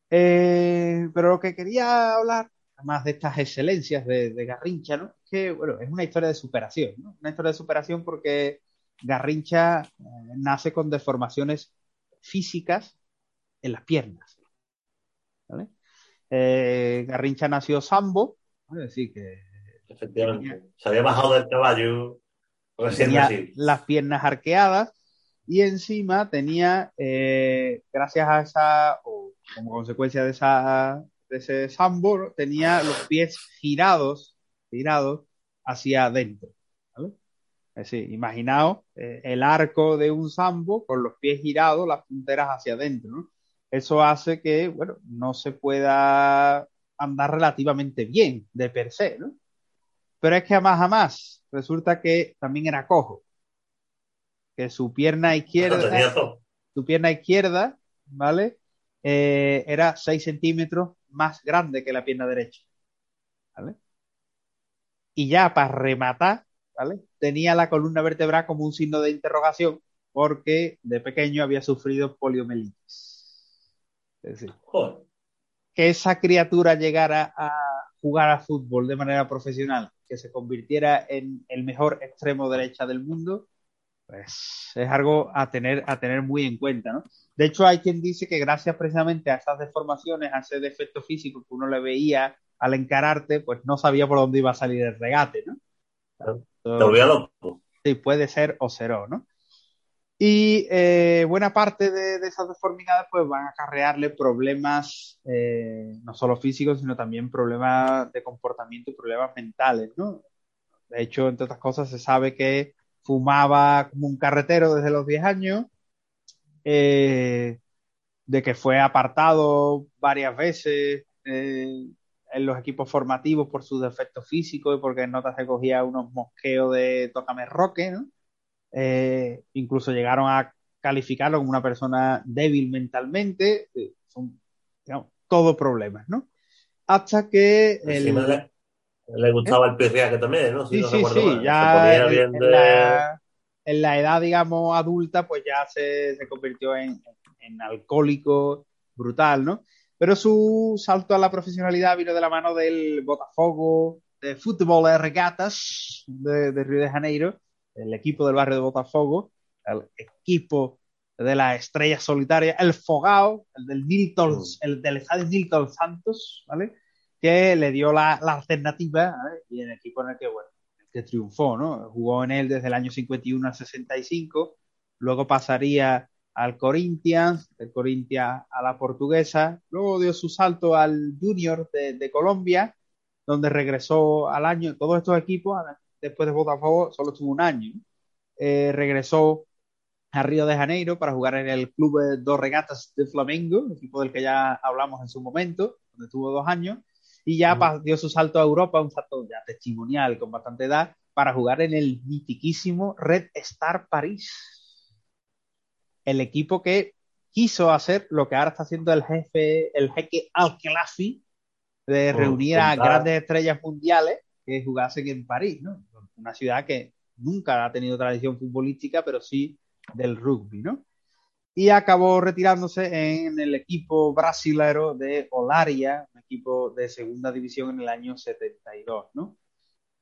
Eh, pero lo que quería hablar, además de estas excelencias de, de Garrincha, ¿no? Es que, bueno, es una historia de superación, ¿no? Una historia de superación porque Garrincha eh, nace con deformaciones físicas en las piernas. Eh, Garrincha nació sambo, decir, que Efectivamente. Se había bajado del caballo recién tenía nacido. las piernas arqueadas y encima tenía, eh, gracias a esa, o como consecuencia de, esa, de ese sambo, ¿no? tenía los pies girados, girados hacia adentro. ¿vale? Es decir, imaginaos eh, el arco de un sambo con los pies girados, las punteras hacia adentro. ¿no? Eso hace que, bueno, no se pueda andar relativamente bien de per se, ¿no? Pero es que además, jamás, resulta que también era cojo. Que su pierna izquierda, su pierna izquierda, ¿vale? Eh, era 6 centímetros más grande que la pierna derecha. ¿Vale? Y ya para rematar, ¿vale? Tenía la columna vertebral como un signo de interrogación porque de pequeño había sufrido poliomielitis. Es decir, Joder. que esa criatura llegara a jugar a fútbol de manera profesional, que se convirtiera en el mejor extremo derecha del mundo, pues es algo a tener, a tener muy en cuenta, ¿no? De hecho, hay quien dice que gracias precisamente a esas deformaciones, a ese defecto físico que uno le veía al encararte, pues no sabía por dónde iba a salir el regate, ¿no? Te volvía loco. Sí, puede ser o cero, ¿no? Y eh, buena parte de, de, esas deformidades pues van a acarrearle problemas eh, no solo físicos, sino también problemas de comportamiento y problemas mentales, ¿no? De hecho, entre otras cosas, se sabe que fumaba como un carretero desde los 10 años, eh, de que fue apartado varias veces eh, en los equipos formativos por sus defectos físicos y porque en notas se cogía unos mosqueos de tócame roque, ¿no? Eh, incluso llegaron a calificarlo como una persona débil mentalmente, eh, son digamos, todo problemas, ¿no? Hasta que... El... Le, le, gustaba ¿Eh? el pirriaje también, ¿no? Si sí, no sí, sí, mal. ya en, de... la, en, la, edad, digamos, adulta, pues ya se, se convirtió en, en, alcohólico brutal, ¿no? Pero su salto a la profesionalidad vino de la mano del Botafogo, de Fútbol de Regatas de, de Río de Janeiro, el equipo del barrio de Botafogo, el equipo de la estrella solitaria, el Fogao, el del Nilton, mm. el del estadio Nilton Santos, ¿vale? Que le dio la, la alternativa ¿vale? y el equipo en el que, bueno, el que triunfó, ¿no? Jugó en él desde el año 51 al 65, luego pasaría al Corinthians, del Corinthians a la portuguesa, luego dio su salto al Junior de, de Colombia, donde regresó al año, todos estos equipos, después de Botafogo solo estuvo un año. Eh, regresó a Río de Janeiro para jugar en el Club Dos Regatas de Flamengo, equipo del que ya hablamos en su momento, donde tuvo dos años, y ya mm. dio su salto a Europa, un salto ya testimonial con bastante edad, para jugar en el mitiquísimo Red Star París. El equipo que quiso hacer lo que ahora está haciendo el jefe, el jeque Al-Khelafi, de reunir a grandes estrellas mundiales que jugasen en París, ¿no? Una ciudad que nunca ha tenido tradición futbolística, pero sí del rugby, ¿no? Y acabó retirándose en el equipo brasilero de Olaria, un equipo de segunda división en el año 72, ¿no?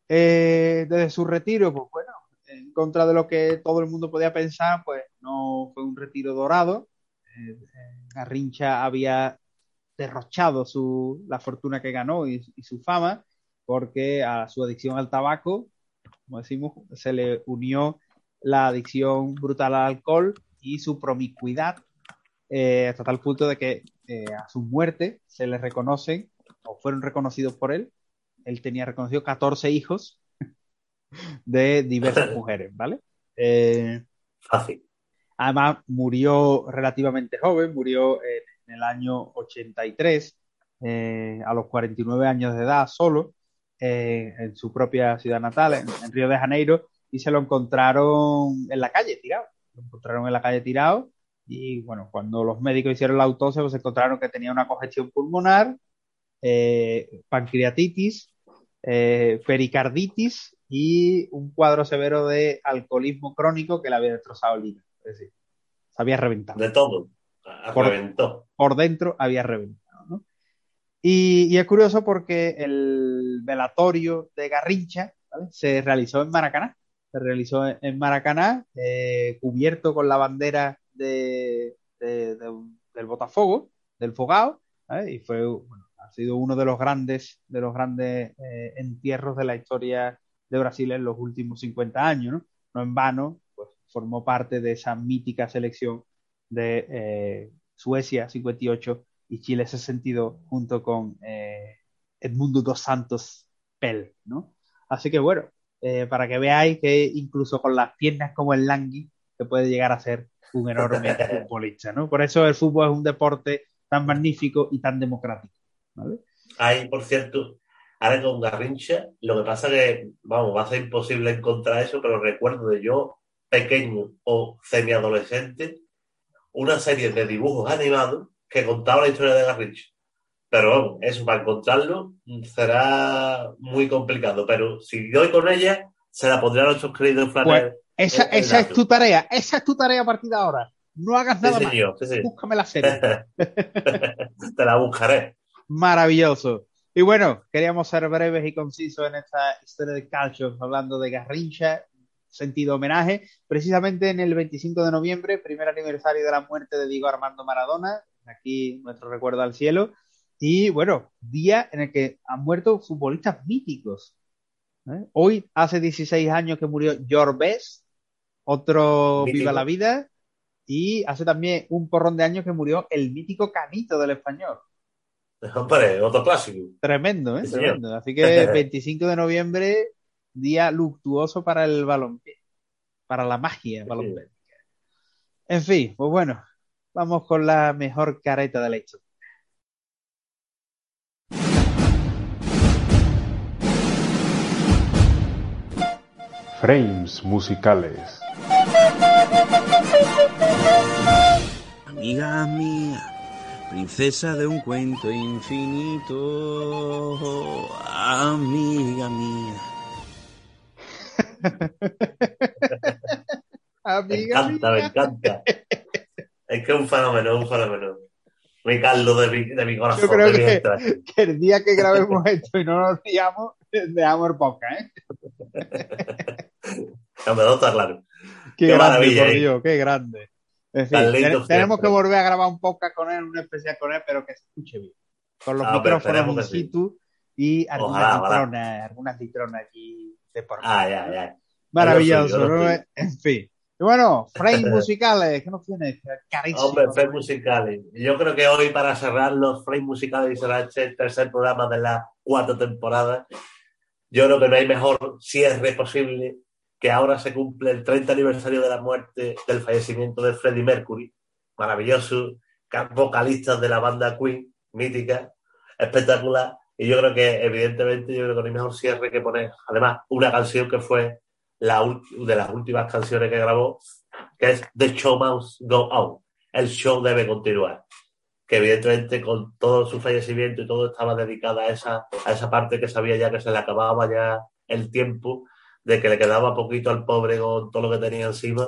Eh, desde su retiro, pues bueno, en contra de lo que todo el mundo podía pensar, pues no fue un retiro dorado. Eh, Garrincha había derrochado su, la fortuna que ganó y, y su fama, porque a su adicción al tabaco, como decimos, se le unió la adicción brutal al alcohol y su promiscuidad, eh, hasta tal punto de que eh, a su muerte se le reconocen, o fueron reconocidos por él, él tenía reconocido 14 hijos [laughs] de diversas [laughs] mujeres, ¿vale? Eh, Fácil. Además, murió relativamente joven, murió en, el año 83, eh, a los 49 años de edad solo, eh, en su propia ciudad natal, en, en, Río de Janeiro, y se lo encontraron en la calle tirado. Lo encontraron en la calle tirado y bueno, cuando los médicos hicieron la autopsia, pues encontraron que tenía una congestión pulmonar, eh, pancreatitis, eh, pericarditis y un cuadro severo de alcoholismo crónico que le había destrozado el hígado. Es decir, se había reventado. De todo. Por, reventó. por dentro había reventado. Y, es curioso porque el velatorio de Garrincha se realizó en Maracaná. Se realizó en Maracaná, eh, cubierto con la bandera de, de, de, del Botafogo, del Fogao, y fue, ha sido uno de los grandes, de los grandes eh, entierros de la historia de Brasil en los últimos 50 años, ¿no? No en vano, pues formó parte de esa mítica selección de eh, Suecia 58 y Chile 62 junto con eh, Edmundo dos Santos Pel, ¿no? Así que bueno, eh, para que veáis que incluso con las piernas como el Langui se puede llegar a ser un enorme [laughs] futbolista, ¿no? Por eso el fútbol es un deporte tan magnífico y tan democrático, ¿vale? Hay, por cierto, ahora con Garrincha, lo que pasa que, vamos, va a ser imposible encontrar eso, pero recuerdo de yo pequeño o semiadolescente, una serie de dibujos animados que contaba la historia de Garrincha. Pero vamos, eso para encontrarlo será muy complicado. Pero si doy con ella, se la pondré a nuestros queridos flaneros. Pues esa, el, el esa es tu tarea, esa es tu tarea a partir de ahora. No hagas nada sí, señor, más. Sí. Búscame la serie. [laughs] Te la buscaré. Maravilloso. Y bueno, queríamos ser breves y concisos en esta historia de calcio, hablando de Garrincha, sentido homenaje, precisamente en el 25 de noviembre, primer aniversario de la muerte de Diego Armando Maradona, aquí nuestro recuerdo al cielo, y bueno, día en el que han muerto futbolistas míticos. ¿eh? Hoy hace 16 años que murió George Best, otro Mítico. Viva la Vida, y hace también un porrón de años que murió el mítico Canito del español. [laughs] Hombre, otro clásico. Tremendo, ¿eh? Sí, señor. Tremendo. Así que [laughs] 25 de noviembre, día luctuoso para el balompié, para la magia balompié. En fin, pues bueno, vamos con la mejor careta de la historia. Frames musicales. Amiga mía, princesa de un cuento infinito, amiga mía. [laughs] Me Amiga encanta, me encanta. [laughs] Es que es un fenómeno, un fenómeno. Mi caldo de mi, de mi corazón, Yo creo [laughs] que, el día que grabemos esto y no nos riamos, dejamos el podcast, ¿eh? [laughs] No, me está claro. Qué, maravilla, por ¿eh? Dios, qué grande. En fin, ten- tenemos siempre. que volver a grabar un podcast con él, un especial con él, pero que se escuche bien. Con los Ah, micrófonos in sí. situ y algunas litronas, algunas litronas aquí de por Ah, ya, ya. Maravilloso, ¿no? En fin. Y bueno, frames [laughs] musicales, ¿qué nos tienes? Carísimo. Hombre, frames musicales. Yo creo que hoy, para cerrar los frames musicales y será este tercer programa de la cuarta temporada, yo creo que no hay mejor cierre posible que ahora se cumple el 30 aniversario de la muerte, del fallecimiento de Freddie Mercury, maravilloso, ca- vocalista de la banda Queen, mítica, espectacular. Y yo creo que, evidentemente, yo creo que no hay mejor cierre que poner, además, una canción que fue la de las últimas canciones que grabó, que es The Show Must Go On. El show debe continuar. Que evidentemente con todo su fallecimiento y todo estaba dedicada a esa, a esa parte que sabía ya que se le acababa ya el tiempo, de que le quedaba poquito al pobre con todo lo que tenía encima,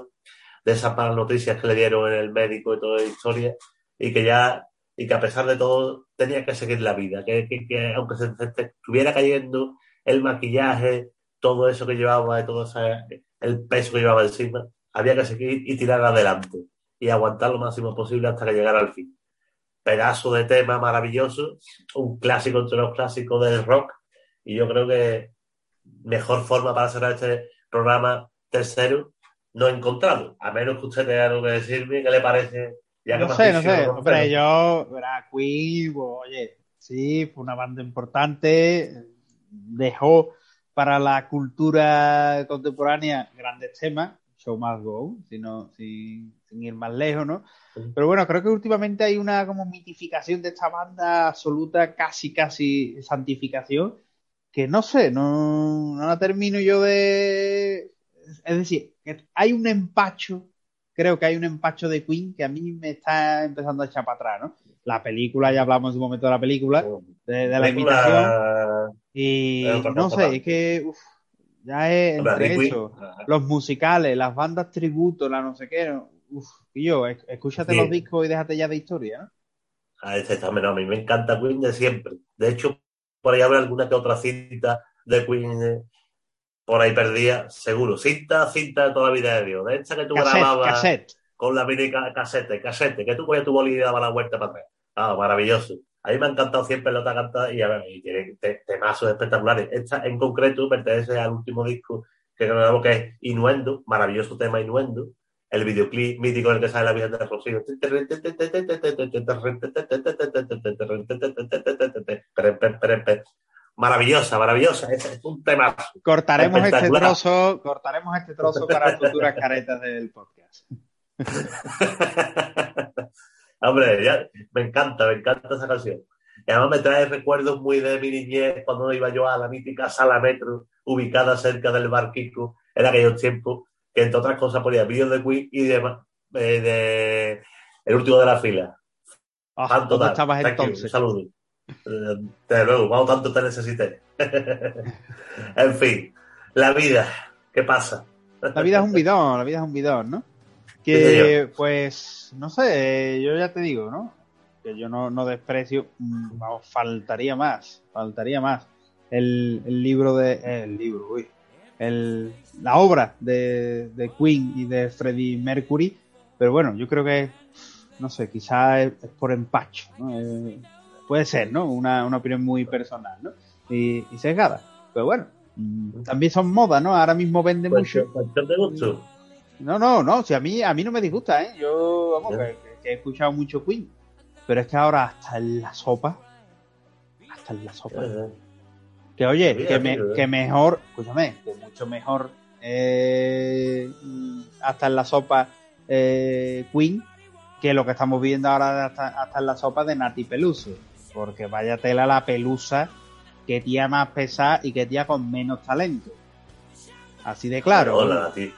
de esas malas noticias que le dieron en el médico y toda la historia, y que ya, y que a pesar de todo tenía que seguir la vida, que, que- que aunque se- se estuviera cayendo el maquillaje, todo eso que llevaba, todo ese- el peso que llevaba encima, había que seguir y tirar adelante y aguantar lo máximo posible hasta que llegara al fin. Pedazo de tema maravilloso, un clásico entre los clásicos del rock, y yo creo que mejor forma para cerrar este programa tercero no he encontrado, a menos que usted tenga algo que decirme, ¿qué le parece? Ya que No me sé, no sé. Hombre, yo, verá, Queen, pues, oye, sí, fue una banda importante, dejó para la cultura contemporánea grandes temas, Show Must Go, sino, sin, sin ir más lejos, ¿no? Pero bueno, creo que últimamente hay una como mitificación de esta banda absoluta, casi, casi santificación, que no sé, no, no la termino yo de... Es decir, hay un empacho, creo que hay un empacho de Queen que a mí me está empezando a echar para atrás, ¿no? La película, ya hablamos de un momento de la película, de, de la Película- imitación, y no sé, es que uf, ya es entre eso, los musicales, las bandas tributo, la no sé qué, uf, y yo, es- escúchate los discos y déjate ya de historia, ¿no? A este también, a mí me encanta Queen de siempre. De hecho, por ahí habrá alguna que otra cinta de Queen eh, por ahí perdida, seguro. Cinta, cinta de toda la vida de Dios. De esta que tú Cassette, grababas cassette. Con la mini ca- casete, casete, que tú cogías tu boli y dabas la vuelta para atrás. Ah, maravilloso. A mí me ha encantado siempre la otra cantada y, a ver, y tiene te- temazos espectaculares. Esta en concreto pertenece al último disco que grabamos que es Inuendo, maravilloso tema Inuendo. El videoclip mítico en el que sale la Virgen del Rocío. Maravillosa, maravillosa. Es, es un tema. Cortaremos este trozo, cortaremos este trozo para futuras caretas del podcast. [laughs] Hombre, ya, me encanta, me encanta esa canción. Y además me trae recuerdos muy de mi niñez cuando iba yo a la mítica sala metro ubicada cerca del bar Kiko en aquellos tiempos, que entre otras cosas ponía vídeos de Queen y de, eh, de El último de la fila. Fan ¿dónde total. estabas Thank you, entonces? Un saludo. Eh, Desde luego, vamos tanto te necesité. [laughs] en fin, la vida, ¿qué pasa? La vida es un bidón, la vida es un bidón, ¿no? Que, pues, no sé, yo ya te digo, ¿no? Que yo no, no desprecio, mm, vamos, faltaría más, faltaría más. El, el libro de, el libro, uy, el- la obra de, de Queen y de Freddie Mercury, pero bueno, yo creo que, no sé, quizás es, es por empacho, ¿no? Eh, puede ser, ¿no? Una, una opinión muy personal, ¿no? Y, y sesgada, pero bueno, mm, también son modas, ¿no? Ahora mismo vende mucho. Cuestión de gusto. No, no, no, si a mí, a mí no me disgusta, ¿eh? Yo, vamos, que, que he escuchado mucho Queen, pero es que ahora hasta en la sopa, hasta en la sopa. Que oye, Mira, que, me- que mejor, escúchame, que mucho mejor eh, hasta en la sopa eh, Queen que lo que estamos viendo ahora hasta, hasta en la sopa de Nati Peluso. Porque vaya tela la pelusa, que tía más pesada y que tía con menos talento. Así de claro. Hola, Nati.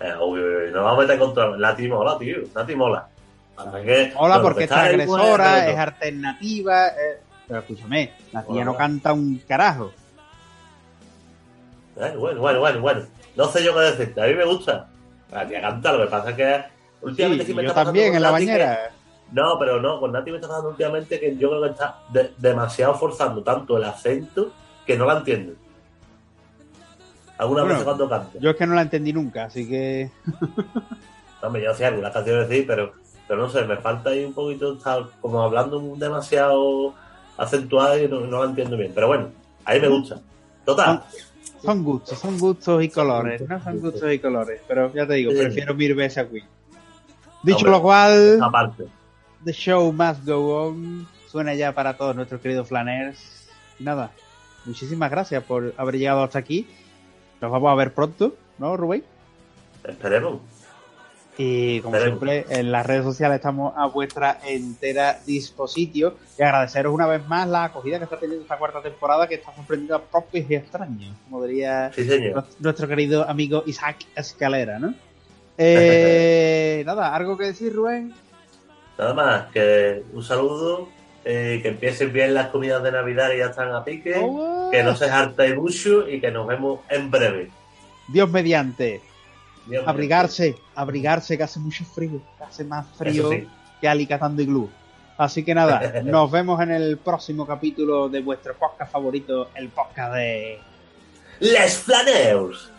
Eh, uy, nos vamos a meter contra. Nati mola, tío. Nati mola. Para Hola, lo porque que es agresora, es alternativa. eh, Pero escúchame, la tía no canta un carajo. Eh, bueno, bueno, bueno, bueno. No sé yo qué decirte. A mí me gusta. La tía canta, lo que pasa es que últimamente Sí, sí me yo está también en la que- bañera. No, pero no, con Nati me está pasando últimamente que yo creo que está de- demasiado forzando tanto el acento que no la entiendo. Algunas Bueno, veces cuando canta. Yo es que no la entendí nunca, así que. [laughs] Hombre, yo sé algunas canciones sí, pero, pero no sé, me falta ahí un poquito estar como hablando demasiado acentuada y no, no la entiendo bien. Pero bueno, a mí me gusta. Total. Son gustos, son gustos y colores, ¿no? Son gustos y colores. Pero ya te digo, Sí. prefiero mil veces a Queen. Dicho lo cual, Aparte. The Show Must Go On suena ya para todos nuestros queridos flaners. Nada, muchísimas gracias por haber llegado hasta aquí. Nos vamos a ver pronto, ¿no, Rubén? Esperemos. Y como Esperemos. siempre, en las redes sociales estamos a vuestra entera dispositivo. Y agradeceros una vez más la acogida que está teniendo esta cuarta temporada, que está sorprendiendo a propios y extraños, como diría Sí, señor. nuestro- nuestro querido amigo Isaac Escalera, ¿no? [laughs] Eh, nada, ¿algo que decir, Rubén? Nada más, que un saludo, eh, que empiecen bien las comidas de Navidad y ya están a pique, que no se hartéis mucho y que nos vemos en breve. Dios mediante. Dios Abrigarse, abrigarse, que hace mucho frío, que hace más frío sí. que Alicatando Iglú. Así que nada, [laughs] nos vemos en el próximo capítulo de vuestro podcast favorito, el podcast de... Les Flaneurs.